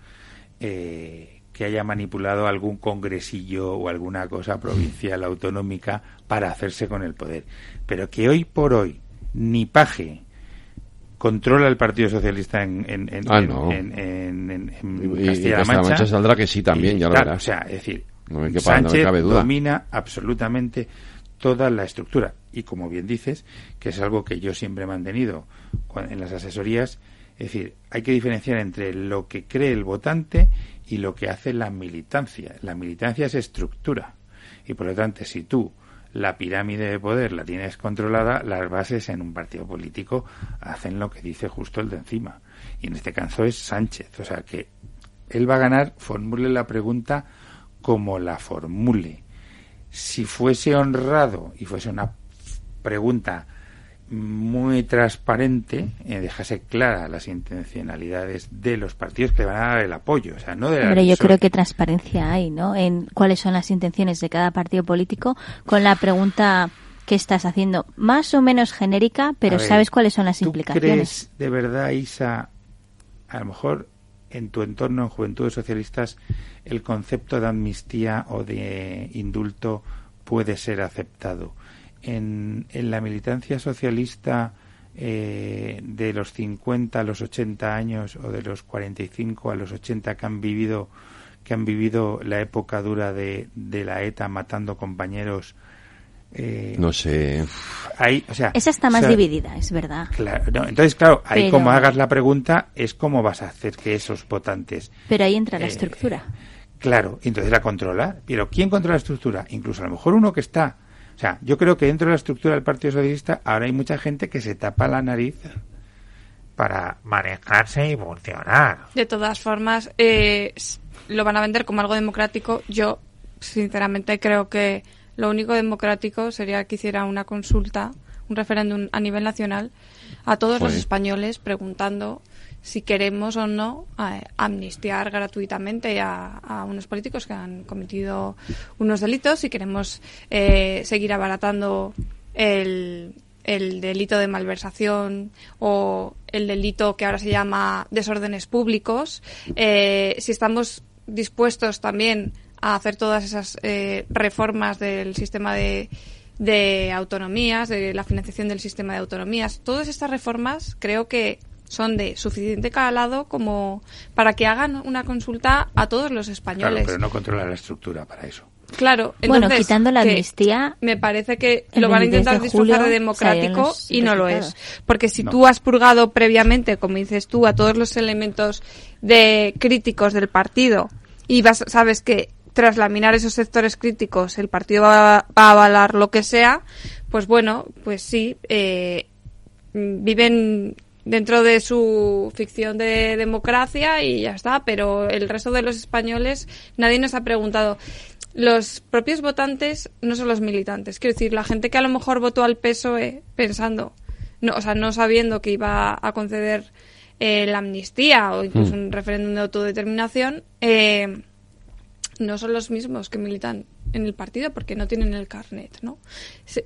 eh, que haya manipulado algún congresillo o alguna cosa provincial autonómica para hacerse con el poder. Pero que hoy por hoy ni Paje controla el Partido Socialista en, en, en, ah, en, Castilla-La Mancha. saldrá que sí también, ya lo verás. O sea, es decir, Sánchez domina absolutamente toda la estructura. Y como bien dices, que es algo que yo siempre he mantenido en las asesorías, es decir, hay que diferenciar entre lo que cree el votante y lo que hace la militancia. La militancia es estructura. Y por lo tanto, si tú la pirámide de poder la tienes controlada, las bases en un partido político hacen lo que dice justo el de encima. Y en este caso es Sánchez. O sea que él va a ganar, formule la pregunta como la formule. Si fuese honrado y fuese una pregunta muy transparente, eh, dejase claras las intencionalidades de los partidos que van a dar el apoyo. O sea, no de Pero yo creo que transparencia hay, ¿no? En cuáles son las intenciones de cada partido político con la pregunta que estás haciendo, más o menos genérica, pero sabes cuáles son las ¿tú implicaciones. ¿Crees de verdad, Isa, a lo mejor en tu entorno, en Juventudes Socialistas, el concepto de amnistía o de indulto puede ser aceptado. En, en la militancia socialista eh, de los 50 a los 80 años o de los 45 a los 80 que han vivido que han vivido la época dura de, de la ETA matando compañeros eh, no sé. o sea, Esa está más dividida, es verdad. Claro, entonces, claro, ahí como hagas la pregunta es cómo vas a hacer que esos votantes. Pero ahí entra la eh, estructura. Claro, entonces la controla. Pero ¿quién controla la estructura? Incluso a lo mejor uno que está. O sea, yo creo que dentro de la estructura del Partido Socialista ahora hay mucha gente que se tapa la nariz para manejarse y funcionar. De todas formas, eh, lo van a vender como algo democrático. Yo, sinceramente, creo que lo único democrático sería que hiciera una consulta, un referéndum a nivel nacional a todos los españoles preguntando si queremos o no eh, amnistiar gratuitamente a, unos políticos que han cometido unos delitos, si queremos eh, seguir abaratando el, el delito de malversación o el delito que ahora se llama desórdenes públicos, eh, si estamos dispuestos también a hacer todas esas eh, reformas del sistema de, de autonomías, de la financiación del sistema de autonomías. Todas estas reformas creo que son de suficiente calado como para que hagan una consulta a todos los españoles. Claro, pero no controla la estructura para eso. Claro, bueno, quitando la amnistía. Me parece que lo van a intentar disfrazar de democrático y no lo es. Porque si tú has purgado previamente, como dices tú, a todos los elementos de críticos del partido y vas, sabes que tras laminar esos sectores críticos el partido va, a avalar lo que sea, pues bueno, pues sí, eh, viven dentro de su ficción de democracia y ya está, pero el resto de los españoles nadie nos ha preguntado. Los propios votantes no son los militantes, quiero decir, la gente que a lo mejor votó al PSOE pensando, no, o sea, no sabiendo que iba a conceder eh, la amnistía o incluso hmm. un referéndum de autodeterminación, eh, no son los mismos que militan en el partido porque no tienen el carnet, ¿no?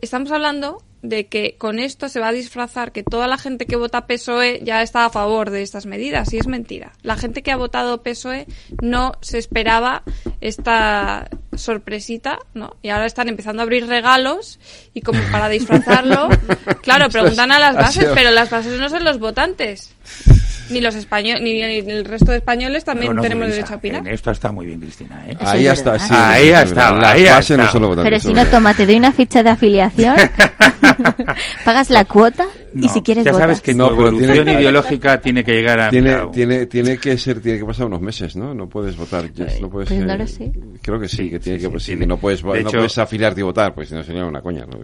Estamos hablando de que con esto se va a disfrazar que toda la gente que vota PSOE ya está a favor de estas medidas y es mentira. La gente que ha votado PSOE no se esperaba esta sorpresita, ¿no? Y ahora están empezando a abrir regalos y como para disfrazarlo, claro, preguntan a las bases, pero las bases no son los votantes. Ni los españoles, ni, el resto de españoles también tenemos derecho a opinar. esto está muy bien, Cristina. ¿eh? Ahí está, sí. Ahí está, ahí está. Pero si no, toma, te doy una ficha de afiliación, pagas la cuota y si quieres ya sabes que no, la evolución ideológica tiene que llegar a tiene, tiene tiene que ser tiene que pasar unos meses no no puedes votar no puedes, pues no lo sé. creo que sí, que tiene que pues, sí, no puedes no puedes afiliarte y votar pues si no sería una coña ¿no?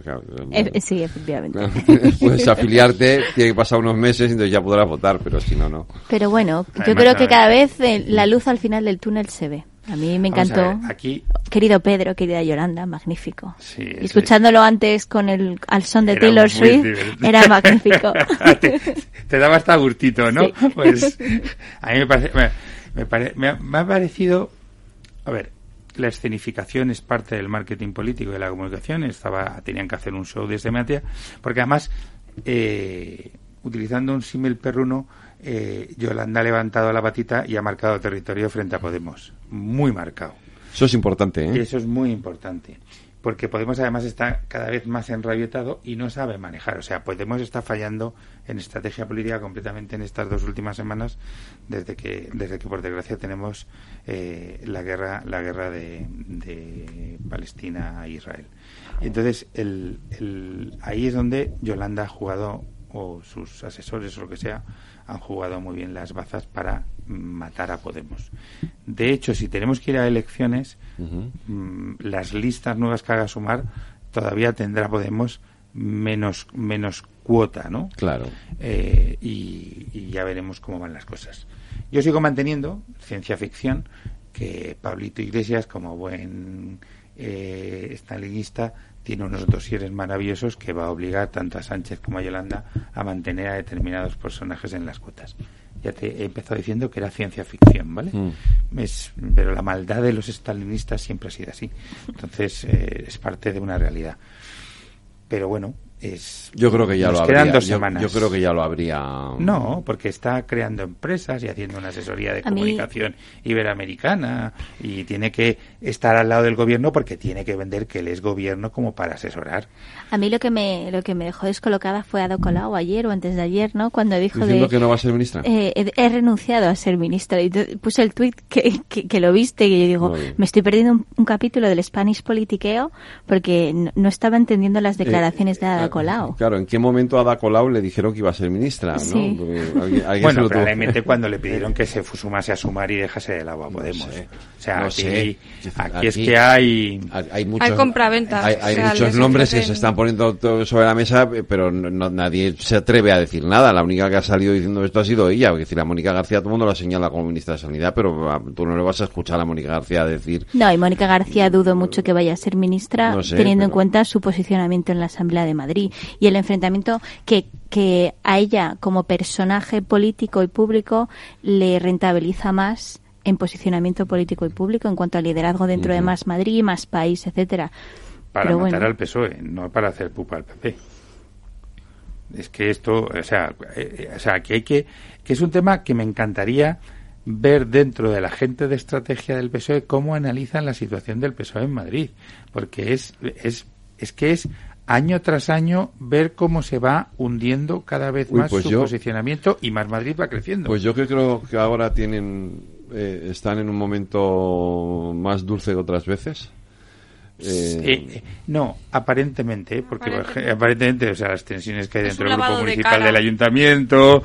Eh, sí efectivamente puedes afiliarte tiene que pasar unos meses y entonces ya podrás votar pero si no no pero bueno yo creo que cada vez eh, la luz al final del túnel se ve a mí me encantó. aquí... Querido Pedro, querida Yolanda, magnífico. escuchándolo antes con el al son de Taylor Swift, era magnífico. te, daba hasta gustito, ¿no? Pues a mí me parece, me, me, ha parecido, a ver, la escenificación es parte del marketing político de la comunicación. Estaba, tenían que hacer un show desde Matea, porque además, eh, utilizando un símil perruno, eh, Yolanda ha levantado la patita y ha marcado territorio frente a Podemos. Muy marcado. Eso es importante, ¿eh? Y eso es muy importante. Porque Podemos además está cada vez más enrabietado y no sabe manejar. O sea, Podemos está fallando en estrategia política completamente en estas dos últimas semanas, desde que, desde que por desgracia tenemos eh, la guerra, la guerra de, Palestina a Israel. Entonces, el, el, ahí es donde Yolanda ha jugado, o sus asesores o lo que sea, han jugado muy bien las bazas para matar a Podemos. De hecho, si tenemos que ir a elecciones, mm, las listas nuevas que haga sumar todavía tendrá Podemos menos menos cuota, ¿no? Claro. Eh, y, ya veremos cómo van las cosas. Yo sigo manteniendo ciencia ficción que Pablito Iglesias, como buen eh, stalinista, tiene unos dosieres maravillosos que va a obligar tanto a Sánchez como a Yolanda a mantener a determinados personajes en las cuotas. Ya te he empezado diciendo que era ciencia ficción, ¿vale? Mm. pero la maldad de los estalinistas siempre ha sido así. Entonces, eh, es parte de una realidad. Pero bueno, es yo creo que ya nos lo quedan habría dos yo, semanas. yo creo que ya lo habría No, porque está creando empresas y haciendo una asesoría de A mí- comunicación iberoamericana y tiene que estar al lado del gobierno porque tiene que vender que él es gobierno como para asesorar. A mí lo que me lo que me dejó descolocada fue Ada Colau ayer o antes de ayer, ¿no? Cuando dijo diciendo de que no va a ser ministra eh, he, he renunciado a ser ministra y puse el tuit que, que, que lo viste y yo digo Muy me estoy perdiendo un, un capítulo del Spanish Politiqueo porque no, no estaba entendiendo las declaraciones de Ada Colau. Claro, ¿en qué momento a Ada Colau le dijeron que iba a ser ministra? ¿no? Sí. Porque alguien- alguien se Bueno, probablemente cuando le pidieron que se sumase a sumar y dejase del agua Podemos. sé. O sea, No aquí, sé. aquí es que hay... hay muchos, Hay compraventas. Hay, hay o sea, muchos nombres que se están poniendo todo sobre la mesa, pero no- no- nadie se atreve a decir nada. La única que ha salido diciendo esto ha sido ella. Porque decir, a Mónica García todo el mundo la señala como ministra de Sanidad, pero ah, tú no le vas a escuchar a Mónica García decir No, y Mónica García dudo mucho que vaya a ser ministra, No sé, teniendo en cuenta su posicionamiento en la Asamblea de Madrid y el enfrentamiento que, que a ella, como personaje político y público, le rentabiliza más en posicionamiento político y público en cuanto al liderazgo dentro de. Más Madrid, Más País, etcétera. para Pero matar bueno. al PSOE, no para hacer pupa al PP. Es que esto, o sea, eh, eh, o sea, que hay que, que es un tema que me encantaría ver dentro de la gente de estrategia del PSOE cómo analizan la situación del PSOE en Madrid, porque es, es, es que es año tras año ver cómo se va hundiendo cada vez Uy, más pues su yo- posicionamiento y más Madrid va creciendo. Pues yo creo que ahora tienen, eh, están en un momento más dulce que otras veces. Eh, Eh, no, aparentemente, ¿eh? porque aparentemente. aparentemente, o sea, las tensiones que hay dentro del grupo de municipal cara. del ayuntamiento.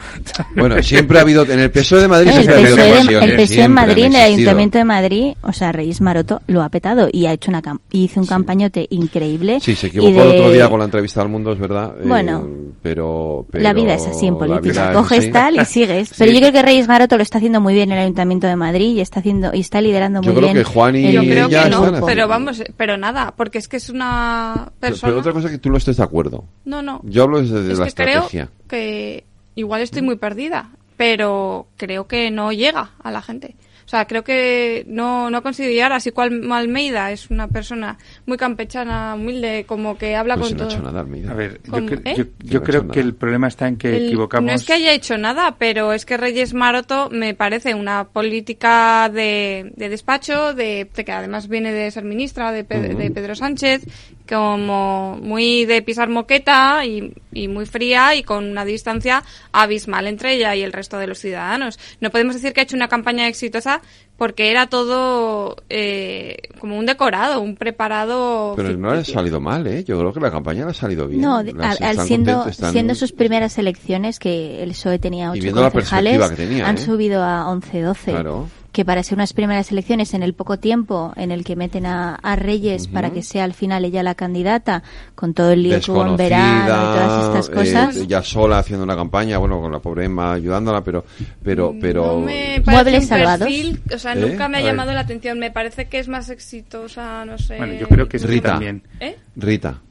Bueno, siempre ha habido, en el PSOE E de Madrid El siempre ha habido PSOE, tensiones, el PSOE en Madrid, en el. Ayuntamiento de Madrid, o sea, Reyes Maroto lo ha petado y ha hecho una hizo un campañote increíble. Sí, se y equivocó de- el otro día con la entrevista al mundo, es verdad. eh, Bueno, pero, pero la vida es así en política. Coges tal y sigues. Pero yo creo que Reyes Maroto lo está haciendo muy bien en el Ayuntamiento de Madrid y está haciendo y está liderando Yo muy creo bien. que Juan y Yo creo que están no, haciendo. pero vamos, pero nada, porque es que es una persona... pero otra cosa es que tú no estés de acuerdo. No, no. Yo hablo desde es la que creo estrategia. que igual estoy muy perdida, pero creo que no llega a la gente. O sea, creo que no, no considerar, así cual Almeida es una persona muy campechana, humilde, como que habla Pues con si no ha todo. hecho nada, Almeida. A ver, yo, cre- ¿Eh? yo- Que yo no ha creo que nada. el problema está en que El- equivocamos. No es que haya hecho nada, pero es que Reyes Maroto me parece una política de, de despacho, de, de que además viene de ser ministra de, de Pedro Sánchez, como muy de pisar moqueta y, y muy fría y con una distancia abismal entre ella y el resto de los ciudadanos. No podemos decir que ha hecho una campaña exitosa porque era todo eh, como un decorado, un preparado. Pero no le ha salido mal, ¿eh? Yo creo que la campaña le ha salido bien. No, Las- al, siendo, están- siendo sus primeras elecciones, que el PSOE tenía ocho concejales, que tenía, han ¿eh? subido a 11-12. Claro. Que para ser unas primeras elecciones, en el poco tiempo en el que meten a, a Reyes para que sea al final ella la candidata, con todo el lío que hubo en verano y todas estas Desconocida, cosas. eh, ella sola haciendo una campaña, bueno, con la pobre Emma ayudándola, pero, pero, pero. No me parece Muebles un salvados. perfil, o sea, ¿Eh? nunca me A ha ver. llamado la atención. Me parece que es más exitosa, no sé. Bueno, yo creo que es Rita. también. ¿Eh? Rita.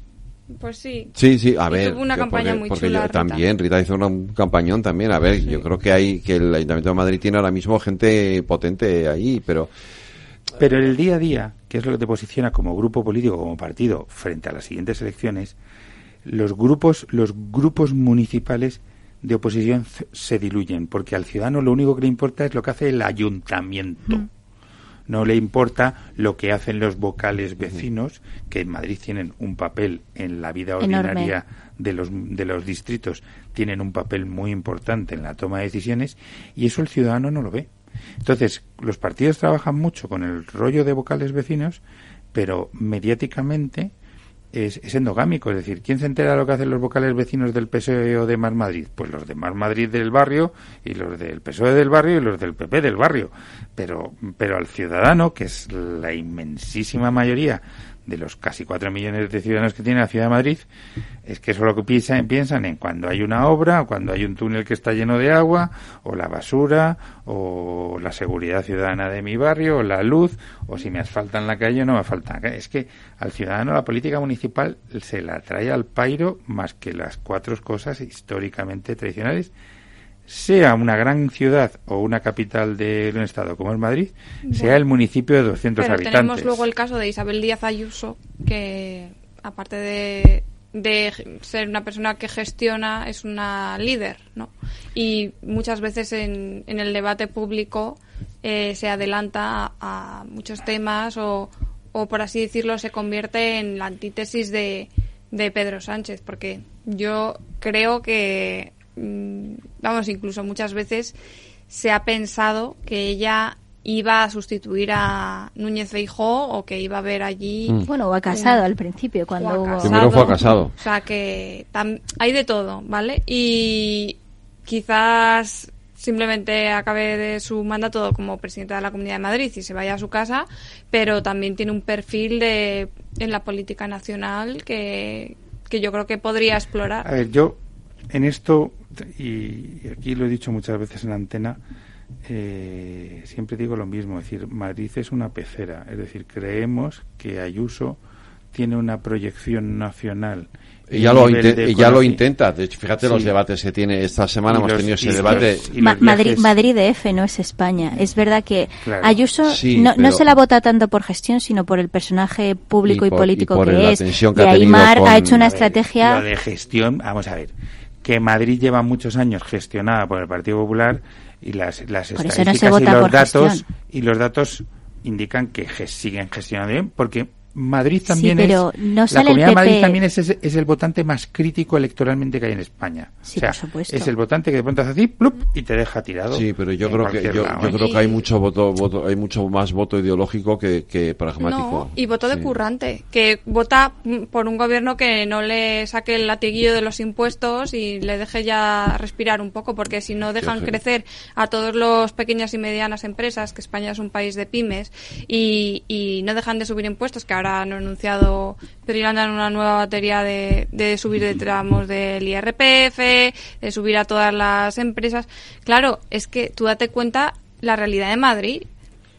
Pues sí. Sí, sí, a Y ver. tuvo una campaña porque, muy porque chula, yo- Rita. también, Rita hizo un campañón también. A ver, yo creo que hay, que el Ayuntamiento de Madrid tiene ahora mismo gente potente ahí, pero. Pero en el día a día, que es lo que te posiciona como grupo político, como partido, frente a las siguientes elecciones, los grupos, los grupos municipales de oposición se diluyen, porque al ciudadano lo único que le importa es lo que hace el ayuntamiento. No le importa lo que hacen los vocales vecinos, que en Madrid tienen un papel en la vida Enorme. ordinaria de los, de los distritos, tienen un papel muy importante en la toma de decisiones, y eso el ciudadano no lo ve. Entonces, los partidos trabajan mucho con el rollo de vocales vecinos, pero mediáticamente es, es endogámico. Es decir, ¿quién se entera de lo que hacen los vocales vecinos del PSOE o de Más Madrid? Pues los de Más Madrid del barrio y los del PSOE del barrio y los del PP del barrio. Pero, pero al ciudadano, que es la inmensísima mayoría de los casi cuatro millones de ciudadanos que tiene la ciudad de Madrid, es que solo que piensan, piensan en cuando hay una obra, cuando hay un túnel que está lleno de agua, o la basura, o la seguridad ciudadana de mi barrio, o la luz, o si me asfaltan la calle o no me asfaltan. Es que al ciudadano la política municipal se la trae al pairo más que las cuatro cosas históricamente tradicionales sea una gran ciudad o una capital de un estado como es Madrid, sea el municipio de 200 Pero habitantes. tenemos luego el caso de Isabel Díaz Ayuso, que aparte de de ser una persona que gestiona es una líder, ¿no? Y muchas veces en, en el debate público eh, se adelanta a, muchos temas o, o, por así decirlo, se convierte en la antítesis de, de Pedro Sánchez, porque yo creo que, vamos, incluso muchas veces se ha pensado que ella iba a sustituir a Núñez Feijó o que iba a ver allí. Mm. Bueno, o a Casado al principio, cuando hubo. Primero fue a Casado. O sea que hay de todo, ¿vale? Y quizás simplemente acabe de su mandato como presidenta de la Comunidad de Madrid y se vaya a su casa, pero también tiene un perfil de, en la política nacional que, que yo creo que podría explorar. A ver, yo en esto, y aquí lo he dicho muchas veces en la antena, eh, siempre digo lo mismo, es decir, Madrid es una pecera, es decir, creemos que Ayuso tiene una proyección nacional. Y ya, lo, ya lo intenta. De hecho, fíjate los debates que tiene. Esta semana hemos tenido ese debate. Madrid, Madrid F no es España. Es verdad que Ayuso no, se la vota tanto por gestión, sino por el personaje público y, político que es. y Aymar ha hecho una estrategia. Lo de gestión, vamos a ver. Que Madrid lleva muchos años gestionada por el Partido Popular y las, las estadísticas y los datos y los datos indican que siguen gestionando bien porque Madrid también es la Comunidad de Madrid también es, es, el votante más crítico electoralmente que hay en España. o sea, es el votante que de pronto hace así plup, y te deja tirado. Sí, pero yo creo que yo, creo que hay mucho voto, voto hay mucho más voto ideológico que, que pragmático. y voto de currante, que vota por un gobierno que no le saque el latiguillo de los impuestos y le deje ya respirar un poco, porque si no dejan crecer a todos los pequeñas y medianas empresas, que España es un país de pymes, y, y no dejan de subir impuestos, que ahora han anunciado pero en una nueva batería de, de subir de tramos del IRPF, de subir a todas las empresas. Claro, es que tú date cuenta la realidad de Madrid.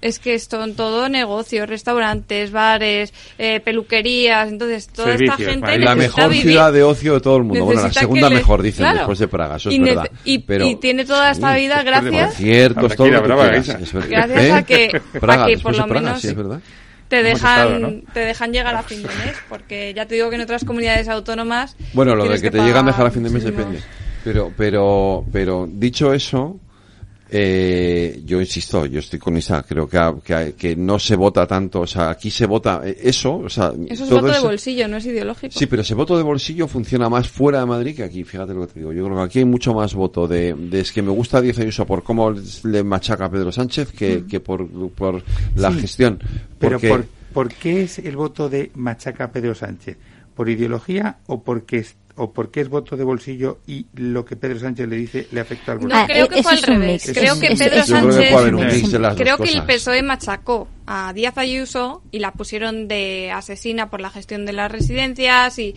Es que son todo negocios, restaurantes, bares, eh, peluquerías, entonces toda esta gente la mejor ciudad de ocio de todo el mundo, bueno, la segunda mejor dicen después de Praga, eso es verdad. Y, tiene toda esta vida gracias, todo gracias a que, a que por lo menos te dejan te dejan llegar a fin de mes porque ya te digo que en otras comunidades autónomas bueno lo de que, te llegan a dejar a fin de mes depende. Pero pero pero dicho eso eh, yo insisto, yo estoy con Isa, creo que, que, no se vota tanto, o sea, aquí se vota eh, eso, o sea, eso es voto de bolsillo, no es ideológico. Sí, pero ese voto de bolsillo funciona más fuera de Madrid que aquí, fíjate lo que te digo. Yo creo que aquí hay mucho más voto de, de es que me gusta Díaz Ayuso por cómo le machaca a Pedro Sánchez que, mm. que por, por la gestión. Pero por, ¿por qué es el voto de machaca a Pedro Sánchez? ¿Por ideología o porque o porque es voto de bolsillo y lo que Pedro Sánchez le dice le afecta al bolsillo? No, creo que fue al revés. Creo que Pedro Sánchez, creo que el PSOE machacó a Díaz Ayuso y la pusieron de asesina por la gestión de las residencias y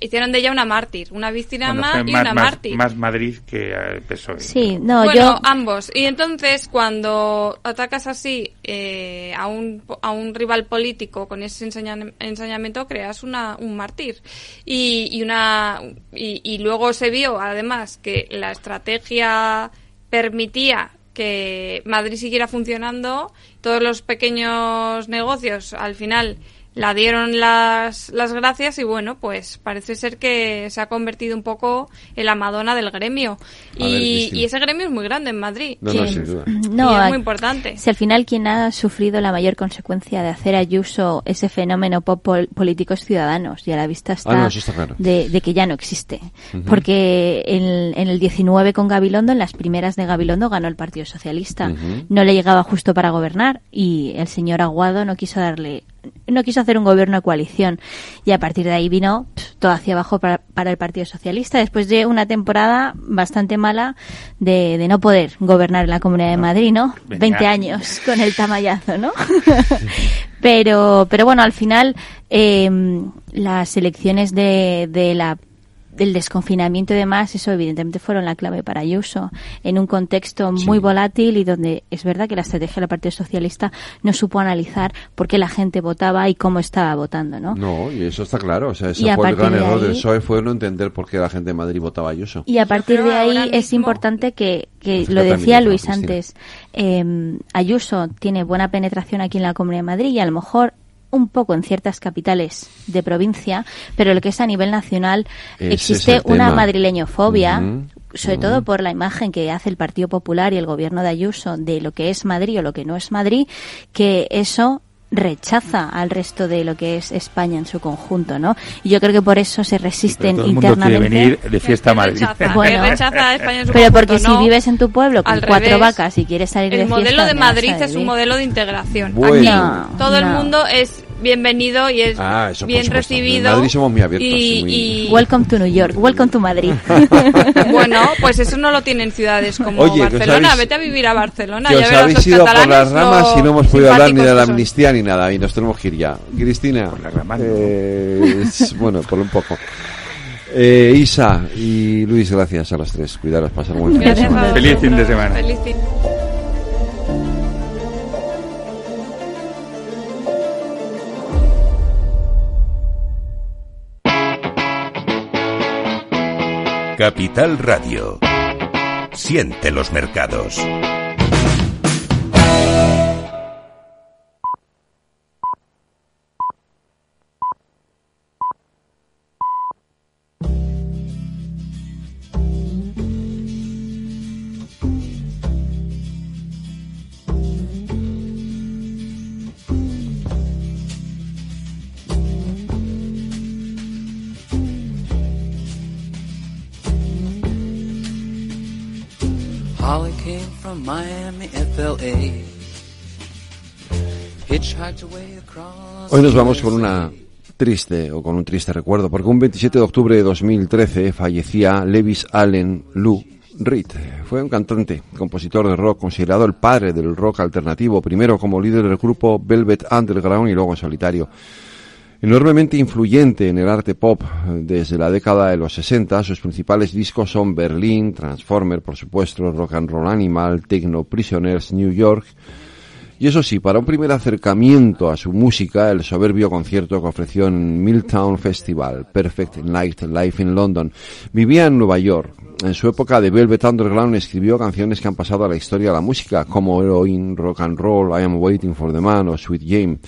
hicieron de ella una mártir, una víctima y una mártir. Más Madrid que el PSOE. Sí, no, bueno, ambos. Y entonces cuando atacas así eh, a, un, a un rival político con ese ensañamiento creas una, un mártir. Y, y una y, y luego se vio además que la estrategia permitía que Madrid siguiera funcionando, todos los pequeños negocios al final la dieron las, las gracias y bueno, pues parece ser que se ha convertido un poco en la Madonna del gremio. Y, ese gremio es muy grande en Madrid. No, no, sin duda. no es muy importante. Si al final quien ha sufrido la mayor consecuencia de hacer Ayuso ese fenómeno pop políticos ciudadanos y a la vista ah, está, de, que ya no existe. Porque en, en, el 19 con Gabilondo, en las primeras de Gabilondo, ganó el Partido Socialista. No le llegaba justo para gobernar y el señor Aguado no quiso darle no quiso hacer un gobierno de coalición y a partir de ahí vino todo hacia abajo para, el Partido Socialista después de una temporada bastante mala de, no poder gobernar en la Comunidad de Madrid, ¿no? 20 años con el tamallazo, ¿no? pero, pero bueno, al final eh, las elecciones de, de la del desconfinamiento y demás, eso evidentemente fueron la clave para Ayuso, en un contexto muy volátil y donde es verdad que la estrategia del Partido Socialista no supo analizar por qué la gente votaba y cómo estaba votando, ¿no? No, y eso está claro, o sea, ese fue el gran error del PSOE, fue no entender por qué la gente de Madrid votaba Ayuso. Y a partir de ahí es importante que, que lo decía Luis antes, eh, Ayuso tiene buena penetración aquí en la Comunidad de Madrid y a lo mejor un poco en ciertas capitales de provincia, pero lo que es a nivel nacional Ese existe una madrileñofobia, sobre todo por la imagen que hace el Partido Popular y el gobierno de Ayuso de lo que es Madrid o lo que no es Madrid, que eso rechaza al resto de lo que es España en su conjunto, ¿no? Y yo creo que por eso se resisten todo el mundo quiere internamente. venir de fiesta a Madrid. rechaza, Bueno, rechaza a España en su pero conjunto, porque no. si vives en tu pueblo con cuatro revés. vacas y quieres salir de El fiesta, modelo de ¿dónde vas a Madrid es un modelo de integración. Bueno. Aquí todo el no. mundo es bienvenido y es Ah, eso bien supuesto. recibido. En Madrid somos muy abiertos y, y muy- y- Welcome to New York, welcome to Madrid. bueno, pues eso no lo tienen ciudades como Oye, Barcelona. habéis- Vete a vivir a Barcelona. Que ya os verás habéis los ido por las ramas y no hemos podido hablar ni de la amnistía ni nada y nos tenemos que ir ya. Cristina. Por las ramas. bueno, por un poco. Eh, Isa y Luis, gracias a los tres. Cuidaros, pasar semana. a Feliz fin de semana. Feliz fin- Capital Radio. Siente los mercados. Hoy nos vamos con una triste o con un triste recuerdo, porque un 27 de octubre de 2013 fallecía Lewis Allen Lou Reed. Fue un cantante, compositor de rock, considerado el padre del rock alternativo, primero como líder del grupo Velvet Underground y luego en solitario. Enormemente influyente en el arte pop desde la década de los 60, sus principales discos son Berlín, Transformer, por supuesto, Rock and Roll Animal, Techno Prisoners, New York. Y eso sí, para un primer acercamiento a su música, el soberbio concierto que ofreció en Milltown Festival, Perfect Night Life in London. Vivía en Nueva York. En su época de Velvet Underground escribió canciones que han pasado a la historia de la música, como Heroin, Rock and Roll, I Am Waiting for the Man o Sweet Game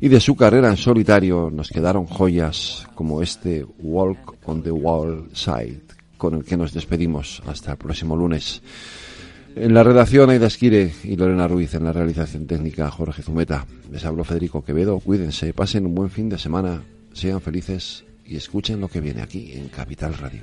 y de su carrera en solitario nos quedaron joyas como este Walk on the Wall Side, con el que nos despedimos hasta el próximo lunes. En la redacción Aida Esquire y Lorena Ruiz, en la realización técnica Jorge Zumeta. Les habló Federico Quevedo. Cuídense, pasen un buen fin de semana, sean felices y escuchen lo que viene aquí en Capital Radio.